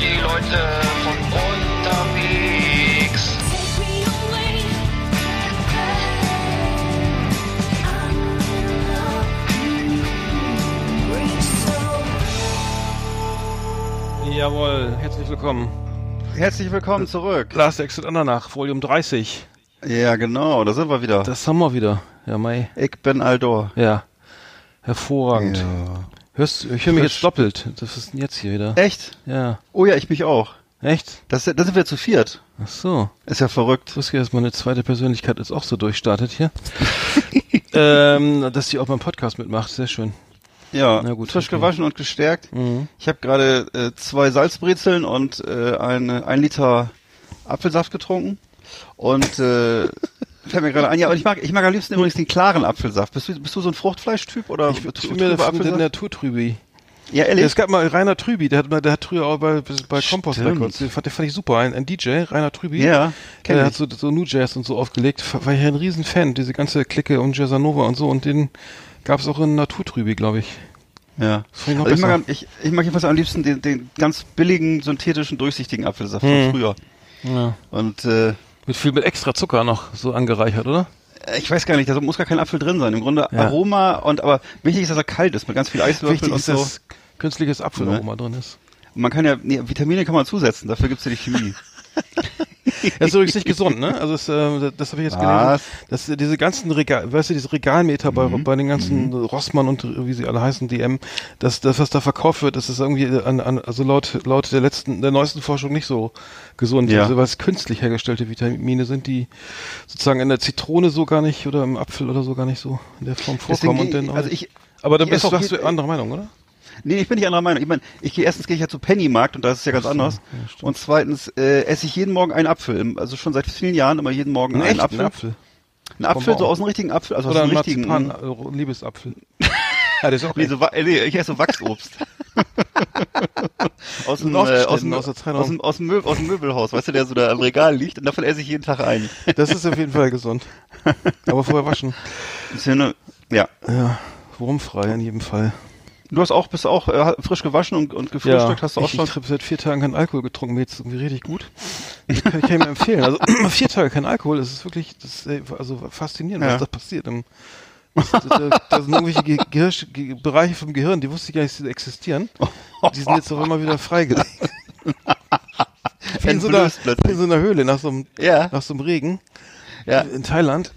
die Leute von unterwegs. Jawohl, herzlich willkommen. Herzlich willkommen zurück. Last Exit Andernach, Volume 30. Ja, genau, da sind wir wieder. Das haben wir wieder. Ja, Mai. ich bin Aldor. Ja. Hervorragend. Ja. Hörst, ich höre mich jetzt doppelt. Das ist jetzt hier wieder. Echt? Ja. Oh ja, ich mich auch. Echt? Das, da sind wir zu viert. Ach so. Ist ja verrückt. Ich wusste ja, dass meine zweite Persönlichkeit jetzt auch so durchstartet hier. ähm, dass die auch beim Podcast mitmacht. Sehr schön. Ja, Na gut, frisch okay. gewaschen und gestärkt. Mhm. Ich habe gerade äh, zwei Salzbrezeln und äh, eine, ein Liter Apfelsaft getrunken. Und äh, fällt mir gerade ein, ja, und ich mag, ich mag am liebsten übrigens den klaren Apfelsaft. Bist du, bist du so ein Fruchtfleischtyp oder Ich, bin mir trüber der, Naturtrübi. Ja, Ja, ehrlich? es gab mal Rainer Trübi, der hat, der hat früher auch bei, bei Compost. Records, den fand, den fand ich super, ein, ein DJ, Rainer Trübi. ja, Der ich. hat so, so New Jazz und so aufgelegt, war ich ein Riesenfan, diese ganze Clique und Jazzanova und so und den gab es auch in Naturtrübi, glaube ich. Ja. Das ich Also ich, mag, ich, ich mag jedenfalls am liebsten den, den ganz billigen, synthetischen, durchsichtigen Apfelsaft Hm. von früher. Ja. Und äh, Mit viel mit extra Zucker noch so angereichert, oder? ich weiß gar nicht, da muss gar kein Apfel drin sein. Im Grunde Ja. Aroma und aber wichtig ist, dass er kalt ist mit ganz viel Eiswürfeln und ist, so. dass künstliches Apfelaroma drin ist. Und man kann ja, nee, Vitamine kann man zusetzen, dafür gibt's ja die Chemie. Das ist übrigens nicht gesund, ne? Also es, äh, das habe ich jetzt gelesen. Dass diese ganzen Regal, weißt du, diese Regalmeter bei, Mhm. bei den ganzen Rossmann und wie sie alle heißen, DM, dass das, was da verkauft wird, das ist irgendwie an, an, also laut laut der letzten, der neuesten Forschung nicht so gesund, Ja. also, weil es künstlich hergestellte Vitamine sind, die sozusagen in der Zitrone so gar nicht oder im Apfel oder so gar nicht so in der Form vorkommen. Deswegen, und dann, also ich, aber da bist auch hast du andere Meinung, oder? Nee, ich bin nicht anderer Meinung. Ich meine, ich gehe erstens gehe ich ja zu Pennymarkt und da ist es ja ganz anders. ja, und zweitens äh, esse ich jeden Morgen einen Apfel. Also schon seit vielen Jahren immer jeden Morgen Einen einen Apfel. Apfel. Ein Apfel, so aus einem richtigen Apfel, also Oder aus ein einem richtigen. Marzipan, äh, Liebesapfel. ja, das ist auch Nee, so, nee, ich esse so Wachsobst. aus, dem, äh, aus, dem, aus der aus, dem, aus, dem Mö aus dem Möbelhaus, weißt du, der so da am Regal liegt und davon esse ich jeden Tag einen. Das ist auf jeden Fall gesund. Aber vorher waschen. Ist ja, eine, ja. Ja, wurmfrei in jedem Fall. Du hast auch, bist auch äh, frisch gewaschen und, und gefrühstückt, hast du auch ich, schon. ich habe seit vier Tagen keinen Alkohol getrunken, mir geht's irgendwie richtig gut. Das kann ich kann ich mir empfehlen. Also vier Tage kein Alkohol, das ist wirklich, das ist äh, also faszinierend, Ja. was da passiert. Im, das, da, da sind irgendwelche Ge Gehir Ge Bereiche vom Gehirn, die wusste ich gar nicht, dass sie existieren. Die sind jetzt auch immer wieder freigelegt. In so, einer, in so einer Höhle nach so einem, Ja. nach so einem Regen Ja. in Thailand.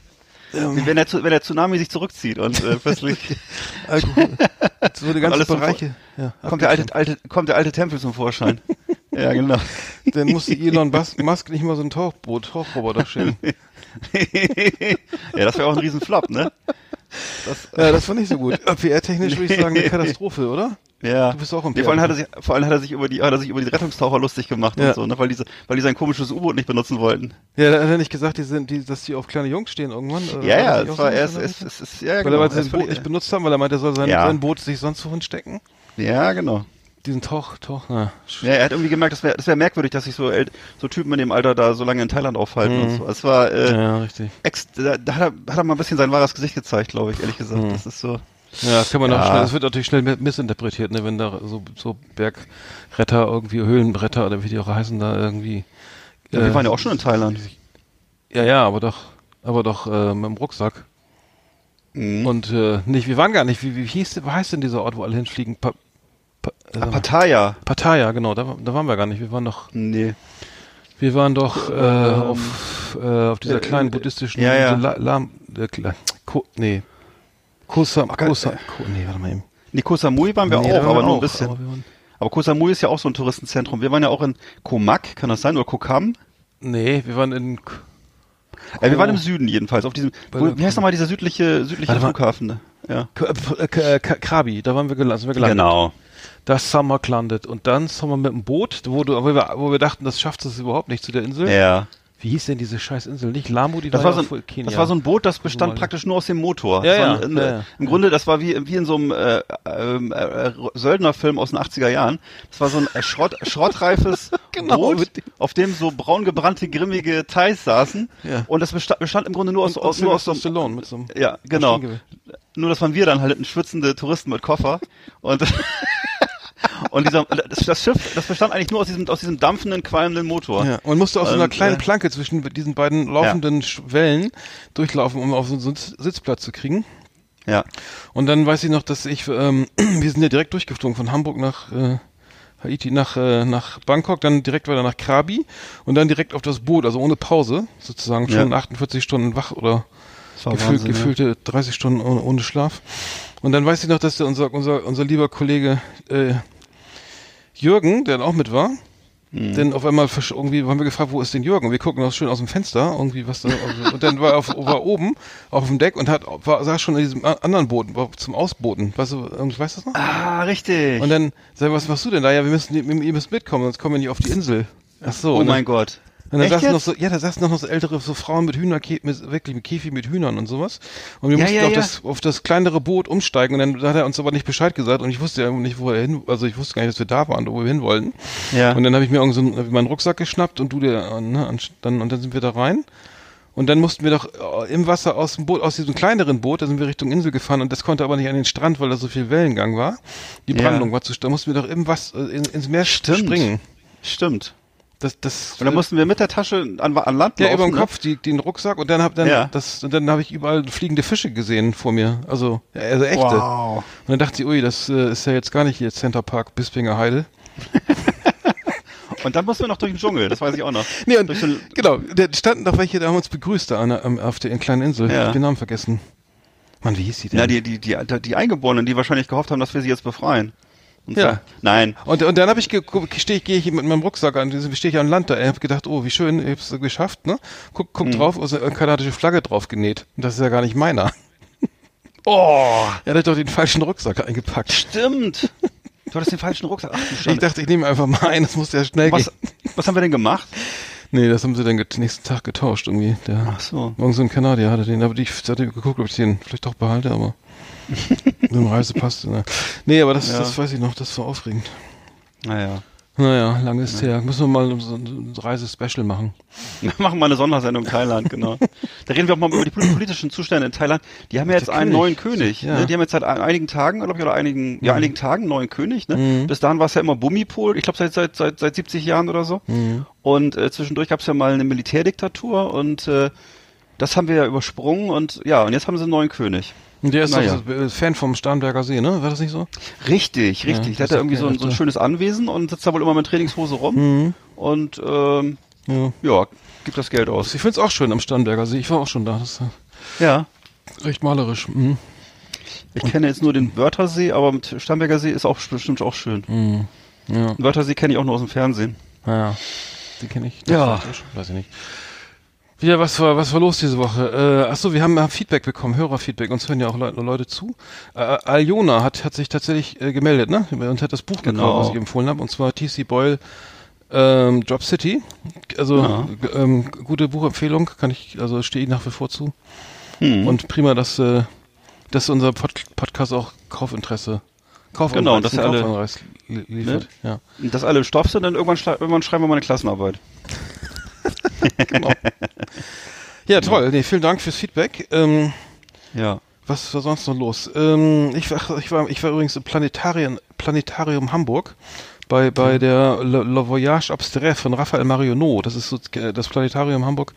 Ähm, Wenn der, wenn der Tsunami sich zurückzieht und äh, plötzlich Alkohol. So alles so Bereiche. Ja, kommt der alte, alte, kommt der alte Tempel zum Vorschein. ja, genau. Dann musste Elon Musk nicht mal so ein Tauchboot, Tauchroboter schicken. ja, das wäre auch ein Riesenflop, ne? Ja, das fand ich so gut. PR-technisch würde ich sagen eine Katastrophe, oder? Ja. Du bist auch im nee, vor allem hat er sich, vor allem hat er sich über die, hat er sich über die Rettungstaucher lustig gemacht Ja. und so, ne? Weil diese, weil die sein komisches U-Boot nicht benutzen wollten. Ja, da hat er nicht gesagt, die sind, die, dass die auf kleine Jungs stehen irgendwann. Ja, ja, das es war erst, erst. es, es, es, ja, weil genau. er es sein Boot nicht benutzt haben, weil er meinte, er soll sein, Ja. sein Boot sich sonst wohin stecken. Ja, genau. Diesen Tauch, Tauch, na. Ja, er hat irgendwie gemerkt, das wäre das wär merkwürdig, dass sich so, so Typen in dem Alter da so lange in Thailand aufhalten und so. Es war, äh, Ja, richtig. ex, da, da hat, er, hat er mal ein bisschen sein wahres Gesicht gezeigt, glaube ich, ehrlich gesagt. Das ist so. Ja, das kann man Ja. auch schnell, das wird natürlich schnell mi- missinterpretiert, ne, wenn da so, so Bergretter irgendwie, Höhlenretter oder wie die auch heißen, da irgendwie. Ja, wir äh, waren ja auch schon in Thailand. Ja, ja, aber doch, aber doch äh, mit dem Rucksack. Mhm. Und äh, nicht, wir waren gar nicht, wie, wie hieß, wie heißt denn dieser Ort, wo alle hinfliegen? Pa, pa, äh, Ah, Pattaya. Pattaya, genau, da, da waren wir gar nicht. Wir waren doch, Nee. wir waren doch äh, auf, äh, auf dieser äh, kleinen äh, buddhistischen ja, ja. La, Lam, äh, Ko, nee. Kosa, Kosa, äh, Ko, nee, warte mal eben. Nee, Koh Samui waren wir Nee, auch, waren aber wir nur ein auch, bisschen. aber waren- Aber Koh Samui ist ja auch so ein Touristenzentrum. Wir waren ja auch in Komak, kann das sein? Oder Kokam? Nee, wir waren in, K- Äh, wir waren im Süden jedenfalls, auf diesem, wo, wie heißt Ko- nochmal dieser südliche, südliche mal. Flughafen? Ja. K, äh, K, äh, Krabi, da waren wir, gel sind wir gelandet. Genau. Da ist Summer gelandet. Und dann sind wir mit dem Boot, wo, du, wo, wir, wo wir dachten, das schafft es überhaupt nicht zu der Insel. Ja. Wie hieß denn diese scheiß Insel? Nicht Lamu, die Das war, ja so ein, Kenia. das war so ein Boot, das bestand Somalia. praktisch nur aus dem Motor. Ja, Das ja, ja, äh, ja. Im Grunde, das war wie, wie in so einem äh, ähm, äh, Söldnerfilm aus den 80er Jahren. Das war so ein äh, Schrott, schrottreifes Genau, Boot, auf dem so braun gebrannte, grimmige Thais saßen. Ja. Und das bestand, bestand im Grunde nur aus, Und, aus, und nur aus so einem Stallone mit so einem Ja, genau. Nur, dass waren wir dann halt ein schwitzende Touristen mit Koffer. Und, Und dieser, das, das Schiff, das bestand eigentlich nur aus diesem, aus diesem dampfenden, qualmenden Motor. Ja, und musste aus so einer kleinen äh, Planke zwischen diesen beiden laufenden Sch- Wellen durchlaufen, um auf so einen Sitz- Sitzplatz zu kriegen. Ja. Und dann weiß ich noch, dass ich, ähm, wir sind ja direkt durchgeflogen von Hamburg nach äh, Haiti, nach, äh, nach Bangkok, dann direkt weiter nach Krabi und dann direkt auf das Boot, also ohne Pause, sozusagen schon Ja. 48 Stunden wach oder gefühlt, Wahnsinn, ja. gefühlte 30 Stunden ohne, ohne Schlaf. Und dann weiß ich noch, dass der, unser, unser, unser lieber Kollege äh, Jürgen, der dann auch mit war, Mhm. denn auf einmal irgendwie haben wir gefragt, wo ist denn Jürgen? Und wir gucken auch schön aus dem Fenster, irgendwie was da, also, und dann war er auf, war oben auf dem Deck und hat, war, saß schon in diesem anderen Boot, war zum Ausbooten. Weißt du, irgendwie, weißt du das noch? Ah, richtig. Und dann sag ich, was machst du denn da? Ja, wir müssen, ihr müsst mitkommen, sonst kommen wir nicht auf die Insel. Ach so. oh mein Gott. Und dann Echt saßen noch so, ja, da saßen noch so ältere so Frauen mit Hühner, mit, wirklich mit Käfig mit Hühnern und sowas. Und wir Ja, mussten ja, auf, ja. das, auf das kleinere Boot umsteigen und dann hat er uns aber nicht Bescheid gesagt und ich wusste ja nicht, wo er hin, also ich wusste gar nicht, dass wir da waren, wo wir hin wollten. Ja. Und dann habe ich mir irgend so einen, meinen Rucksack geschnappt und du der, ne, und dann, und dann sind wir da rein. Und dann mussten wir doch äh, im Wasser aus dem Boot, aus diesem kleineren Boot, da sind wir Richtung Insel gefahren und das konnte aber nicht an den Strand, weil da so viel Wellengang war. Die Ja. Brandung war zu, da mussten wir doch im Wasser, in, ins Meer Stimmt. springen. Stimmt. Das, das, Und dann mussten wir mit der Tasche an, an Land ja, laufen. über den ne? Kopf, die, den Rucksack und dann hab dann Ja. das und dann habe ich überall fliegende Fische gesehen vor mir, also ja, also echte. Wow. Und dann dachte ich, ui, das äh, ist ja jetzt gar nicht hier Center Park Bispinger Heide. Und dann mussten wir noch durch den Dschungel, das weiß ich auch noch. Nee, und, so- genau, da standen doch welche, da haben uns begrüßt da an, am- auf der kleinen Insel. Ja. Ich hab den Namen vergessen. Mann, wie hieß die denn? Ja, die, die, die, die Eingeborenen, die wahrscheinlich gehofft haben, dass wir sie jetzt befreien. Und Ja. So. Nein. Und, und dann habe ich stehe ich gehe ich mit meinem Rucksack an, stehe ich an Land da, ich habe gedacht, oh, wie schön, ich hab's geschafft, ne? Guck, guck drauf, ist eine kanadische Flagge drauf genäht. Und das ist ja gar nicht meiner. Oh, Er hat doch den falschen Rucksack eingepackt. stimmt. Du hattest den falschen Rucksack. Ach, du Ich dachte, ich nehme einfach mal ein, das muss ja schnell was, gehen. was haben wir denn gemacht? Nee, das haben sie dann nächsten Tag getauscht irgendwie. Der, Ach so. Irgend so ein Kanadier hatte den, aber ich hatte geguckt, ob ich den vielleicht doch behalte, aber mit dem Reisepass. Ne. Nee, aber das, Ja. das weiß ich noch, das war aufregend. Naja. Naja, lange ist her. Müssen wir mal so ein Reisespecial machen. Wir machen mal eine Sondersendung Thailand, genau. Da reden wir auch mal über die pol- politischen Zustände in Thailand. Die haben ja jetzt einen König. neuen König. Ja. Ne? Die haben jetzt seit ein- einigen Tagen, glaube ich, oder einigen, ja, einigen Tagen einen neuen König. Ne? Mhm. Bis dahin war es ja immer Bumipol, ich glaube seit, seit, seit, seit 70 Jahren oder so. Mhm. Und äh, zwischendurch gab es ja mal eine Militärdiktatur und äh, das haben wir ja übersprungen und ja, und jetzt haben sie einen neuen König. Und der ist Naja. doch äh, Fan vom Starnberger See, ne? War das nicht so? Richtig, richtig. das der hat ja ist irgendwie so ein, so ein ja. schönes Anwesen und sitzt da wohl immer mit Trainingshose rum Mhm. und ähm, Ja. ja, gibt das Geld aus. Ich find's auch schön am Starnberger See. Ich war auch schon da. Das Ja. recht malerisch. Mhm. Ich kenne jetzt nur den Wörthersee, aber mit Starnberger See ist auch bestimmt auch schön. Mhm. Ja. Den Wörthersee kenne ich auch nur aus dem Fernsehen. Naja. Die kenne ich. Ja. Das Weiß ich nicht. Ja, was war, was war los diese Woche? Äh, achso, wir haben äh, Feedback bekommen, Hörerfeedback. Uns hören ja auch Leute, Leute zu. Äh, Aljona hat, hat sich tatsächlich äh, gemeldet, ne? Und hat das Buch Genau. gekauft, was ich empfohlen habe. Und zwar T.C. Boyle, ähm, Drop City. Also, Ja. ähm, gute Buchempfehlung. Kann ich, also stehe ich nach wie vor zu. Hm. Und prima, dass, äh, dass unser Pod Podcast auch Kaufinteresse, Kaufanreiz, Genau, dass alle- Kaufanreiz li liefert. Ja. Und das alle Stoff sind, dann irgendwann, irgendwann schreiben wir mal eine Klassenarbeit. Genau. ja, toll. Nee, vielen Dank fürs Feedback. Ähm, Ja. was war sonst noch los? Ähm, ich, war, ich, war, ich war übrigens im Planetarium, Planetarium Hamburg bei, bei der Le, Le Voyage Abstrait von Raphael Marionneau. Das ist so äh, das Planetarium Hamburg.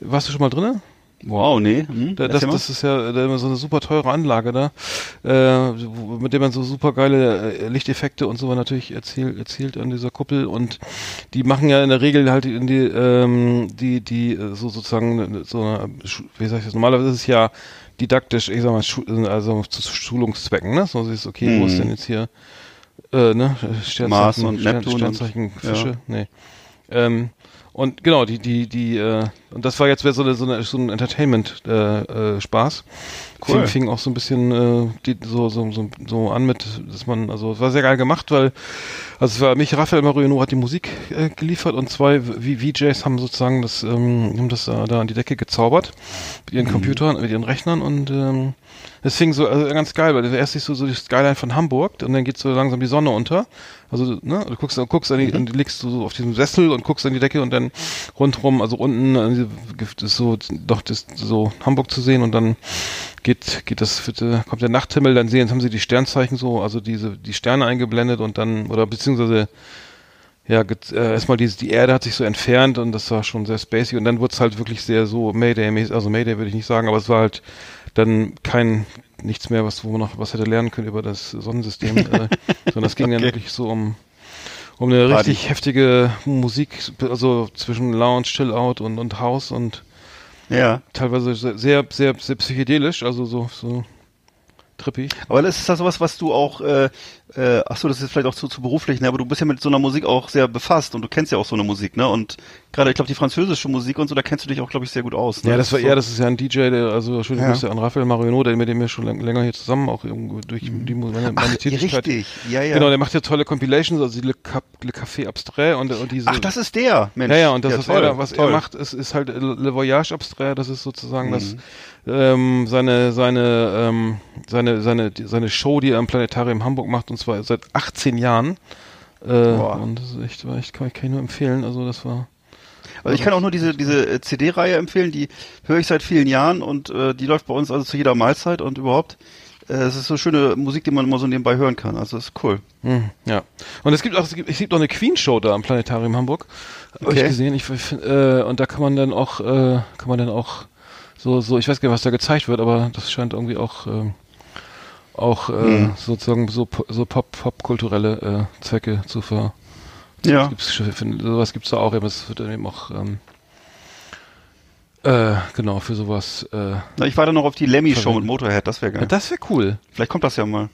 Warst du schon mal drinne? Wow, nee. Hm, Da, das, das ist ja da immer so eine super teure Anlage da, äh, mit der man so super geile äh, Lichteffekte und so natürlich erzielt, erzielt an dieser Kuppel und die machen ja in der Regel halt in die, ähm, die, die äh, so sozusagen so eine, wie sag ich das, normalerweise ist es ja didaktisch, ich sag mal, also zu Schulungszwecken, ne? So ist okay, wo ist Mhm. denn jetzt hier äh, ne, Sternzeichen, Mars und Stern, Neptun und- Sternzeichen, ja. Fische, nee. Ähm, und genau, die, die, die, äh, und das war jetzt so, eine, so, eine, so ein Entertainment-Spaß. Äh, Spaß. Cool. Fing, fing auch so ein bisschen äh, die, so, so, so, so an mit, dass man, also es war sehr geil gemacht, weil, also es war mich, Raphael Marino hat die Musik äh, geliefert und zwei V- VJs haben sozusagen das, ähm, haben das äh, da an die Decke gezaubert mit ihren Computern, mit ihren Rechnern und ähm, es fing so, also ganz geil, weil erst ist so, so die Skyline von Hamburg und dann geht so langsam die Sonne unter. Also, ne, du guckst, du guckst an die, und du liegst so auf diesem Sessel und guckst an die Decke und dann rundrum, also unten äh, gibt es so doch das so Hamburg zu sehen und dann geht geht das vierte, kommt der Nachthimmel, dann sehen, haben sie die Sternzeichen so, also diese die Sterne eingeblendet und dann oder beziehungsweise ja, äh, erstmal die, die Erde hat sich so entfernt und das war schon sehr spacey und dann wurde es halt wirklich sehr so Mayday, also Mayday würde ich nicht sagen, aber es war halt dann kein nichts mehr, was wo man noch was hätte lernen können über das Sonnensystem, äh, sondern es ging okay. dann wirklich so um um eine Party. richtig heftige Musik, also zwischen Lounge, Chill Out und und House und ja. teilweise sehr sehr sehr, psychedelisch, also so so trippig. Aber das ist das sowas, was du auch, äh, äh, ach so, das ist vielleicht auch zu, zu beruflich, ne? aber du bist ja mit so einer Musik auch sehr befasst und du kennst ja auch so eine Musik, ne? Und gerade, ich glaube, die französische Musik und so, da kennst du dich auch, glaube ich, sehr gut aus. Ne? Ja, das war, so. ja, das ist ja ein DJ, der, also schöne ja. Grüße an Raphael Marionot, der mit dem wir schon länger hier zusammen auch durch mhm. die meine, meine ach, Tätigkeit. Richtig, ja, ja. Genau, der macht ja tolle Compilations, also die Le, Cap, Le Café Abstrait und, und diese. Ach, das ist der, Mensch. Ja, ja, und das, ja, was, toll, er, was er macht, ist, ist halt Le Voyage Abstrait, das ist sozusagen mhm. das ähm, seine seine ähm, seine seine seine Show, die er im Planetarium Hamburg macht, und zwar seit 18 Jahren. Äh, und das ist echt, war echt kann, kann ich nur empfehlen. Also das war. Also ich kann auch nur diese diese äh, CD-Reihe empfehlen, die höre ich seit vielen Jahren und äh, die läuft bei uns also zu jeder Mahlzeit und überhaupt. Äh, es ist so schöne Musik, die man immer so nebenbei hören kann. Also das ist cool. Hm, ja. Und es gibt auch es gibt, es gibt auch eine Queen-Show da am Planetarium Hamburg. Habe okay. ich gesehen. Ich, äh, und da kann man dann auch äh, kann man dann auch so, so, ich weiß gar nicht, was da gezeigt wird, aber das scheint irgendwie auch, äh, auch äh, mhm. sozusagen so, so pop, popkulturelle äh, Zwecke zu ver. Ja. Gibt's, sowas gibt's da auch, aber es wird dann eben auch ähm, äh, genau, für sowas. Äh, Na, ich war da noch auf die Lemmy-Show mit Motorhead, das wäre geil. Ja, das wäre cool. Vielleicht kommt das ja mal.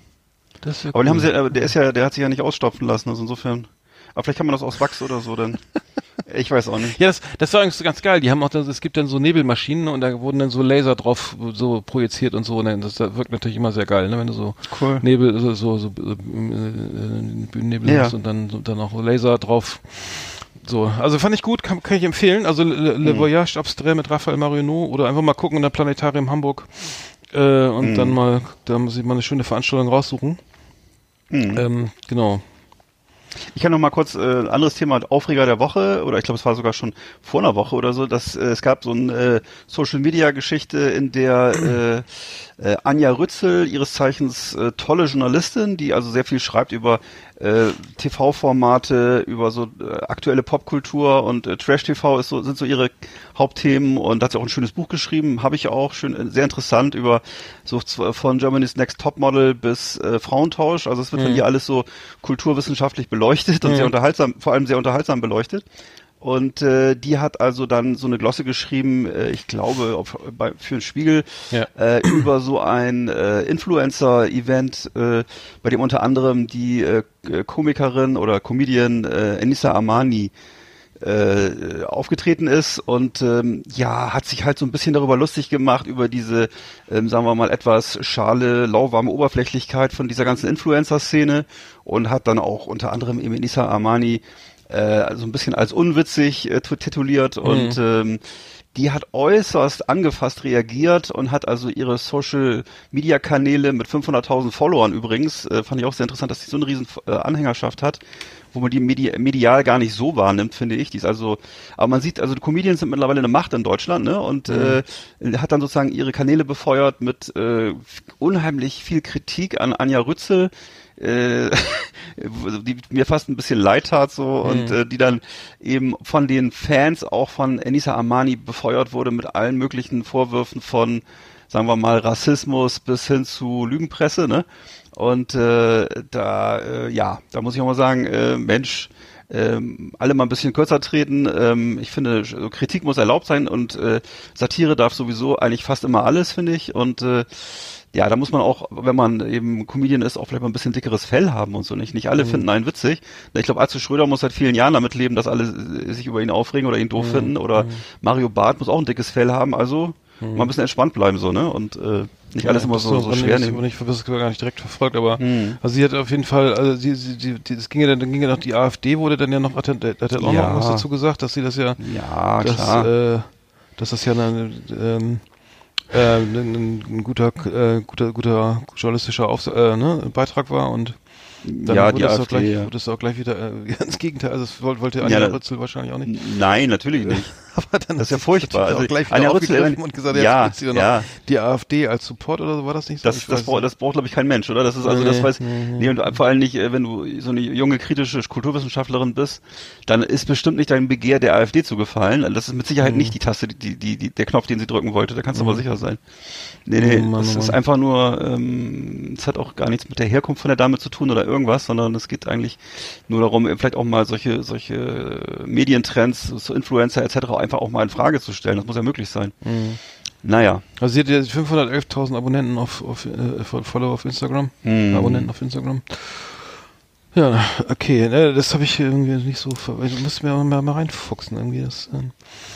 Das cool. Aber den haben sie, der ist ja, der hat sich ja nicht ausstopfen lassen, also insofern. Aber vielleicht kann man das aus Wachs oder so dann. Ich weiß auch nicht. Ja, das, das war eigentlich ganz geil. Die haben auch, das, es gibt dann so Nebelmaschinen und da wurden dann so Laser drauf so projiziert und so. Und das, das wirkt natürlich immer sehr geil, ne? wenn du so cool. Nebel, so, so, so äh, Bühnennebel ja. hast und dann, dann auch Laser drauf. So, also fand ich gut, kann, kann ich empfehlen. Also Le, Le mhm. Voyage Abstrait mit Raphael Marionneau oder einfach mal gucken in der Planetarium Hamburg äh, und mhm. dann mal, da muss ich mal eine schöne Veranstaltung raussuchen. Mhm. Ähm, genau. Ich kann noch mal kurz äh, anderes Thema Aufreger der Woche oder ich glaube es war sogar schon vor einer Woche oder so, dass äh, es gab so eine äh, Social Media Geschichte, in der äh, äh, Anja Rützel ihres Zeichens äh, tolle Journalistin, die also sehr viel schreibt über äh, TV-Formate, über so äh, aktuelle Popkultur und äh, Trash-TV ist so, sind so ihre Hauptthemen und hat sie auch ein schönes Buch geschrieben, habe ich auch schön äh, sehr interessant über so von Germany's Next Topmodel bis Frauentausch. Also es wird mhm. von ihr alles so kulturwissenschaftlich beleuchtet und mhm. sehr unterhaltsam, vor allem sehr unterhaltsam beleuchtet. Und äh, die hat also dann so eine Glosse geschrieben, äh, ich glaube, auf, bei, für den Spiegel, ja. äh, über so ein äh, Influencer-Event, äh, bei dem unter anderem die äh, Komikerin oder Comedian äh, Enisa Amani äh, aufgetreten ist und ähm, ja, hat sich halt so ein bisschen darüber lustig gemacht, über diese, ähm, sagen wir mal, etwas schale, lauwarme Oberflächlichkeit von dieser ganzen Influencer-Szene und hat dann auch unter anderem eben Enisa Amani äh, so ein bisschen als unwitzig äh, tituliert mhm. und ähm, die hat äußerst angefasst reagiert und hat also ihre Social Media Kanäle mit 500.000 Followern übrigens, äh, fand ich auch sehr interessant, dass sie so eine riesen äh, Anhängerschaft hat, wo man die medi medial gar nicht so wahrnimmt, finde ich. Die ist also, aber man sieht, also die Comedians sind mittlerweile eine Macht in Deutschland, ne? Und mhm. äh, hat dann sozusagen ihre Kanäle befeuert mit äh, unheimlich viel Kritik an Anja Rützel, äh, die mir fast ein bisschen leid tat so mhm. und äh, die dann eben von den Fans auch von Enisa Armani befeuert wurde mit allen möglichen Vorwürfen von sagen wir mal Rassismus bis hin zu Lügenpresse, ne? Und äh, da äh, ja, da muss ich auch mal sagen, äh, Mensch, ähm, alle mal ein bisschen kürzer treten. Ähm, ich finde, Kritik muss erlaubt sein und äh, Satire darf sowieso eigentlich fast immer alles, finde ich. Und äh, ja, da muss man auch, wenn man eben Comedian ist, auch vielleicht mal ein bisschen dickeres Fell haben und so nicht. Nicht alle mhm. finden einen witzig. Ich glaube, Arze Schröder muss seit vielen Jahren damit leben, dass alle sich über ihn aufregen oder ihn doof mhm. finden. Oder mhm. Mario Barth muss auch ein dickes Fell haben. Also mhm. mal ein bisschen entspannt bleiben so, ne? Und äh, nicht ja, alles immer so, so schwer nehmen. Ich habe das gar nicht direkt verfolgt, aber mhm. also sie hat auf jeden Fall, also sie, sie, die, die, das ging ja dann, dann ging ja noch die AfD wurde dann ja noch, hat, hat auch ja. noch was dazu gesagt, dass sie das ja, ja dass, klar. Äh, dass das ja eine, ähm, äh, ein, ein, guter, äh, guter, guter journalistischer Aufs äh, ne, Beitrag war und Dann ja, wurde die auch AfD, gleich, ja. wurde das auch gleich wieder äh, ins Gegenteil. Also das wollte, wollte Anja Ja, Rützel wahrscheinlich auch nicht. Nein, natürlich nicht. Aber dann Das ist ja furchtbar. Also, gleich wieder aufgegriffen und gesagt, ja, jetzt ja. noch die AfD als Support oder so war das nicht so? Das, das, braucht, das braucht, glaube ich, kein Mensch, oder? Das ist also, Nee, das weiß, nee, nee, und vor allem nicht, äh, wenn du so eine junge kritische Kulturwissenschaftlerin bist, dann ist bestimmt nicht dein Begehr der AfD zu gefallen. Also Das ist mit Sicherheit Mhm. nicht die Taste, die, die, die, der Knopf, den sie drücken wollte. Da kannst du aber sicher sein. Nee, nee, Oh das ist einfach nur, ähm, es hat auch gar nichts mit der Herkunft von der Dame zu tun oder irgendwas, sondern es geht eigentlich nur darum, eben vielleicht auch mal solche, solche Medientrends, so Influencer etc. einfach auch mal in Frage zu stellen. Das muss ja möglich sein. Mhm. Naja. Also sie hat ja 511.000 Abonnenten auf, auf äh, Follower auf Instagram. Mhm. Abonnenten auf Instagram. Ja, okay, ne, das habe ich irgendwie nicht so, ich muss mir mal, mal reinfuchsen irgendwie. Das,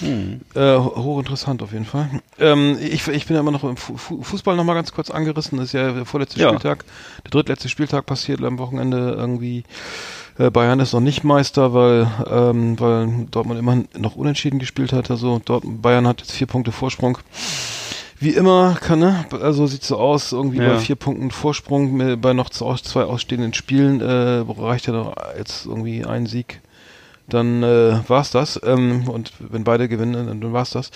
Hm. Äh, hochinteressant auf jeden Fall. Ähm, ich, ich bin ja immer noch im Fu- Fußball noch mal ganz kurz angerissen. Das ist ja der vorletzte Ja. Spieltag, der drittletzte Spieltag passiert am Wochenende irgendwie. Äh, Bayern ist noch nicht Meister, weil, ähm, weil Dortmund immer noch unentschieden gespielt hat. Also Dortmund, Bayern hat jetzt vier Punkte Vorsprung. Wie immer kann, ne? Also sieht so aus, irgendwie Ja. bei vier Punkten Vorsprung, mit- bei noch zwei ausstehenden Spielen, äh, reicht ja noch jetzt irgendwie ein Sieg dann äh, war's das. Ähm, und wenn beide gewinnen, dann, dann war's das.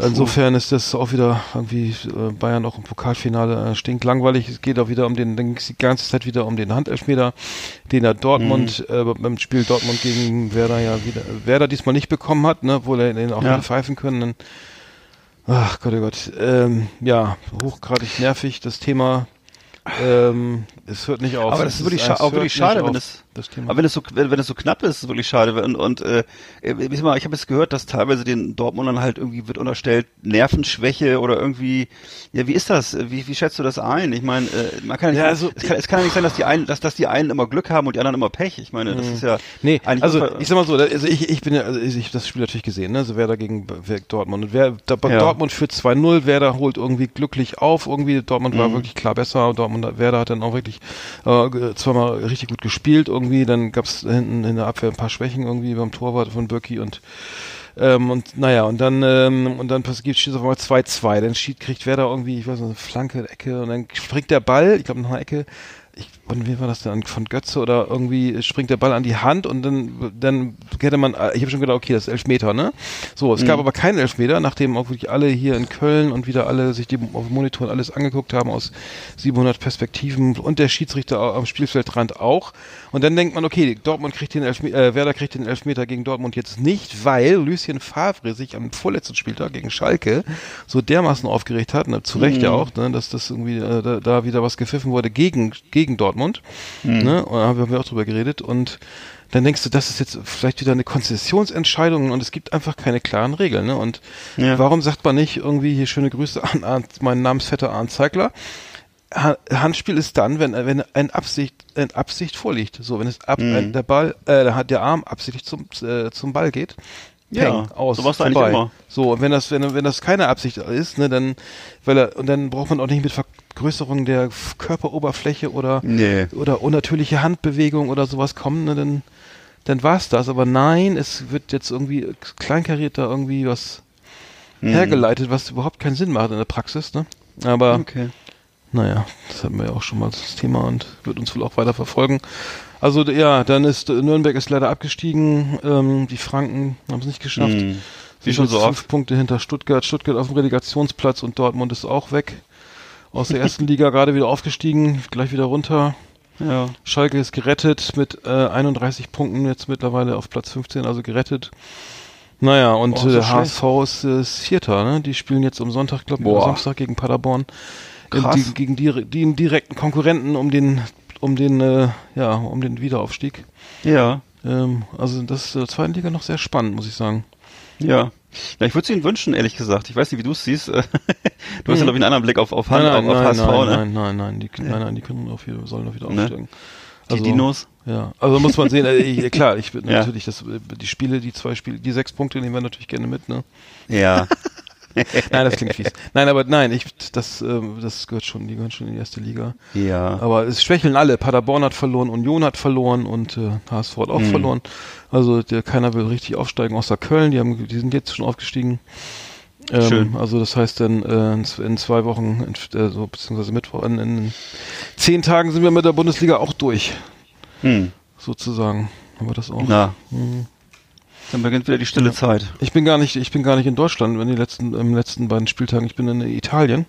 Insofern ist das auch wieder irgendwie äh, Bayern auch im Pokalfinale äh, stinklangweilig. Es geht auch wieder um den, dann ging's die ganze Zeit wieder um den Handelfmeter, den er Dortmund Mhm. äh, beim Spiel Dortmund gegen Werder ja wieder Werder diesmal nicht bekommen hat, ne, obwohl er den auch Ja. hätte pfeifen können. Dann, ach Gott, oh Gott. Ähm, ja, hochgradig nervig das Thema. Ähm, es hört nicht auf. Aber das Es ist wirklich, es scha auch wirklich schade, wenn es, das Thema. aber wenn es so, wenn, wenn es so knapp ist, ist es wirklich schade. Und, und äh, ich, habe jetzt gehört, dass teilweise den Dortmundern halt irgendwie wird unterstellt Nervenschwäche oder irgendwie. Ja, wie ist das? Wie, wie schätzt du das ein? Ich meine, äh, man kann Ja, nicht, also- es, kann, es kann ja nicht sein, dass die einen, dass, dass die einen immer Glück haben und die anderen immer Pech. Ich meine, das ist ja Nee, also man- ich sag mal so, da- also ich, ich bin ja, also ich hab das Spiel natürlich gesehen, ne? Also Werder gegen Wer- Dortmund. Und wer, da, bei Ja. Dortmund führt 2-0, Werder holt irgendwie glücklich auf. Irgendwie Dortmund Mhm. war wirklich klar besser. Dortmund, Werder hat dann auch wirklich äh, zweimal richtig gut gespielt irgendwie. Dann gab's hinten in der Abwehr ein paar Schwächen irgendwie beim Torwart von Birki und ähm, und naja, und dann ähm, und dann passiert steht auf einmal 2-2. Dann schied, kriegt Werder irgendwie, ich weiß nicht, eine Flanke, Ecke und dann springt der Ball, ich glaube nach einer Ecke, ich, und wie war das dann von Götze oder irgendwie springt der Ball an die Hand und dann dann hätte man ich habe schon gedacht okay das ist Elfmeter ne? So es gab aber keinen Elfmeter nachdem auch wirklich alle hier in Köln und wieder alle sich die auf dem Monitor alles angeguckt haben aus 700 Perspektiven und der Schiedsrichter am Spielfeldrand auch. Und dann denkt man okay Dortmund kriegt den Elfmeter äh, Werder kriegt den Elfmeter gegen Dortmund jetzt nicht weil Lucien Favre sich am vorletzten Spieltag gegen Schalke so dermaßen aufgeregt hat ne, zu Recht ja auch ne, dass das irgendwie äh, da, da wieder was gepfiffen wurde gegen gegen Dortmund ne und da haben wir auch drüber geredet und dann denkst du, das ist jetzt vielleicht wieder eine Konzessionsentscheidung und es gibt einfach keine klaren Regeln. Ne? Und Ja. warum sagt man nicht irgendwie hier schöne Grüße an, an meinen Namensvetter Arndt Zeigler? Ha- Handspiel ist dann, wenn wenn ein Absicht ein Absicht vorliegt. So, wenn es ab Mhm. ein, der Ball äh, der Arm absichtlich zum äh, zum Ball geht. Ja, Peng, aus, so war's eigentlich vorbei. immer. So, und wenn das, wenn, wenn das keine Absicht ist, ne, dann, weil er, und dann braucht man auch nicht mit Vergrößerung der Körperoberfläche oder, Nee. oder unnatürliche Handbewegung oder sowas kommen, ne, dann, dann war's das. Aber nein, es wird jetzt irgendwie kleinkariert da irgendwie was Mhm. hergeleitet, was überhaupt keinen Sinn macht in der Praxis, ne. Aber, Okay. naja, das hatten wir ja auch schon mal das Thema und wird uns wohl auch weiter verfolgen. Also ja, dann ist äh, Nürnberg ist leider abgestiegen, ähm, die Franken haben es nicht geschafft. Mhm. Wie Sind schon so fünf oft. Punkte hinter Stuttgart. Stuttgart auf dem Relegationsplatz und Dortmund ist auch weg. Aus der ersten Liga gerade wieder aufgestiegen, gleich wieder runter. Ja. Schalke ist gerettet mit äh, 31 Punkten jetzt mittlerweile auf Platz 15, also gerettet. Naja, und Boah, so äh. HSV ist, äh, ist Vierter, ne? Die spielen jetzt am Sonntag, glaube ich, Boah. Samstag gegen Paderborn. In Krass. Die, gegen die, die direkten Konkurrenten um den, um den, äh, ja, um den Wiederaufstieg. Ja. Ähm, also das ist in der zweiten Liga noch sehr spannend, muss ich sagen. Ja. Ja, ich würde es Ihnen wünschen, ehrlich gesagt. Ich weiß nicht, wie du es siehst. du hast ja, Hm. glaube ich, einen anderen Blick auf, auf, Hand, nein, nein, auf, auf nein, HSV, nein, ne? nein, nein, nein, die, nein, nein, die können auf wieder, sollen auch wieder Ne? aufsteigen. Die Dinos. Ja, also muss man sehen, äh, ich, klar, ich würde Ja. natürlich das, äh, die Spiele, die zwei Spiele, die sechs Punkte nehmen wir natürlich gerne mit, ne? Ja. Nein, das klingt fies. Nein, aber nein, ich, das, ähm, das gehört schon, die gehören schon in die erste Liga. ja. Aber es schwächeln alle. Paderborn hat verloren, Union hat verloren und äh, HSV hat auch Mhm. verloren. Also der, keiner will richtig aufsteigen, außer Köln. Die haben, die sind jetzt schon aufgestiegen. Ähm, Schön. Also das heißt dann äh, in zwei Wochen, in, äh, so, beziehungsweise Mittwoch, in, in zehn Tagen sind wir mit der Bundesliga auch durch, Hm. sozusagen. Aber das auch. Na, Mhm. Dann beginnt wieder die stille Zeit. Ich bin gar nicht, ich bin gar nicht in Deutschland, wenn die letzten, im letzten beiden Spieltagen. Ich bin in Italien.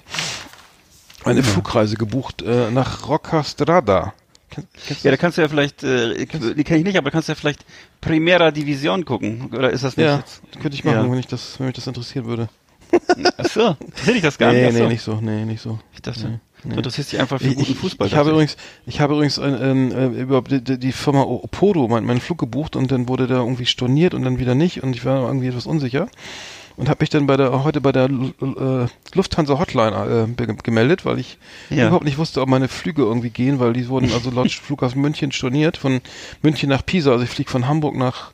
Eine Flugreise gebucht äh, nach Roccastrada. Du Ja, da kannst du ja vielleicht, äh, die kenne ich nicht, aber da kannst du ja vielleicht Primera Division gucken. Oder ist das nicht ja, jetzt? könnte ich machen, Ja. wenn ich das, wenn mich das interessieren würde. Achso, hätte ich das gar nee, nicht. nee, Achso. nicht so, nee, nicht so. Ich dachte, nee. Du interessierst dich einfach für Ich, guten ich, Fußball. ich habe dachte übrigens, ich habe übrigens ein, ähm, äh, über die, die- Firma Opodo meinen meinen Flug gebucht und dann wurde der irgendwie storniert und dann wieder nicht und ich war irgendwie etwas unsicher und habe mich dann bei der heute bei der äh, Lufthansa Hotline äh, gemeldet, weil ich Ja. überhaupt nicht wusste, ob meine Flüge irgendwie gehen, weil die wurden also laut Flughafen München storniert von München nach Pisa. Also ich fliege von Hamburg nach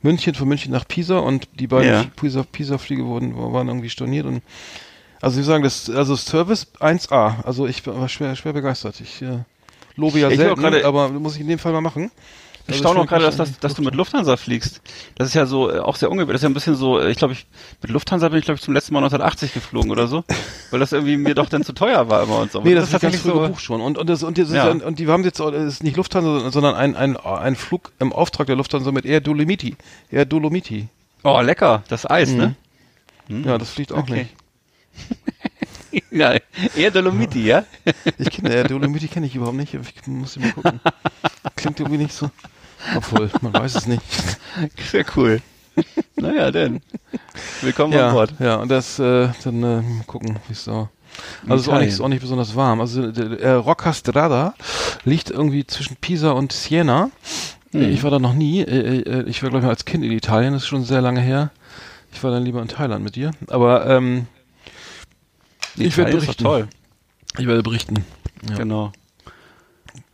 München, von München nach Pisa und die beiden Ja. Pisa, Pisa-Flüge wurden waren irgendwie storniert und also Sie sagen, das also Service 1A. Also ich war schwer schwer begeistert. Ich äh, lobe ja selten, aber muss ich in dem Fall mal machen. Ich Also staune auch gerade, dass, wahrscheinlich das, dass du mit Lufthansa fliegst. Das ist ja so äh, auch sehr ungewöhnlich. Das ist ja ein bisschen so, äh, ich glaube, ich mit Lufthansa bin ich glaube ich zum letzten Mal 1980 geflogen oder so, weil das irgendwie mir doch dann zu teuer war immer und so. Nee, Aber das, ist ganz früh so. gebucht schon. Und, und, das, und, das ist Ja. ja. und die haben jetzt, das ist nicht Lufthansa, sondern ein, ein, ein Flug im Auftrag der Lufthansa mit Air Dolomiti. Air Dolomiti. Oh, lecker, das Eis, ne? Ja, das fliegt auch Okay. Ja, eher Dolomiti, ja? Ich kenne Air Dolomiti kenne ich überhaupt nicht. Ich muss mal gucken. Klingt irgendwie nicht so. Obwohl, man weiß es nicht. Sehr cool. Naja, denn. Willkommen ja, an Bord. ja, und das, äh, dann äh, gucken, wie es so. Also es ist auch nicht, ist auch nicht besonders warm. Also der, äh, Roccastrada liegt irgendwie zwischen Pisa und Siena. Hm. Ich war da noch nie. Äh, äh, ich war glaube ich als Kind in Italien. Das ist schon sehr lange her. Ich war dann lieber in Thailand mit dir. Aber ähm, ich werde berichten. toll. Ich werde berichten. Ja. Genau.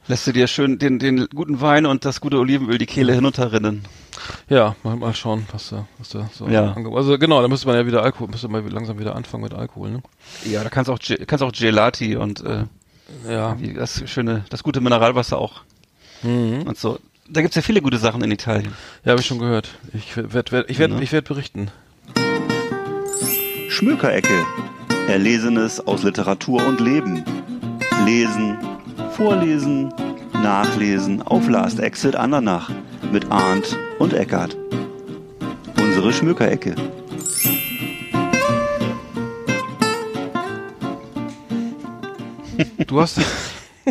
Lässt du dir schön den, den guten Wein und das gute Olivenöl die Kehle hinunterrinnen. Ja, mal, mal schauen, was da, was da so. Ja. ange- Also genau, da müsste man ja wieder Alkohol, müsste man langsam wieder anfangen mit Alkohol. Ne? Ja, da kannst auch kannst auch Gelati und äh, Ja. wie das schöne, das gute Mineralwasser auch Mhm. und so. Da gibt's ja viele gute Sachen in Italien. Ja, habe ich schon gehört. Ich werde, werd, ich werde, Ne? ich werde berichten. Schmökerecke. Erlesenes aus Literatur und Leben. Lesen, vorlesen, nachlesen auf Last Exit Andernach mit Arndt und Eckart. Unsere Schmökerecke. Du hast,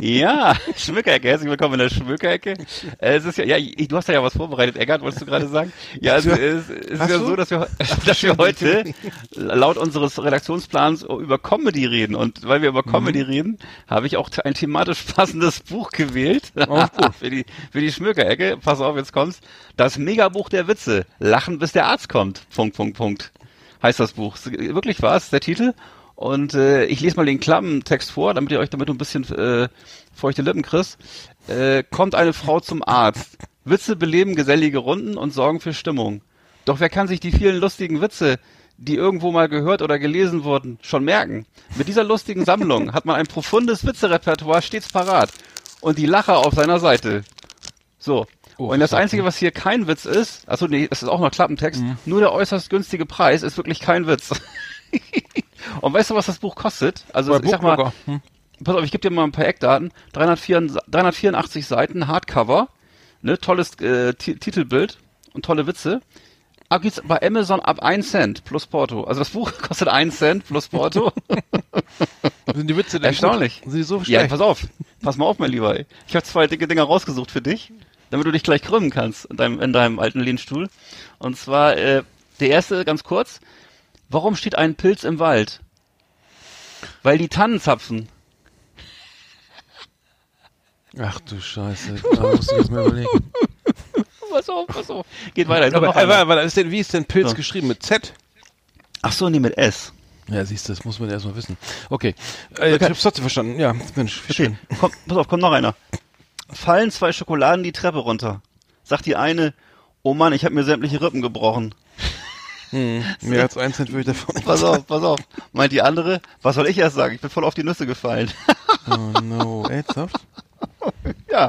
Ja, Schmückerecke, herzlich willkommen in der Schmückerecke. Äh, es ist ja, ja, ich- du hast ja was vorbereitet, Eckart, wolltest du gerade sagen? Ja, also, es ist Hast ja so, dass wir, dass wir heute laut unseres Redaktionsplans über Comedy reden. Und weil wir über Mhm. Comedy reden, habe ich auch ein thematisch passendes Buch gewählt. Oh, für die, für die Schmückerecke. Pass auf, jetzt kommt's. Das Megabuch der Witze. Lachen, bis der Arzt kommt. Punkt, Punkt, Punkt. Heißt das Buch. Wirklich was, der Titel? Und äh, ich lese mal den Klappentext vor, damit ihr euch damit ein bisschen äh, feuchte Lippen kriegt. Äh, kommt eine Frau zum Arzt. Witze beleben gesellige Runden und sorgen für Stimmung. Doch wer kann sich die vielen lustigen Witze, die irgendwo mal gehört oder gelesen wurden, schon merken? Mit dieser lustigen Sammlung hat man ein profundes Witzerepertoire stets parat und die Lacher auf seiner Seite. So. Oh, und das Einzige, was hier kein Witz ist, achso, nee, das ist auch noch Klappentext, nur der äußerst günstige Preis ist wirklich kein Witz. und weißt du, was das Buch kostet? Also, Bei ich sag mal. Hm? pass auf, ich gebe dir mal ein paar Eckdaten. 384, 384 Seiten, Hardcover, ne, tolles äh, Ti- Titelbild und tolle Witze. Ab geht's bei Amazon ab 1 Cent plus Porto. Also das Buch kostet 1 Cent plus Porto. Sind die Witze denn Erstaunlich. Gut? Sind die so ja, schlecht? pass auf. Pass mal auf, mein Lieber. Ich habe zwei dicke Dinger rausgesucht für dich, damit du dich gleich krümmen kannst in deinem, in deinem alten Lehnstuhl. Und zwar, äh, der erste, ganz kurz. Warum steht ein Pilz im Wald? Weil die Tannen zapfen. Ach du Scheiße. Da musst du jetzt mal überlegen. Pass auf, pass auf. Geht weiter. Aber, aber, aber ist denn, wie ist denn Pilz So. geschrieben? Mit Z? Ach so, nee, mit S. Ja, siehst du, das muss man erstmal wissen. Okay. Äh, Okay. Ich hab's trotzdem verstanden. Ja, Mensch, wie schön. Komm, pass auf, kommt noch einer. Fallen zwei Schokoladen die Treppe runter. Sagt die eine, oh Mann, ich habe mir sämtliche Rippen gebrochen. Hm. Mehr als ein Cent würde ich davon nicht Pass auf, pass auf. Meint die andere, was soll ich erst sagen? Ich bin voll auf die Nüsse gefallen. Oh no, ernsthaft? ja.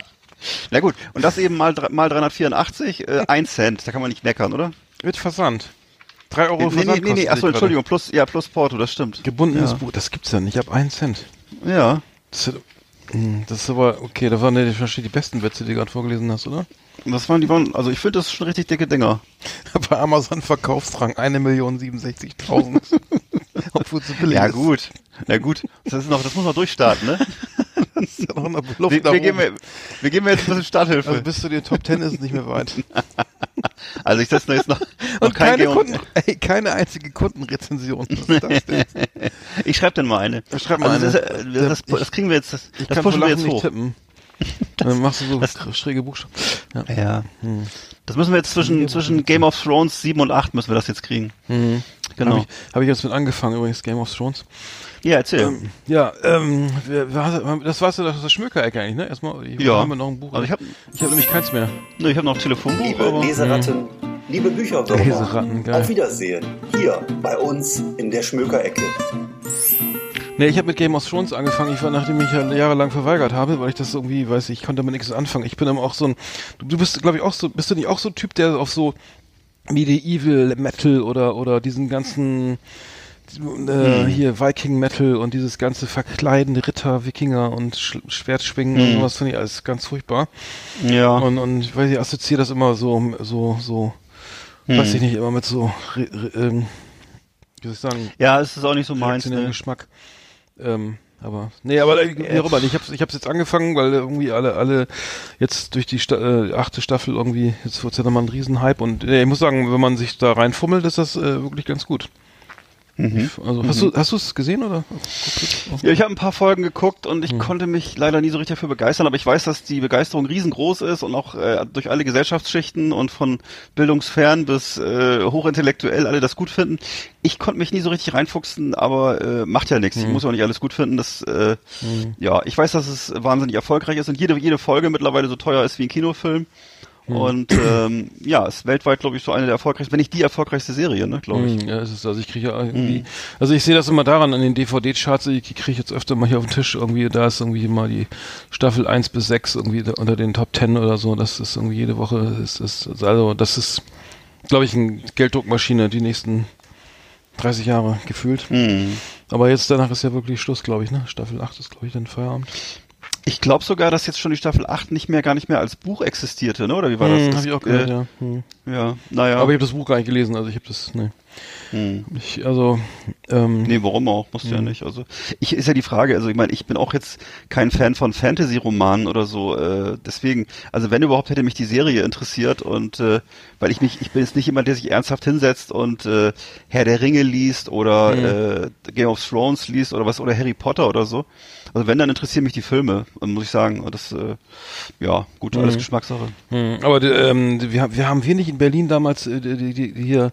Na gut, und das eben mal, mal 384, äh, 1 Cent. Da kann man nicht meckern, oder? Mit Versand. 3 Euro nee, nee, Versand nee, nee, kostet achso, Entschuldigung, plus, ja, plus Porto, das stimmt. Gebundenes Ja. Buch, das gibt's ja nicht, ab einen Cent. Ja. Das ist, hm, das ist aber, okay, da waren ja wahrscheinlich die besten Witze, die du gerade vorgelesen hast, oder? Das waren die waren, also ich finde das schon richtig dicke Dinger. Bei Amazon Verkaufsrang 1.067.000. Obwohl es so billig Ja ist. gut. Ja gut. Das ist noch, das muss noch durchstarten, ne? Das ist ja noch eine Luft Wir, wir, geben, oben. wir geben jetzt ein bisschen Starthilfe. Also bis zu den Top Ten ist es nicht mehr weit. Also ich setze jetzt noch, noch Und kein keine Kunden, ey, keine einzige Kundenrezension. Was? Ich schreibe denn mal eine. Schreib mal also eine. Das, äh, das, das, das kriegen wir jetzt, das, Ich das pushen wir jetzt nicht hoch. tippen. Dann machst du so kr- schräge Buchstaben. Ja. Ja. Das müssen wir jetzt zwischen, zwischen Game of Thrones 7 und 8 müssen wir das jetzt kriegen. Mhm. Genau. Habe ich, hab ich jetzt mit angefangen, übrigens, Game of Thrones. Ja, erzähl. Ja, ähm, wer, hat- das war's ja das, das Schmökerecke eigentlich, ne? Erstmal, ich Ja. haben wir noch ein Buch. Also ich habe ich hab nämlich keins mehr. ne, ich hab noch ein Telefonbuch, Liebe aber Leseratten, liebe Bücherwürmer, Leseratten, geil. auf Wiedersehen. Hier bei uns in der Schmökerecke. Nee, ich habe mit Game of Thrones angefangen. Ich war, nachdem ich ja jahrelang verweigert habe, weil ich das irgendwie, weiß ich, konnte damit nichts anfangen. Ich bin aber auch so ein, du, bist, glaube ich, auch so, bist du nicht auch so ein Typ, der auf so Medieval Metal oder oder diesen ganzen äh, hier Viking Metal und dieses ganze verkleidende Ritter, Wikinger und Sch Schwertschwingen und sowas finde ich alles ganz furchtbar. ja. Und, und ich weiß, ich assoziiere das immer so, so, so, weiß ich nicht, immer mit so, ähm, wie soll ich sagen, ja, es ist auch nicht so meins. Ne? Geschmack. Ähm, aber, nee, aber äh, ich hab's, ich hab's jetzt angefangen, weil irgendwie alle, alle jetzt durch die Sta äh, achte Staffel irgendwie, jetzt wird's ja nochmal ein Riesenhype und nee, ich muss sagen, wenn man sich da reinfummelt, ist das äh, wirklich ganz gut. Mhm. Also, hast du, hast du es gesehen oder? Ja, ich habe ein paar Folgen geguckt und ich konnte mich leider nie so richtig dafür begeistern, aber ich weiß, dass die Begeisterung riesengroß ist und auch äh, durch alle Gesellschaftsschichten und von bildungsfern bis äh, hochintellektuell alle das gut finden. Ich konnte mich nie so richtig reinfuchsen, aber äh, macht ja nichts. Ich muss ja auch nicht alles gut finden. Das, äh, ja, ich weiß, dass es wahnsinnig erfolgreich ist und jede jede Folge mittlerweile so teuer ist wie ein Kinofilm. Hm. Und ähm, ja, ist weltweit, glaube ich, so eine der erfolgreichsten, wenn nicht die erfolgreichste Serie, ne, glaube ich. Mm, Ja, es ist, also ich kriege ja irgendwie, also ich sehe das immer daran an den DVD-Charts, die kriege ich jetzt öfter mal hier auf den Tisch irgendwie, da ist irgendwie mal die Staffel 1 bis 6 irgendwie unter den Top 10 oder so, das ist irgendwie jede Woche, ist, ist, also das ist, glaube ich, eine Gelddruckmaschine die nächsten 30 Jahre gefühlt. Hm. Aber jetzt danach ist ja wirklich Schluss, glaube ich, ne? Staffel 8 ist, glaube ich, dann Feierabend. Ich glaube sogar, dass jetzt schon die Staffel 8 nicht mehr, gar nicht mehr als Buch existierte, ne? Oder wie war das? Hm, das hab ich auch äh, gehört, ja. Hm. Ja, naja. Aber ich habe das Buch gar nicht gelesen, also ich habe das, ne. Hm. Ich, also, ähm, Nee, warum auch? Musst du Mhm. ja nicht. Also ich ist ja die Frage, also ich meine, ich bin auch jetzt kein Fan von Fantasy-Romanen oder so. Äh, deswegen, also wenn überhaupt hätte mich die Serie interessiert und äh, weil ich mich, ich bin jetzt nicht jemand, der sich ernsthaft hinsetzt und äh, Herr der Ringe liest oder Mhm. äh, Game of Thrones liest oder was oder Harry Potter oder so. Also wenn, dann interessieren mich die Filme, muss ich sagen. Und das, äh, ja, gut, alles Mhm. Geschmackssache. Hm, aber ähm, wir, haben- wir haben wir nicht in Berlin damals äh, die, die, die hier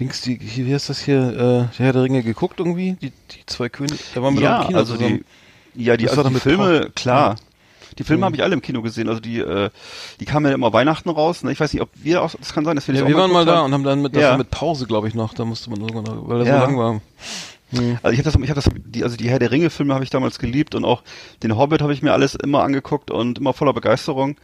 Dings die hier, wie heißt das hier äh, der Herr der Ringe geguckt irgendwie die, die zwei Könige da waren wir doch ja, im Kino also zusammen. die, ja, die, Das also die doch Filme, Paul. klar. Die Filme Mhm. habe ich alle im Kino gesehen. Also die, äh, die kamen ja immer Weihnachten raus. Ne? Ich weiß nicht, ob wir auch, das kann sein, dass wir das ja, auch wir waren mal da haben. und haben dann mit das Ja. mit Pause glaube ich noch da musste man irgendwann noch, weil er Ja. so lang war Hm. Also ich habe das, ich habe das, die, also die Herr der Ringe Filme habe ich damals geliebt und auch den Hobbit habe ich mir alles immer angeguckt und immer voller Begeisterung.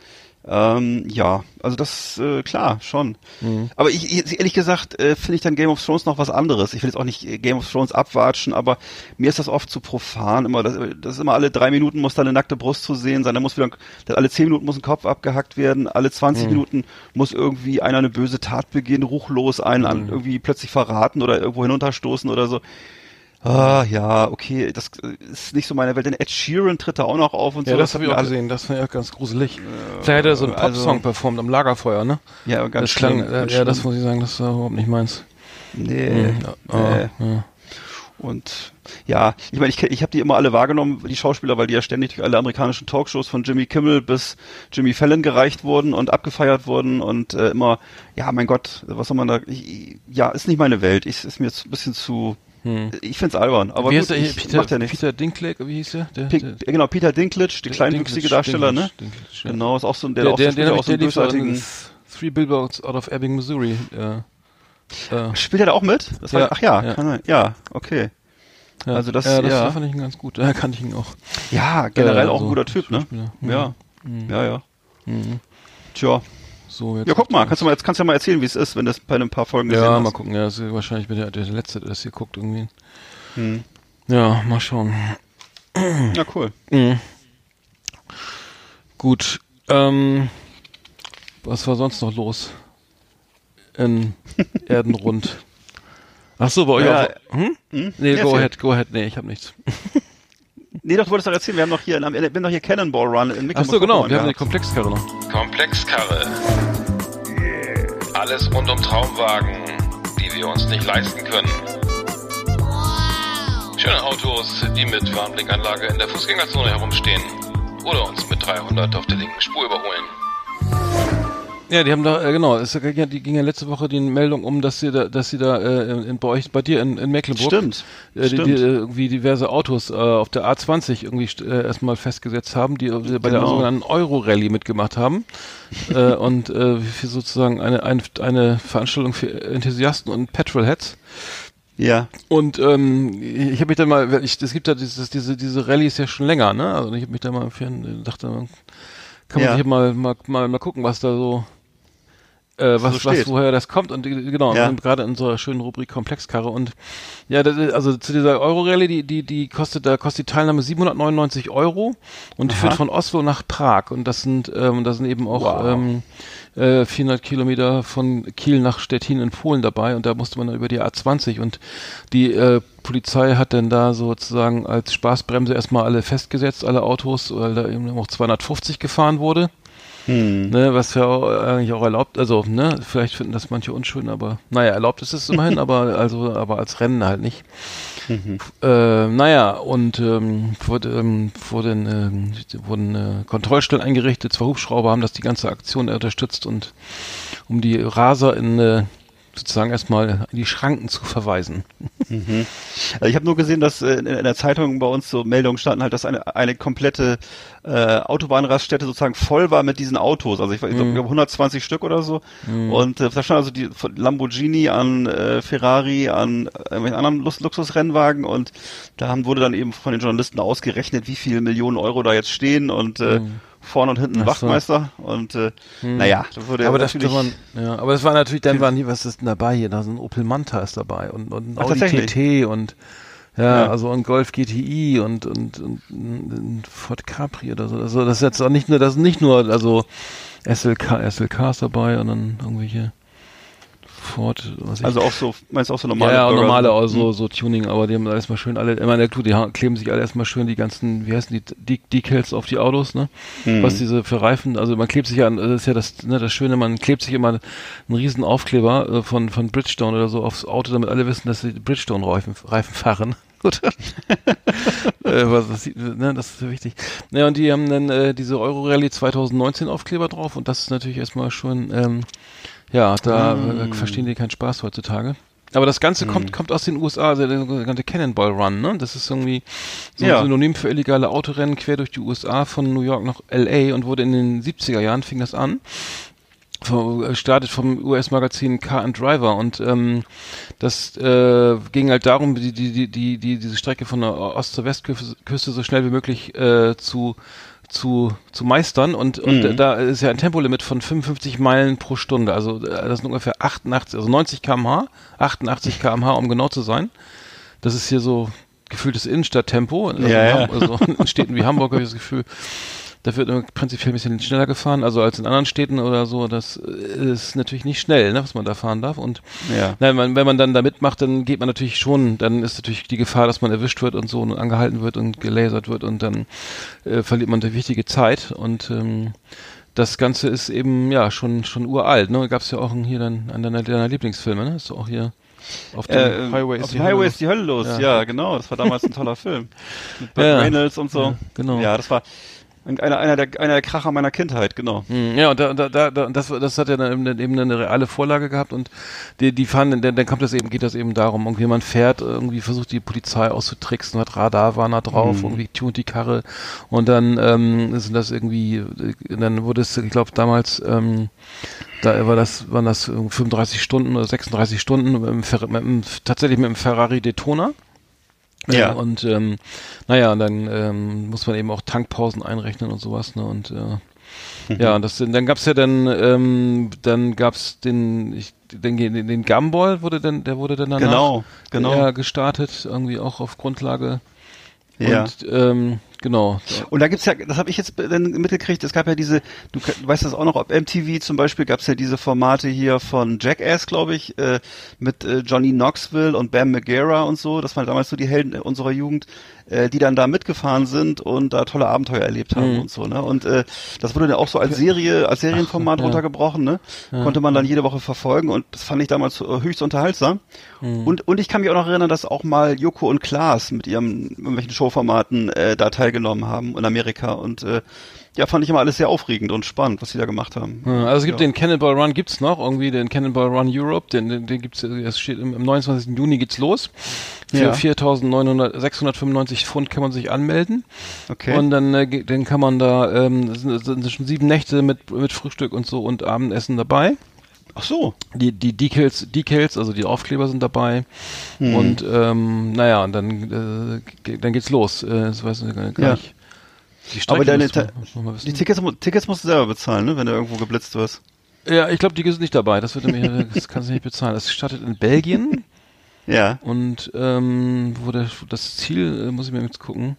Ähm, ja, also das äh, klar schon. Mhm. Aber ich, ich ehrlich gesagt äh, finde ich dann Game of Thrones noch was anderes. Ich will jetzt auch nicht äh, Game of Thrones abwatschen, aber mir ist das oft zu profan. Immer, das, das ist immer alle drei Minuten muss da eine nackte Brust zu sehen sein. Dann muss wieder, dann alle zehn Minuten muss ein Kopf abgehackt werden. Alle 20 Mhm. Minuten muss irgendwie einer eine böse Tat begehen, ruchlos einen Mhm. an, irgendwie plötzlich verraten oder irgendwo hinunterstoßen oder so. Ah, ja, okay, das äh, ist nicht so meine Welt. Denn Ed Sheeran tritt da auch noch auf und ja so. das habe ich auch alle- gesehen das fand ich auch ganz gruselig vielleicht hat er so einen also- Popsong performt am Lagerfeuer ne Ja, ganz das klang schlimm, äh, ja das muss ich sagen das war überhaupt nicht meins Nee, Hm, ja, nee. ah, ja. Und ja, ich meine, ich, ich habe die immer alle wahrgenommen, die Schauspieler, weil die ja ständig durch alle amerikanischen Talkshows von Jimmy Kimmel bis Jimmy Fallon gereicht wurden und abgefeiert wurden und äh, immer, ja, mein Gott, was soll man da, ich, ja, ist nicht meine Welt, ich, ist mir jetzt ein bisschen zu, Hm. ich find's albern, aber wie gut, heißt ich, Peter macht ja nichts. Peter Dinklage wie hieß der, der, der genau, Peter Dinklage, der kleinwüchsige Dinklage, Darsteller, ne? Dinklage, Dinklage, ja. Genau, ist auch so ein, der, Der, auch der, so der, auch so einen bösartigen, Three Billboards out of Ebbing, Missouri. Ja. Äh, spielt er da auch mit? Ja, ach ja, ja. kann sein. ja, okay. ja. Also das- ja, das ja. fand ich ihn ganz gut. Da kannte ich ihn auch. Ja, generell Äh, auch ein so guter Typ, ne? Mhm. Ja, ja, ja. Mhm. Tja, So Ja, guck mal, kannst du mal, jetzt kannst du ja mal erzählen, wie es ist, wenn das bei ein paar Folgen gesehen Ja, hast. mal gucken. Ja, das ist wahrscheinlich der, der letzte, der das hier guckt irgendwie. Hm. Ja, mal schauen. Ja, cool. Mhm. Gut. Ähm, was war sonst noch los? In Erdenrund. Ach so, bei euch Ja, auch. Hm? Hm? Nee, Ja, go ahead, go ahead. Nee, ich hab nichts. Nee, doch, du wolltest doch erzählen, wir haben noch hier, wir haben noch hier Cannonball Run in Ach so, genau. Wir haben die Komplexkarre noch. Komplexkarre. Alles rund um Traumwagen, die wir uns nicht leisten können. Schöne Autos, die mit Warnblinkanlage in der Fußgängerzone herumstehen. Oder uns mit 300 auf der linken Spur überholen. Ja, die haben da, äh, genau, es ging ja, die ging ja letzte Woche die Meldung um, dass sie da, dass sie da äh, in, bei euch, bei dir in, in Mecklenburg Stimmt. äh, die, Stimmt. die, äh, irgendwie diverse Autos äh, auf der A20 irgendwie äh, erstmal festgesetzt haben, die äh, bei der Genau. sogenannten Euro-Rallye mitgemacht haben äh, und äh, für sozusagen eine, eine, eine Veranstaltung für Enthusiasten und Petrolheads. ja. Und ähm, ich habe mich dann mal, ich, es gibt ja dieses, diese diese Rallyes ja schon länger, ne? Also ich habe mich da mal dachte, man kann man Ja. sich mal, mal mal mal gucken, was da so äh, was, so was, woher das kommt und äh, genau, Ja. gerade in unserer schönen Rubrik Komplexkarre und ja, das, ist- also zu dieser Euro-Rallye, die, die, die kostet, da kostet die Teilnahme 799 Euro und die Aha. führt von Oslo nach Prag und das sind, ähm, das sind eben auch Wow. ähm, äh, 400 Kilometer von Kiel nach Stettin in Polen dabei und da musste man dann über die A20 und die äh, Polizei hat dann da sozusagen als Spaßbremse erstmal alle festgesetzt, alle Autos, weil da eben auch 250 gefahren wurde. Hm. Ne, was ja auch eigentlich auch erlaubt, also, ne, vielleicht finden das manche unschön, aber naja, erlaubt ist es immerhin, aber also, aber als Rennen halt nicht. Mhm. Äh, naja, und ähm, wurde, ähm, wurden, ähm, wurden äh, Kontrollstellen eingerichtet, zwei Hubschrauber haben das die ganze Aktion unterstützt und um die Raser in äh, sozusagen erstmal in die Schranken zu verweisen. Also ich habe nur gesehen, dass äh, in, in der Zeitung bei uns so Meldungen standen halt, dass eine, eine komplette äh, Autobahnraststätte sozusagen voll war mit diesen Autos. Also ich, ich glaube 120 Stück oder so. Und äh, da stand also die von Lamborghini an äh, Ferrari an irgendwelchen anderen Lux Luxusrennwagen und da haben, wurde dann eben von den Journalisten ausgerechnet, wie viele Millionen Euro da jetzt stehen und äh, vorne und hinten so. Wachtmeister und äh, naja, da wurde aber das man, ja, aber das war natürlich, dann waren hier, was ist denn dabei hier? Da ist ein Opel Manta ist dabei und, und ein Ach, Audi? TT und ja, Ja. also ein Golf GTI und, und, und ein Ford Capri oder so. Also das ist jetzt auch nicht nur, das ist nicht nur, also SLK, SLKs dabei und dann irgendwelche Ford, also auch so, meinst du auch so normale ja, ja, normale, Hm. also so Tuning, aber die haben erstmal schön alle, ich meine, gut, die kleben sich alle erstmal schön die ganzen, wie heißen die, De Decals auf die Autos, ne? Hm. Was diese für Reifen, also man klebt sich ja, an- das ist ja das, ne, das Schöne, man klebt sich immer einen riesen Aufkleber äh, von, von Bridgestone oder so aufs Auto, damit alle wissen, dass sie Bridgestone-Reifen Reifen fahren. Gut. äh, was, das, ne, das ist so wichtig. Ja, und die haben dann äh, diese Euro Rally 2019 Aufkleber drauf und das ist natürlich erstmal schon, ähm, ja, da äh, verstehen die keinen Spaß heutzutage. Aber das Ganze kommt, kommt aus den USA, also der sogenannte Cannonball Run, ne? Das ist irgendwie so ein Ja. Synonym für illegale Autorennen quer durch die USA von New York nach LA und wurde in den 70er Jahren, fing das an. Äh, startet vom US-Magazin Car and Driver und ähm, das äh, ging halt darum, die, die, die, die, die, diese Strecke von der Ost- zur Westküste Küste so schnell wie möglich äh, zu zu, zu meistern und, und Mhm. da ist ja ein Tempolimit von 55 Meilen pro Stunde, also äh, das sind ungefähr 88, also 90 km/h, 88 km/h, um genau zu sein. Das ist hier so gefühltes Innenstadttempo. Also, Ja, in ja. Also in Städten wie Hamburg habe ich das Gefühl, da wird prinzipiell ein bisschen schneller gefahren, also als in anderen Städten oder so. Das äh, ist natürlich nicht schnell, ne, was man da fahren darf. Und Ja. Nein, man, wenn man dann da mitmacht, dann geht man natürlich schon, dann ist natürlich die Gefahr, dass man erwischt wird und so und angehalten wird und gelasert wird und dann äh, verliert man die wichtige Zeit und ähm, das Ganze ist eben ja schon schon uralt. Ne, gab es ja auch hier dann an deiner, deiner Lieblingsfilme, ne? Ist auch hier auf dem Äh, Highway auf ist dem die Highway Hölle ist die Hölle los. Ja. Ja. genau. Das war damals ein toller Film. Mit Burt Ja. Reynolds und so. Ja, genau. Ja, das war einer, einer, der, einer der Kracher meiner Kindheit, genau. Hm, Ja, und da, da, da, da das, das hat ja dann eben, eben eine reale Vorlage gehabt und die, die fahren, dann, dann kommt das eben, geht das eben darum, irgendwie man fährt, irgendwie versucht die Polizei auszutricksen, hat Radarwarner drauf, irgendwie tunt die Karre und dann ähm, sind das irgendwie, äh, dann wurde es, ich glaube damals, ähm, da war das, waren das irgendwie 35 Stunden oder 36 Stunden mit dem, mit dem, tatsächlich mit dem Ferrari Daytona. Ja. Und ähm, naja, und dann ähm, muss man eben auch Tankpausen einrechnen und sowas, ne? Und äh, Ja, und das, dann gab's ja dann, ähm, dann gab's den, ich, den, den, den Gumball wurde dann, der wurde dann danach Genau, genau. ja, gestartet, irgendwie auch auf Grundlage. Ja. Und ähm, genau. Und da gibt's ja, das habe ich jetzt dann mitgekriegt, es gab ja diese, du, du weißt das auch noch, ob MTV zum Beispiel gab's ja diese Formate hier von Jackass, glaube ich, äh, mit äh, Johnny Knoxville und Bam Margera und so, das waren damals so die Helden unserer Jugend, äh, die dann da mitgefahren sind und da tolle Abenteuer erlebt haben Mhm. und so, ne? Und äh, das wurde dann auch so als Serie, als Serienformat ja. runtergebrochen, ne? Konnte man dann jede Woche verfolgen und das fand ich damals äh, höchst unterhaltsam. Mhm. Und, und ich kann mich auch noch erinnern, dass auch mal Joko und Klaas mit ihrem irgendwelchen Showformaten äh, da teilgenommen haben in Amerika und äh, ja, fand ich immer alles sehr aufregend und spannend, was sie da gemacht haben. Also es gibt Ja. den Cannonball Run gibt's noch, irgendwie den Cannonball Run Europe, den, den, den gibt's, es steht im, am 29. Juni geht's los. Für Ja. 4.900, 695 Pfund kann man sich anmelden. Okay. Und dann, äh, dann kann man da, ähm, es sind, sind schon sieben Nächte mit, mit Frühstück und so und Abendessen dabei. Ach so. Die, die Decals, Decals, also die Aufkleber sind dabei. Und ähm, naja, und dann, äh, dann geht's los. Äh, das weiß ich gar gar Ja. nicht. Die Strecke Aber deine. Die Tickets, Tickets musst du selber bezahlen, ne, wenn du irgendwo geblitzt wirst. Ja, ich glaube, die sind nicht dabei. Das, wird nämlich, das kannst du nicht bezahlen. Das startet in Belgien Ja. und ähm, wo der, das Ziel, äh, muss ich mir jetzt gucken.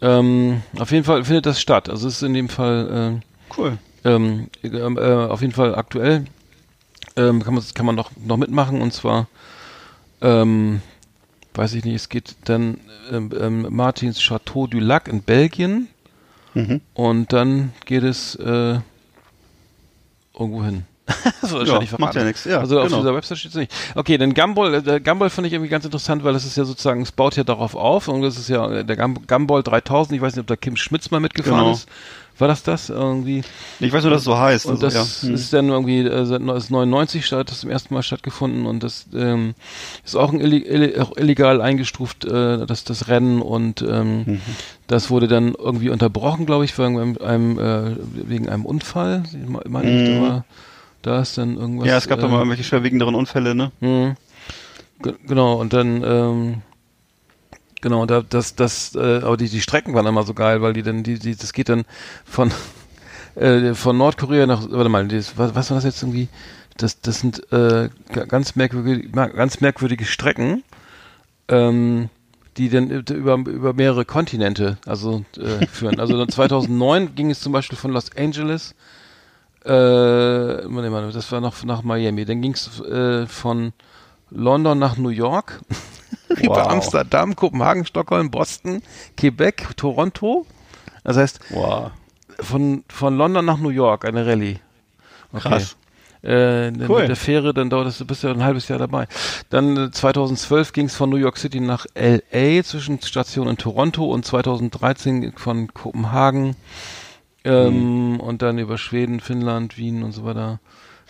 Ähm, auf jeden Fall findet das statt. Also es ist in dem Fall Cool. äh, ähm, äh, auf jeden Fall aktuell. Ähm, kann man kann man noch noch mitmachen und zwar ähm, weiß ich nicht. Es geht dann ähm, ähm, Martins Château du Lac in Belgien Mhm. und dann geht es äh, irgendwo hin. wird wahrscheinlich macht verraten. ja nichts. Ja, also auf genau. dieser Website steht es nicht. Okay, den Gumball, äh, Gumball finde ich irgendwie ganz interessant, weil das ist ja sozusagen, es baut ja darauf auf und das ist ja äh, der Gum- Gumball 3000, ich weiß nicht, ob da Kim Schmitz mal mitgefahren Genau. ist. War das das irgendwie? Ich weiß nur, dass es so heißt. Und also, das ja. Hm. ist dann irgendwie äh, seit no- ist 99 statt, das zum ersten Mal stattgefunden und das ähm, ist auch ein illi illi auch illegal eingestuft, äh, das, das Rennen und ähm, Mhm. das wurde dann irgendwie unterbrochen, glaube ich, wegen einem, einem äh, wegen einem Unfall. Ich me- meine ich, da Mhm. war da ist dann irgendwas. ja, es gab äh, doch mal irgendwelche schwerwiegenderen Unfälle, ne? Mhm. Ge- Genau, und dann, ähm, genau, da, das, das, äh, aber die, die Strecken waren immer so geil, weil die dann, die, die, das geht dann von, äh, von Nordkorea nach, warte mal, das, was, was war das jetzt irgendwie? Das, das sind äh, ga- ganz merkwürdige, ganz merkwürdige Strecken, ähm, die dann über, über mehrere Kontinente also äh, führen. Also dann 2009 ging es zum Beispiel von Los Angeles äh, das war noch nach Miami. Dann ging es äh, von London nach New York, über Wow. Amsterdam, Kopenhagen, Stockholm, Boston, Quebec, Toronto. Das heißt, Wow. von, von London nach New York, eine Rallye. Okay. Krass. Äh, Cool. mit der Fähre, dann dauert es, du bist ja ein halbes Jahr dabei. Dann äh, 2012 ging es von New York City nach LA, Zwischenstation in Toronto und 2013 von Kopenhagen ähm, Mhm. und dann über Schweden, Finnland, Wien und so weiter.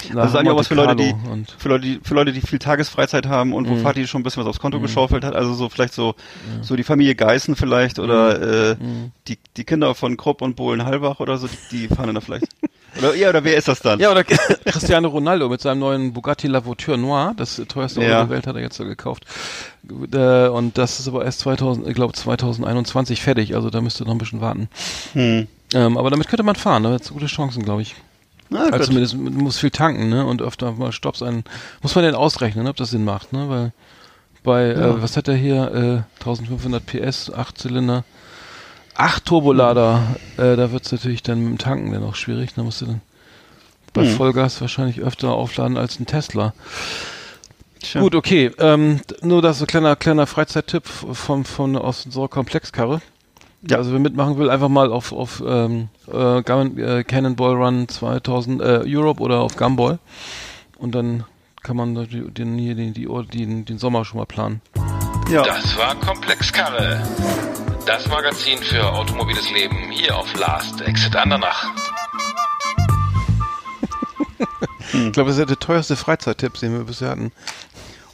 Nach Das ist eigentlich auch was für Leute, die, für Leute, die, für Leute, die viel Tagesfreizeit haben und wo Mhm. Vati schon ein bisschen was aufs Konto geschaufelt hat. Also so vielleicht so, so die Familie Geißen vielleicht oder äh, Mhm. die, die Kinder von Krupp und Bohlen Halbach oder so, die, die fahren dann da vielleicht. Oder, ja, oder wer ist das dann? Ja, oder Cristiano Ronaldo mit seinem neuen Bugatti La Voiture Noir, das teuerste Auto Ja. der Welt hat er jetzt so gekauft. Äh, und das ist aber erst 2000, ich glaube 2021 fertig, also da müsste noch ein bisschen warten. Hm. Ähm, aber damit könnte man fahren, da hat gute Chancen, glaube ich. Na, Also zumindest man muss viel tanken, ne? Und öfter mal Stops ein. Muss man denn ausrechnen, ob das Sinn macht, ne? Weil bei Ja. äh, was hat er hier? Äh, 1500 PS, 8 Zylinder, 8 Turbolader. Äh, da wird's natürlich dann mit dem Tanken dann auch schwierig. Da musst du dann bei Hm. Vollgas wahrscheinlich öfter aufladen als ein Tesla. Tja. Gut, okay. Ähm, nur das so kleiner kleiner Freizeittipp von von aus unserer Komplexkarre. Ja. Also wer mitmachen will, einfach mal auf auf ähm, äh, äh, Cannonball Run 2000 äh, Europe oder auf Gumball und dann kann man den hier den, die, den, den Sommer schon mal planen. Ja. Das war Komplexkarre. Das Magazin für automobiles Leben hier auf Last Exit Andernach. Ich glaube, das ist ja der teuerste Freizeittipp, den wir bisher hatten.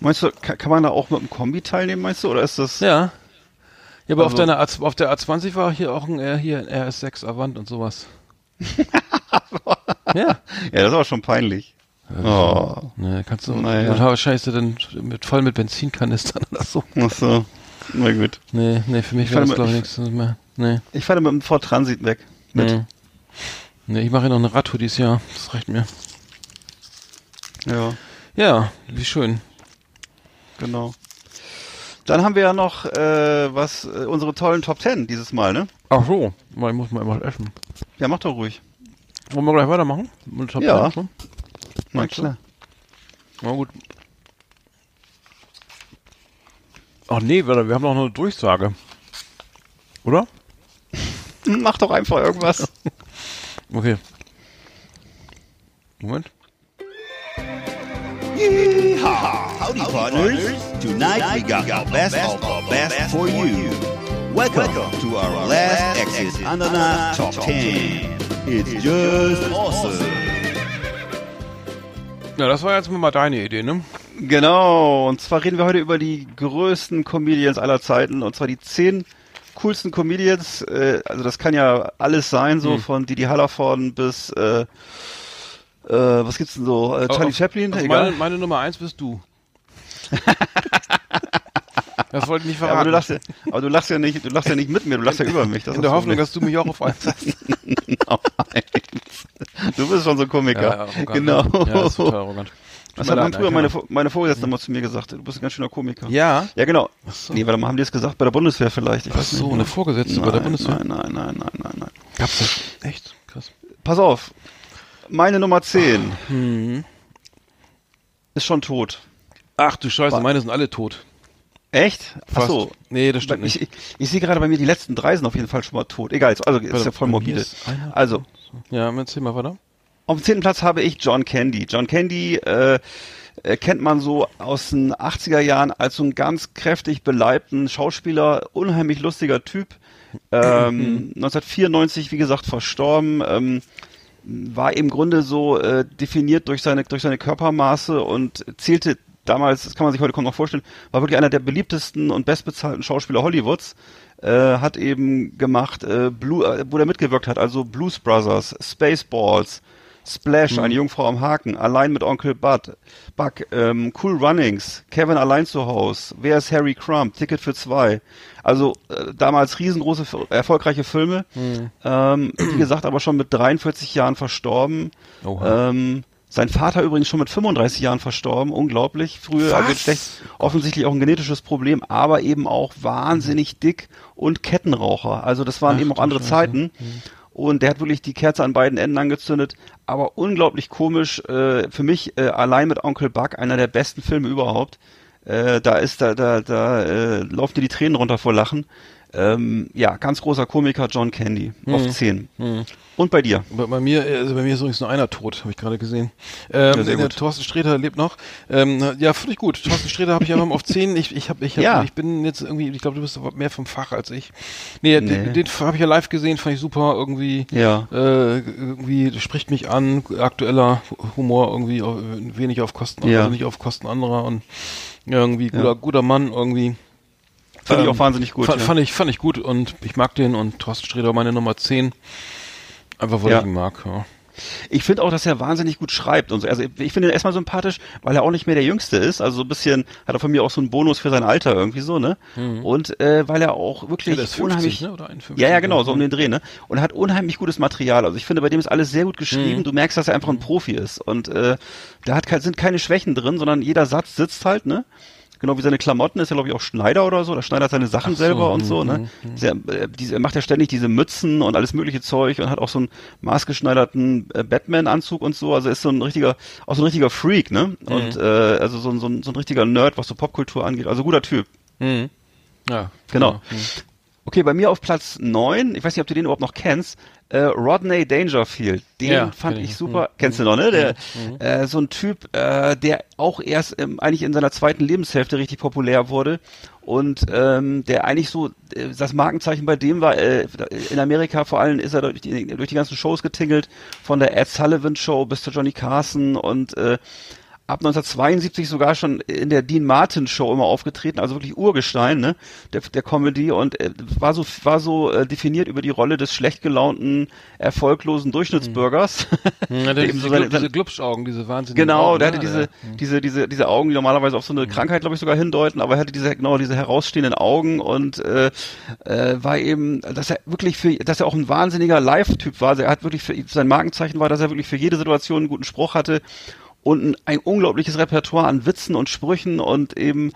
Meinst du, kann, kann man da auch mit dem Kombi teilnehmen, meinst du? Oder ist das. Ja. Ja, aber auf Also- deiner A, auf der A20 war hier auch ein hier ein RS6 Avant und sowas. ja. Ja, das aber schon peinlich. Oh. Ne, kannst du Naja. und wahrscheinlich er dann mit voll mit Benzinkanistern oder so. Ach so. Na gut. Nee, nee, für mich Ich wäre das glaube ich nichts mehr. Nee. Ich fahre mit dem Ford Transit weg. Mit. Nee. Ne, ich mache ja noch eine Radtour dieses Jahr. Das reicht mir. Ja, Ja, wie schön. genau. Dann haben wir ja noch äh, was äh, unsere tollen Top Ten dieses Mal, ne? Ach so, weil ich muss mal was essen. Ja, mach doch ruhig. Wollen wir gleich weitermachen? Mit Top Ja. 10 schon? Na Meinst du? klar. Na gut. Ach nee, wir haben noch eine Durchsage. Oder? Mach doch einfach irgendwas. Okay. Moment. Howdy, partners. Tonight we got the best of the best for you. Welcome to our last Exit Andana Top 10. It's just awesome. Ja, das war jetzt mal deine Idee, ne? Genau, und zwar reden wir heute über die größten Comedians aller Zeiten, und zwar die zehn coolsten Comedians. Äh, also das kann ja alles sein, so Hm. von Didi Hallervorden bis, äh, äh, was gibt's denn so, äh, Charlie Auf- Chaplin, egal. meine, meine Nummer eins bist du. das wollte ich nicht Ja, verraten. aber du lachst ja, aber du lachst ja nicht, du lachst ja nicht mit mir, du lachst ja über mich. Das In der Hoffnung, dass du mich auch auf eins hast. du bist schon so ein Komiker. arrogant, genau. Ja, das ist total arrogant. Tut Das mir hat man früher meine, meine Vorgesetzte mal zu mir gesagt. Du bist ein ganz schöner Komiker. Ja? Ja, genau. so. Nee, warte mal, haben die das gesagt bei der Bundeswehr vielleicht? Ich Ach so, nicht. eine Vorgesetzte nein, bei der Bundeswehr. Nein, nein, nein, nein, nein, nein. Gab's das? Echt? Krass. Pass auf. Meine Nummer 10 Mhm. ist schon tot. Ach du Scheiße, Wa- meine sind alle tot. Echt? Ach Fast. so. Nee, das stimmt Ich, nicht. ich, ich sehe gerade bei mir, die letzten drei sind auf jeden Fall schon mal tot. Egal, also ist Warte, ja voll morbide. ist Also, Ja, erzähl mal weiter. Auf dem zehnten Platz habe ich John Candy. John Candy äh, äh, kennt man so aus den 80er Jahren als so einen ganz kräftig beleibten Schauspieler, unheimlich lustiger Typ. Ähm, 1994, wie gesagt, verstorben. Ähm, war im Grunde so äh, definiert durch seine durch seine Körpermaße und zählte damals, das kann man sich heute kaum noch vorstellen, war wirklich einer der beliebtesten und bestbezahlten Schauspieler Hollywoods. Äh, hat eben gemacht, äh, Blue, äh, wo er mitgewirkt hat, also Blues Brothers, Spaceballs, Splash, eine Jungfrau am Haken, Allein mit Onkel Bud, Buck, ähm, Cool Runnings, Kevin allein zu Haus, Wer ist Harry Crumb, Ticket für zwei. Also äh, damals riesengroße, erfolgreiche Filme. Ähm, wie gesagt, aber schon mit 43 Jahren verstorben. Oha. Ähm, sein Vater übrigens schon mit 35 Jahren verstorben, unglaublich. Früher, also schlecht, offensichtlich auch ein genetisches Problem, aber eben auch wahnsinnig dick und Kettenraucher. Also das waren Ach eben auch andere Scheiße. Zeiten. Und der hat wirklich die Kerze an beiden Enden angezündet, aber unglaublich komisch. Äh, für mich äh, allein mit Onkel Buck einer der besten Filme überhaupt. Äh, da ist da da da äh, laufen dir die Tränen runter vor Lachen. Ähm, ja, ganz großer Komiker John Candy auf Mhm. 10. Und bei dir? Bei, bei mir, also bei mir ist übrigens nur einer tot, habe ich gerade gesehen. Ähm, Ja, sehr der gut. Thorsten Sträter lebt noch. Ähm, ja, finde ich gut. Thorsten Sträter habe ich einfach mal auf 10. Ich, ich, hab, ich, hab, Ja. ich bin jetzt irgendwie, ich glaube, du bist mehr vom Fach als ich. Nee, Nee. den, den habe ich ja live gesehen, fand ich super. Irgendwie, Ja. äh, irgendwie spricht mich an. Aktueller Humor irgendwie auf, wenig auf Kosten, Ja. also nicht auf Kosten anderer und irgendwie guter, Ja. guter Mann irgendwie. Fand ich Ähm, auch wahnsinnig gut. Fand, ja. fand ich, fand ich gut und ich mag den und Thorsten Sträter meine Nummer 10. Einfach weil Ja. ich ihn mag, ja. Ich finde auch, dass er wahnsinnig gut schreibt und so. Also ich finde ihn erstmal sympathisch, weil er auch nicht mehr der Jüngste ist. Also so ein bisschen hat er von mir auch so einen Bonus für sein Alter irgendwie so, ne? Und äh, weil er auch wirklich Mhm. Ja, der ist 50, unheimlich. ne? Oder 51, ja, ja, genau, so um den Dreh, ne? Und er hat unheimlich gutes Material. Also ich finde, bei dem ist alles sehr gut geschrieben. Mhm. Du merkst, dass er einfach ein Profi ist. Und äh, da hat sind keine Schwächen drin, sondern jeder Satz sitzt halt, ne? Genau wie seine Klamotten ist er, glaube ich, auch Schneider oder so. Da schneidet seine Sachen Ach so, selber und mhm, so, ne? Sehr, äh, diese, er macht ja ständig diese Mützen und alles mögliche Zeug und hat auch so einen maßgeschneiderten äh, Batman-Anzug und so. Also ist so ein richtiger, auch so ein richtiger Freak, ne? Mhm. Und äh, also so, ein- so, ein, so ein richtiger Nerd, was so Popkultur angeht. Also guter Typ. Mhm. Ja, Genau. Ja, mhm. Okay, bei mir auf Platz neun, ich weiß nicht, ob du den überhaupt noch kennst, äh, Rodney Dangerfield. Den Ja, fand ich super. Kennst du noch, ne? Der, äh, so ein Typ, äh, der auch erst ähm, eigentlich in seiner zweiten Lebenshälfte richtig populär wurde und ähm, der eigentlich so, äh, das Markenzeichen bei dem war, äh, in Amerika vor allem ist er durch die, durch die ganzen Shows getingelt, von der Ed Sullivan Show bis zu Johnny Carson und äh, ab 1972 sogar schon in der Dean Martin Show immer aufgetreten, also wirklich Urgestein, ne, der, der Comedy und äh, war so war so äh, definiert über die Rolle des schlecht gelaunten, erfolglosen Durchschnittsbürgers. Mhm. Ja, Der eben diese, so seine- diese Glubschaugen, diese wahnsinnigen Genau, Augen, der ne? hatte diese, Ja. diese, diese, diese Augen, die normalerweise auf so eine Krankheit, glaube ich, sogar hindeuten, aber er hatte diese, genau, diese herausstehenden Augen und äh, äh, war eben, dass er wirklich für, dass er auch ein wahnsinniger Live-Typ war. Also er hat wirklich für sein Markenzeichen war, dass er wirklich für jede Situation einen guten Spruch hatte und ein, unglaubliches Repertoire an Witzen und Sprüchen und eben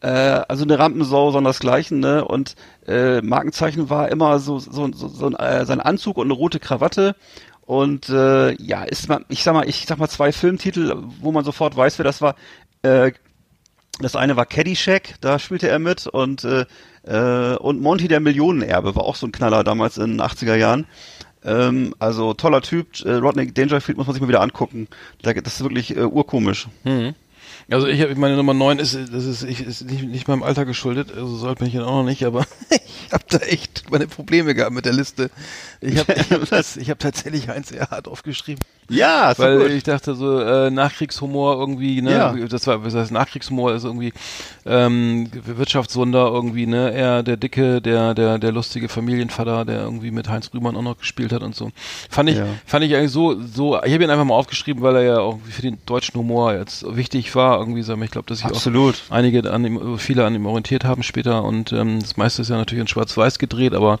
äh, also eine Rampensau, sondersgleichen, ne? Und äh, Markenzeichen war immer so so, so, so ein, äh, sein Anzug und eine rote Krawatte. Und äh, ja, ist mal, ich sag mal, ich sag mal zwei Filmtitel, wo man sofort weiß, wer das war. Äh, das eine war Caddyshack, da spielte er mit und äh, äh, und Monty der Millionenerbe war auch so ein Knaller damals in den 80er Jahren. Ähm, also toller Typ, äh, Rodney Dangerfield muss man sich mal wieder angucken. Da- Das ist wirklich äh, urkomisch. Mhm. Also ich habe meine Nummer 9 ist das ist, ich, ist nicht, nicht meinem Alter geschuldet, also so alt bin ich ja auch noch nicht, aber ich habe da echt meine Probleme gehabt mit der Liste. Ich habe ich hab, das- ich hab tatsächlich Heinz Erhardt aufgeschrieben, Ja, weil gut. ich dachte so äh, Nachkriegshumor irgendwie, ne, Ja. das war was heißt Nachkriegshumor ist irgendwie ähm, Wirtschaftswunder irgendwie, ne, er der dicke, der der der lustige Familienvater, der irgendwie mit Heinz Rühmann auch noch gespielt hat und so. Fand ich Ja. fand ich eigentlich so so ich habe ihn einfach mal aufgeschrieben, weil er ja auch für den deutschen Humor jetzt wichtig war irgendwie, wir, ich glaube, dass ich auch Absolut. einige an ihm, viele an ihm orientiert haben später und ähm, das meiste ist ja natürlich in Schwarz-Weiß gedreht, aber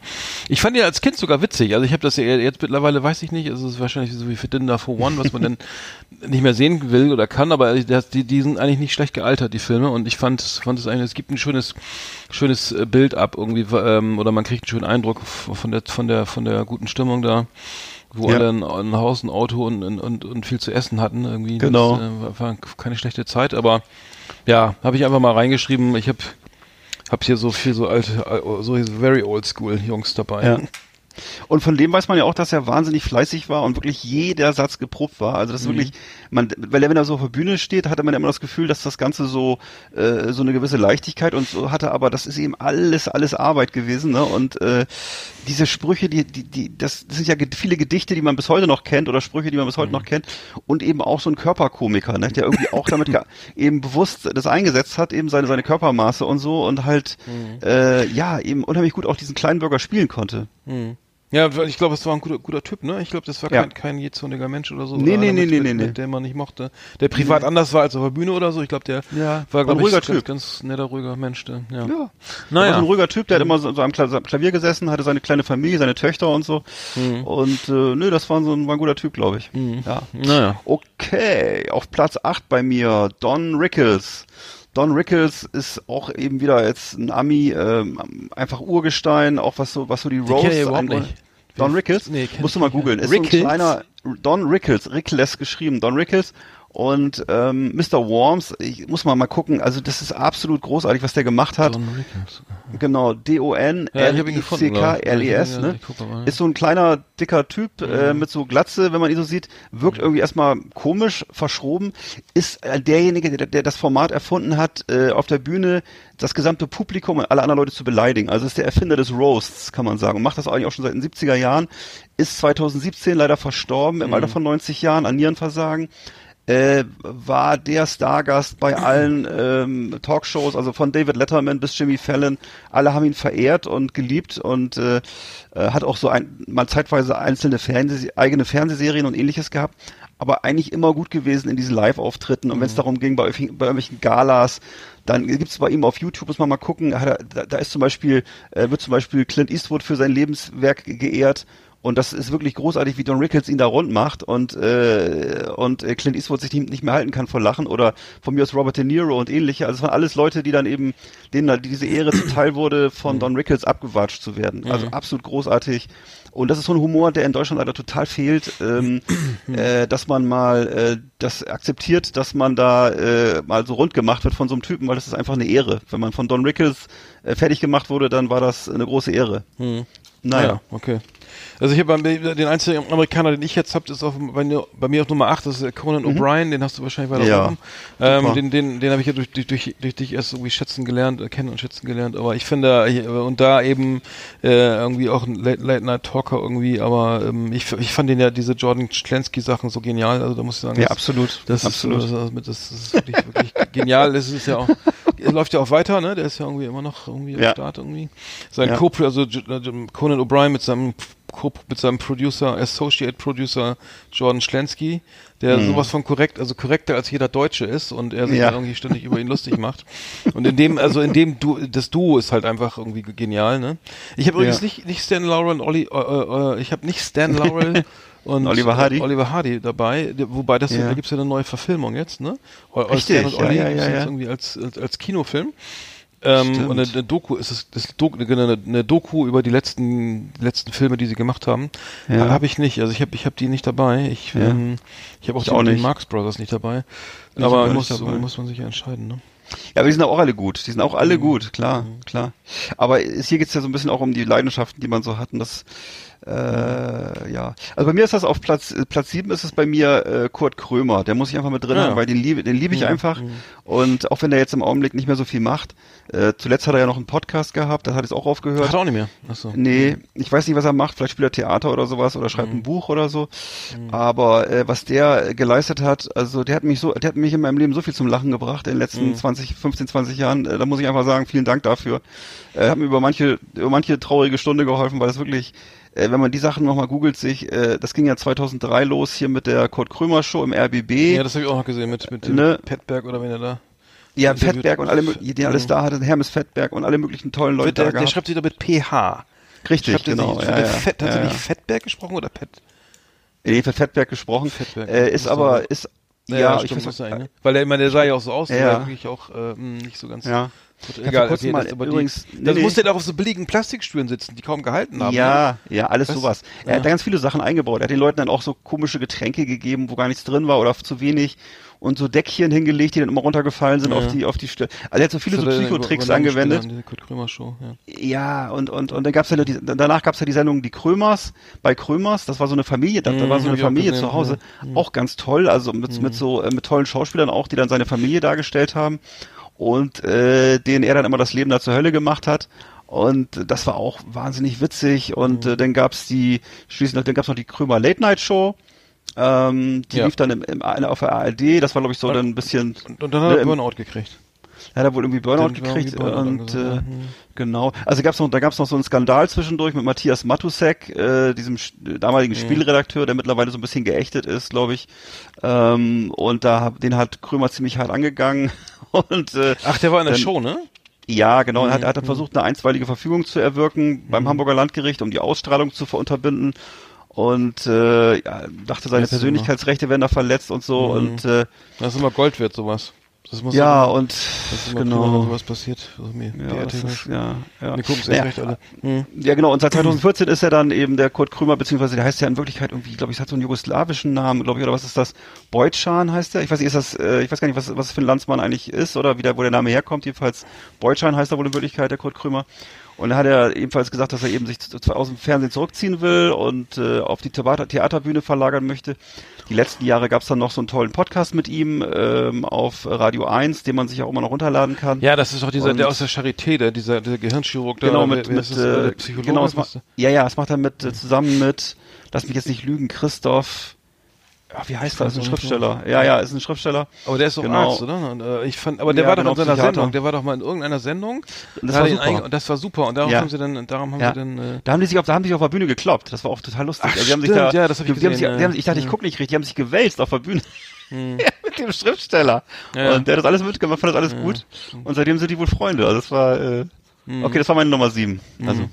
ich fand ihn als Kind sogar witzig. Also ich habe das ja jetzt mittlerweile weiß ich nicht, also es ist wahrscheinlich so wie für Dinner for One, was man dann nicht mehr sehen will oder kann, aber das, die, die sind eigentlich nicht schlecht gealtert, die Filme und ich fand fand es eigentlich, es gibt ein schönes schönes äh, Bild ab irgendwie ähm, oder man kriegt einen schönen Eindruck von der von der von der guten Stimmung da wo Ja. alle ein, ein Haus, ein Auto und, und, und, viel zu essen hatten irgendwie. Genau. Das äh, war keine schlechte Zeit, aber ja, habe ich einfach mal reingeschrieben. Ich habe hab hier so viel so alte, äh, so very old school Jungs dabei. Ja. Und von dem weiß man ja auch, dass er wahnsinnig fleißig war und wirklich jeder Satz geprobt war. Also das ist wirklich, man, weil er wenn er so auf der Bühne steht, hatte man immer das Gefühl, dass das Ganze so äh, so eine gewisse Leichtigkeit und so hatte, aber das ist eben alles alles Arbeit gewesen. Ne? Und äh, diese Sprüche, die die die das, das sind ja viele Gedichte, die man bis heute noch kennt oder Sprüche, die man bis heute noch kennt und eben auch so ein Körperkomiker, ne? der irgendwie auch damit eben bewusst das eingesetzt hat, eben seine seine Körpermaße und so und halt äh, ja eben unheimlich gut auch diesen kleinen Bürger spielen konnte. Ja, ich glaube, es war ein guter, guter Typ, ne? Ich glaube, das war Ja. kein, kein jähzorniger Mensch oder so. Nee, oder nee, nee, nee, nee, nee. dem man nicht mochte. Der privat anders war als auf der Bühne oder so. Ich glaube, der Ja, war, glaube ich, ruhiger ganz, Typ. ganz netter, ruhiger Mensch. Der, ja. Ja. Naja. So ein ruhiger Typ, der hat immer so, so am Kla- Klavier gesessen, hatte seine kleine Familie, seine Töchter und so. Und äh, nö, das war so ein, war ein guter Typ, glaube ich. Ja. Naja. Okay, auf Platz 8 bei mir Don Rickles. Don Rickles ist auch eben wieder jetzt ein Ami, ähm, einfach Urgestein, auch was so, was so die Roasts angeht. Don Rickles? Nee, Musst du mal googeln. Ist Rickles? so ein kleiner Don Rickles, Rickles geschrieben, Don Rickles. Und ähm, Mr. Worms, ich muss mal mal gucken, also das ist absolut großartig, was der gemacht hat. Genau, D-O-N, Ja, ich hab ihn gefunden, glaub ich. L-I-C-K-L-E-S, Ja, ne? Ist so ein kleiner, dicker Typ äh, mit so Glatze, wenn man ihn so sieht, wirkt irgendwie erstmal komisch, verschroben, ist äh, derjenige, der, der das Format erfunden hat, äh, auf der Bühne das gesamte Publikum und alle anderen Leute zu beleidigen. Also ist der Erfinder des Roasts, kann man sagen. Und macht das eigentlich auch schon seit den 70er Jahren. Ist 2017 leider verstorben, im Alter von 90 Jahren, an Nierenversagen äh, war der Stargast bei allen ähm, Talkshows, also von David Letterman bis Jimmy Fallon. Alle haben ihn verehrt und geliebt und äh, äh, hat auch so ein, mal zeitweise einzelne Fernseh eigene Fernsehserien und ähnliches gehabt, aber eigentlich immer gut gewesen in diesen Live-Auftritten. Und wenn es darum ging, bei, irgendwelchen- bei irgendwelchen Galas, dann gibt's bei ihm auf YouTube, muss man mal gucken, er, da, da ist zum Beispiel, äh, wird zum Beispiel Clint Eastwood für sein Lebenswerk geehrt. Und das ist wirklich großartig, wie Don Rickles ihn da rund macht und äh, und äh, Clint Eastwood sich nicht, mehr halten kann vor Lachen oder von mir aus Robert De Niro und ähnliche. Also es waren alles Leute, die dann eben denen da diese Ehre zuteil wurde, von Don Rickles abgewatscht zu werden. Also absolut großartig. Und das ist so ein Humor, der in Deutschland leider total fehlt, ähm, äh, dass man mal äh, das akzeptiert, dass man da äh, mal so rund gemacht wird von so einem Typen, weil das ist einfach eine Ehre. Wenn man von Don Rickles äh, fertig gemacht wurde, dann war das eine große Ehre. Naja. okay. Also ich habe den einzigen Amerikaner, den ich jetzt habe, ist auf, bei, bei, mir auf Nummer 8, das ist Conan mhm. O'Brien, den hast du wahrscheinlich weiter ja, ähm, Den, den, den habe ich ja durch, durch, durch, durch dich erst irgendwie schätzen gelernt, äh, kennen und schätzen gelernt, aber ich finde, äh, und da eben äh, irgendwie auch ein Late-Night-Talker irgendwie, aber ähm, ich, ich fand den ja, diese Jordan Schlansky-Sachen so genial, also da muss ich sagen. Ja, das, absolut. Das absolut. Ist, das, das, ist wirklich, wirklich genial, das ist ja auch, läuft ja auch weiter, ne, der ist ja irgendwie immer noch irgendwie ja. am Start irgendwie. Sein Ja. Co also Conan O'Brien mit seinem Mit seinem Producer, Associate Producer Jordan Schlansky, der Mhm. sowas von korrekt, also korrekter als jeder Deutsche ist und er sich Ja. dann irgendwie ständig über ihn lustig macht. Und in dem, also in dem du, das Duo ist halt einfach irgendwie genial, ne? Ich habe übrigens Ja. nicht, nicht Stan Laurel und Olli, äh, äh, ich habe nicht Stan Laurel und Oliver Hardy? Äh, Oliver Hardy dabei, wobei das, Ja. da gibt's ja eine neue Verfilmung jetzt, ne? O- Richtig, Stan und ja, Olli ja, gibt's ja, jetzt ja. irgendwie als, als, als Kinofilm. Ähm, und eine, eine Doku ist es, das Doku, eine, eine Doku über die letzten, die letzten Filme, die sie gemacht haben. Ja. Habe ich nicht. Also ich habe, ich habe die nicht dabei. Ich, Ja. ähm, ich habe auch, Ich die, auch die. Marx Brothers nicht dabei. Ich Aber muss, dabei. muss man sich ja entscheiden. Ne? Ja, aber die sind auch alle gut. Die sind auch Mhm. alle gut, klar, klar. Aber hier geht's ja so ein bisschen auch um die Leidenschaften, die man so hat. Und das, äh, ja. Also bei mir ist das auf Platz Platz sieben ist es bei mir äh, Kurt Krömer. Der muss ich einfach mit drin Ja. haben, weil den liebe, den liebe ich einfach. Und auch wenn der jetzt im Augenblick nicht mehr so viel macht. Äh, zuletzt hat er ja noch einen Podcast gehabt, da hat es auch aufgehört. Hat er auch nicht mehr. Achso. Nee, ich weiß nicht, was er macht. Vielleicht spielt er Theater oder sowas oder schreibt ein Buch oder so. Aber äh, was der geleistet hat, also der hat mich so, der hat mich in meinem Leben so viel zum Lachen gebracht in den letzten 20, 15, 20 Jahren. Äh, da muss ich einfach sagen, vielen Dank dafür. Äh, hat mir über manche, über manche traurige Stunde geholfen, weil das wirklich, äh, wenn man die Sachen nochmal googelt, sich, äh, das ging ja 2003 los hier mit der Kurt Krömer Show im RBB. Ja, das habe ich auch noch gesehen mit, mit dem Ne? Petberg oder wenn er da. Ja, Fettberg und alle, die alles da hatte, Hermes Fettberg und alle möglichen tollen Leute der, da der schreibt sich da mit PH. Richtig, Schreibt er genau. sich, Ja, ja, Fett, hat ja, er ja. nicht Fettberg gesprochen oder Pet? Nee, für Fettberg gesprochen. Fettberg, äh, ist aber, doch- ist, Ja, ja, stimmt, ich weiß sein, ne? Weil der, ich meine, der sah ja auch so aus, Ja, der ja. war wirklich auch äh, mh, nicht so ganz. Ja. Gut, egal, kurzem okay, mal das, übrigens- die, das nee. musste doch auf so billigen Plastikstühlen sitzen, die kaum gehalten haben. ne? Ja, ja, alles Was? sowas. Er Ja. hat da ganz viele Sachen eingebaut. Er hat den Leuten dann auch so komische Getränke gegeben, wo gar nichts drin war oder zu wenig und so Deckchen hingelegt, die dann immer runtergefallen sind Ja. auf die auf die Stelle. Also er hat so viele so er Psychotricks angewendet. Kurt Krömer Show, ja. Ja, und und und dann gab's ja die, danach gab's ja die Sendung die Krömers bei Krömers, das war so eine Familie, da, da Mhm, war so hab eine auch Familie gesehen, zu Hause, ja. Mhm. auch ganz toll, also mit mit so äh, mit tollen Schauspielern auch, die dann seine Familie dargestellt haben und äh, denen er dann immer das Leben da zur Hölle gemacht hat. Und das war auch wahnsinnig witzig. Und Mhm. äh, dann gab's die, schließlich noch, dann gab's noch die Krömer Late Night Show. Ähm, die Ja. lief dann im, im, auf der ARD. Das war, glaube ich, so dann ein bisschen. Und, und dann hat ne, er im- Burnout gekriegt. Hat er wohl irgendwie Burnout gekriegt irgendwie und äh. Mhm. genau. Also gab's noch, da gab's noch so einen Skandal zwischendurch mit Matthias Matusek, äh, diesem sch- damaligen Mhm. Spielredakteur, der mittlerweile so ein bisschen geächtet ist, glaube ich. Ähm, und da den hat Krömer ziemlich hart angegangen und äh, Ach, der war in der dann- Show, ne? ja, genau. Er hat, Mhm. hat dann versucht, eine einstweilige Verfügung zu erwirken beim Hamburger Landgericht, um die Ausstrahlung zu unterbinden. Und äh, ja, dachte, seine ist Persönlichkeitsrechte werden da verletzt und so. Mhm. Und äh, Das ist immer Gold wert, sowas. Das muss ja, immer, und das prima, wenn genau. sowas passiert. Also mir, Ja, ist, ja, ja. Wir gucken Naja, recht alle. Hm. Ja, genau. Und seit 2014 ist er dann eben der Kurt Krömer, beziehungsweise der heißt ja in Wirklichkeit irgendwie, glaube ich, hat so einen jugoslawischen Namen, glaube ich, oder was ist das? Beutschan heißt er? Ich weiß nicht, ist das, äh, ich weiß gar nicht, was, was für ein Landsmann eigentlich ist oder wie der, wo der Name herkommt. Jedenfalls Beutschan heißt er wohl in Wirklichkeit, der Kurt Krömer. Und da hat er ebenfalls gesagt, dass er eben sich aus dem Fernsehen zurückziehen will und äh, auf die Theater Theaterbühne verlagern möchte. Die letzten Jahre gab es dann noch so einen tollen Podcast mit ihm ähm, auf Radio 1, den man sich auch immer noch runterladen kann. Ja, das ist doch dieser, Und- der aus der Charité, der, dieser, dieser Gehirnchirurg da. Genau, mit, mit der äh, Psychologe. genau, macht, ja, ja, das macht er mit, äh, zusammen mit, lass mich jetzt nicht lügen, Christoph, ja, wie heißt er, ist ein Schriftsteller. Ja, ja, ist ein Schriftsteller. aber der ist doch Genau. Arzt, oder? Und, äh, ich fand, aber der Ja, war doch genau, in seiner. Sendung, der war doch mal in irgendeiner Sendung. Und das Da war super. das war super. Und darum Ja. haben sie dann, darum haben Ja. sie dann, äh, Da haben die sich auf, da haben die sich auf der Bühne gekloppt. Das war auch total lustig. Ach, also die haben sich stimmt, da, ja, das hab ich die, die haben gesehen, sich, die haben, ich dachte, ich gucke nicht richtig, die haben sich gewälzt auf der Bühne. ja, mit dem Schriftsteller. Und der hat das alles mitgemacht, fand das alles gut. Und seitdem sind die wohl Freunde. Also das war, äh, okay, das war meine Nummer sieben. Also,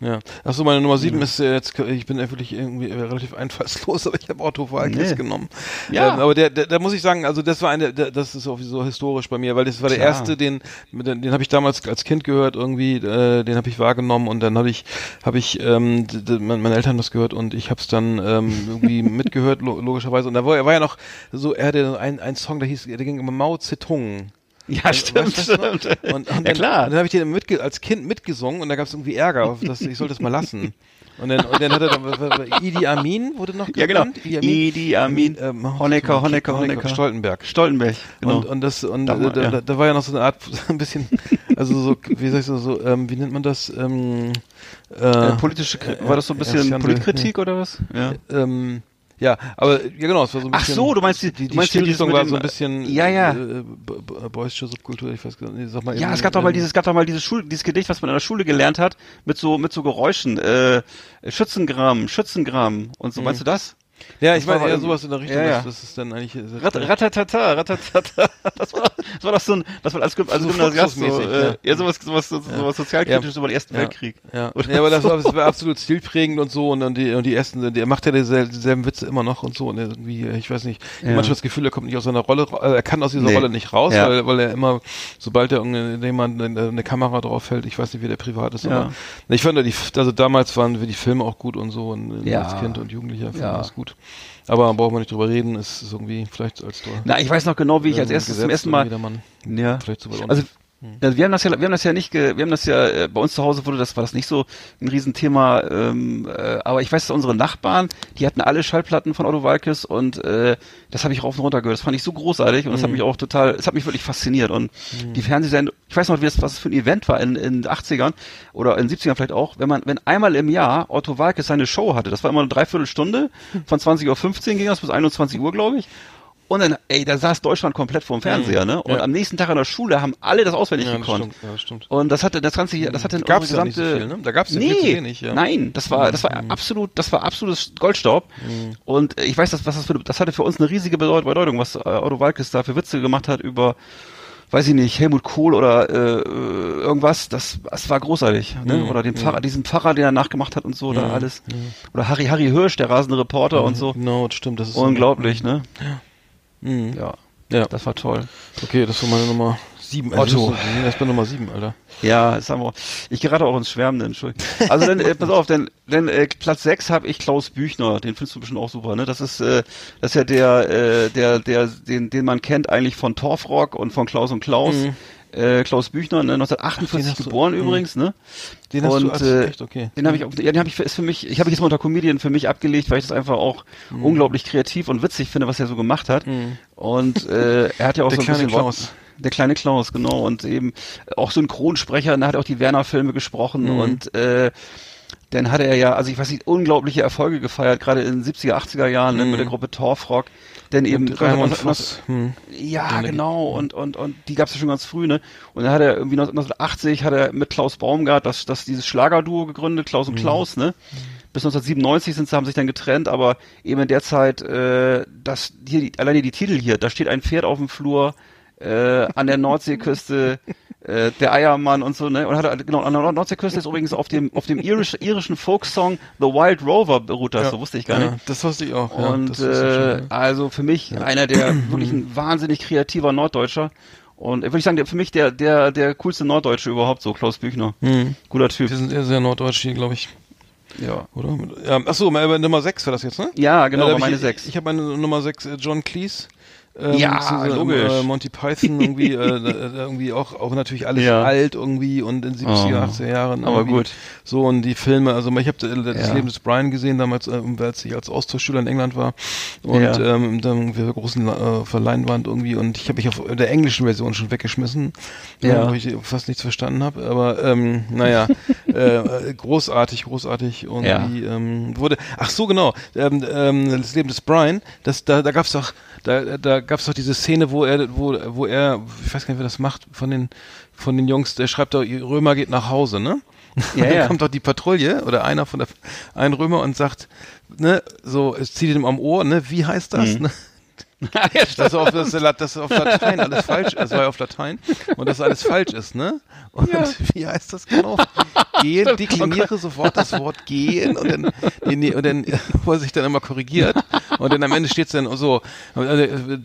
Ja. Achso, meine Nummer sieben ist äh, jetzt, ich bin ja wirklich irgendwie relativ einfallslos, aber ich habe Otto Walkes Nee. genommen. Ja. Ähm, aber der, der, da muss ich sagen, also das war eine, der, das ist auch so historisch bei mir, weil das war der Klar. erste, den, den, den habe ich damals als Kind gehört irgendwie, äh, den habe ich wahrgenommen und dann habe ich, habe ich, ähm, meine Eltern haben das gehört und ich habe es dann ähm, irgendwie mitgehört lo logischerweise und da war, er war ja noch so, er hatte ein, ein Song, der hieß, der ging immer Mao Zedong. Ja, stimmt, das noch? stimmt. Und, und ja, dann, klar. Und dann habe ich den mitge als Kind mitgesungen und da gab es irgendwie Ärger, dass ich sollte es mal lassen. Und dann, und dann hat er dann, Idi Amin wurde noch Ja, genau. genannt. Idi Amin. Idi Amin, Ähm, Honecker, Honecker, Honecker. Stoltenberg. Stoltenberg, genau. Und, und das und Da da, war- da, ja. war ja noch so eine Art ein bisschen also so wie soll ich so, so ähm, wie nennt man das ähm, äh, äh, politische, war das so ein ja, bisschen Skandal, Politkritik oder was? Ja. ähm, ja, aber ja genau, es war so ein Ach bisschen. so, du meinst die- die, die meinst Stilrichtung war so ein bisschen Ja, ja. äh, b- b- boysische Subkultur, ich weiß gar nicht, sag mal Ja, eben, es gab doch mal dieses, es gab doch mal dieses Schul, dieses Gedicht, was man in der Schule gelernt hat, mit so, mit so Geräuschen, äh, Schützengramm, Schützengramm und so. Meinst du das? Ja, ich das war meine eher sowas in der Richtung, Ja, ja. das ist dann eigentlich äh, Rat, ratatata, ratatata. Das war, das war doch so ein, das war als, als So Gymnasiast so, äh, ja. ja, sowas, sowas, sowas, sowas sozialkritisches über den Ersten Ja. Weltkrieg. Ja, ja aber das so. war, das war absolut stilprägend und so und dann die und die ersten, der macht ja dieselben, dieselben Witze immer noch und so und irgendwie, ich weiß nicht, Ja. manchmal das Gefühl, er kommt nicht aus seiner Rolle, äh, er kann aus dieser Nee. Rolle nicht raus, Ja. weil, weil er immer, sobald er irgendjemand eine, eine Kamera drauf hält, ich weiß nicht, wie der privat ist, Ja. aber ich fand, die, also damals waren die Filme auch gut und so und Ja. als Kind und Jugendlicher fand Ja. das gut. Aber brauchen wir nicht drüber reden, ist, ist irgendwie vielleicht als du Na, ich weiß noch genau, wie ich als erstes zum ersten Mal, ja. vielleicht so weit Also. Also wir haben das ja, wir haben das ja nicht, ge, wir haben das ja äh, bei uns zu Hause wurde das war das nicht so ein Riesenthema, ähm, äh, aber ich weiß, dass unsere Nachbarn, die hatten alle Schallplatten von Otto Walkes und äh, das habe ich rauf und runter gehört. Das fand ich so großartig und das Mhm. hat mich auch total, es hat mich wirklich fasziniert und die Fernsehsendung, ich weiß noch, wie das, was es für ein Event war in, in den 80ern oder in den 70ern vielleicht auch, wenn man, wenn einmal im Jahr Otto Walkes seine Show hatte, das war immer eine Dreiviertelstunde, von 20.15 Uhr ging das bis 21 Uhr, glaube ich. Und dann, ey, da saß Deutschland komplett vorm Fernseher, ne? Und Ja. am nächsten Tag in der Schule haben alle das auswendig ja, das gekonnt. stimmt, ja, stimmt. Und das hatte das ganze das hatte Gab's unsere ja nicht so gesamte viel, ne? Da gab's ja nee, viel wenig, ja. Nein, das war das war absolut das war absolutes Goldstaub. Und ich weiß, das was das für das hatte für uns eine riesige Bedeut- Bedeutung, was äh, Otto Walkes da für Witze gemacht hat über weiß ich nicht, Helmut Kohl oder äh, irgendwas, das, das war großartig. Ne? Oder den Pfarrer, diesen Pfarrer, den er nachgemacht hat und so, da alles. Oder Harry, Harry Hirsch, der rasende Reporter und so. Genau, das stimmt, das ist so- Unglaublich, ne? Mhm. Ja, Ja. das war toll. Okay, das war meine Nummer sieben. Otto. Also, das ist- das ist bei Nummer sieben, Alter. Ja, das haben wir. Ich gerate auch ins Schwärmen, Entschuldigung. Also dann, äh, pass auf, denn, denn äh, Platz 6 habe ich Klaus Büchner, den findest du bestimmt auch super, ne? Das ist, äh, das ist ja der, äh, der, der, den, den man kennt eigentlich von Torfrock und von Klaus und Klaus. Äh, Klaus Büchner, ne, 1948 Mhm. hast du- geboren mhm. übrigens, ne? Den hast und, du äh, echt, okay. Den habe ich, auch- ja, den habe ich für, ist für mich, ich habe ich jetzt mal unter Comedian für mich abgelegt, weil ich das einfach auch Mhm. unglaublich kreativ und witzig finde, was er so gemacht hat. Und äh, er hat ja auch Der so ein kleine bisschen Wort- Klaus. der kleine Klaus, genau. Und eben auch Synchronsprecher, und er hat auch die Werner-Filme gesprochen Mhm. und äh, dann hat er ja, also ich weiß nicht, unglaubliche Erfolge gefeiert, gerade in den 70er, 80er Jahren ne, mit der Gruppe Torfrock. Denn eben. Und Raimund 19- Voss. Hm. ja, genau. Und, und, und die gab's ja schon ganz früh, ne? Und dann hat er irgendwie 1980 hat er mit Klaus Baumgart das, das dieses Schlagerduo gegründet, Klaus und Mhm. Klaus, ne? Bis 1997 sind sie, haben sich dann getrennt, aber eben in der Zeit, äh, das hier, die, alleine die Titel hier, da steht ein Pferd auf dem Flur, äh, an der Nordseeküste, äh, der Eiermann und so, ne? Und hat er, genau, an der Nordseeküste ist übrigens auf dem, auf dem irisch, irischen Folksong The Wild Rover beruht das, so wusste ich gar nicht. Ja, das wusste ich auch. ja, Und wusste ich äh, schon, ja. also für mich einer der wirklich ein wahnsinnig kreativer Norddeutscher. Und würde ich sagen, der, für mich der, der, der coolste Norddeutsche überhaupt, so Klaus Büchner. Hm. Guter Typ. Wir sind eher sehr norddeutsch hier, glaube ich. Ja. Oder? Ja, achso, Nummer 6 war das jetzt, ne? Ja, genau, hab meine ich, sechs. Ich, ich habe meine Nummer 6, äh, John Cleese. Ähm, Ja, beziehungsweise, logisch. Äh, Monty Python irgendwie, äh, äh, irgendwie auch, auch natürlich alles Ja. alt irgendwie und in 70er, Oh, 80er Jahren. aber gut. So und die Filme, also ich habe das Ja. Leben des Brian gesehen damals, äh, als ich als Austauschschüler in England war und Ja. ähm, dann wir großen äh, Verleinwand irgendwie und ich habe mich auf der englischen Version schon weggeschmissen, Ja. äh, wo ich fast nichts verstanden habe, aber ähm, naja, äh, großartig, großartig irgendwie ähm, wurde. Ach so genau, ähm, ähm, das Leben des Brian, das da da gab's doch da da gab's doch diese Szene, wo er wo wo er ich weiß gar nicht, wer das macht von den von den Jungs, der schreibt doch Römer geht nach Hause, ne? Ja, dann ja. kommt doch die Patrouille oder einer von der ein Römer und sagt, ne, so es zieht ihm am Ohr, ne, wie heißt das, Mhm. ne? dass auf, Lat- dass auf Latein alles falsch ist, war ja auf Latein und dass alles falsch ist, ne? Und wie heißt das genau? Gehen, dekliniere sofort das Wort gehen und dann, nee, nee, und dann, wo er sich dann immer korrigiert und dann am Ende steht es dann so, also, äh,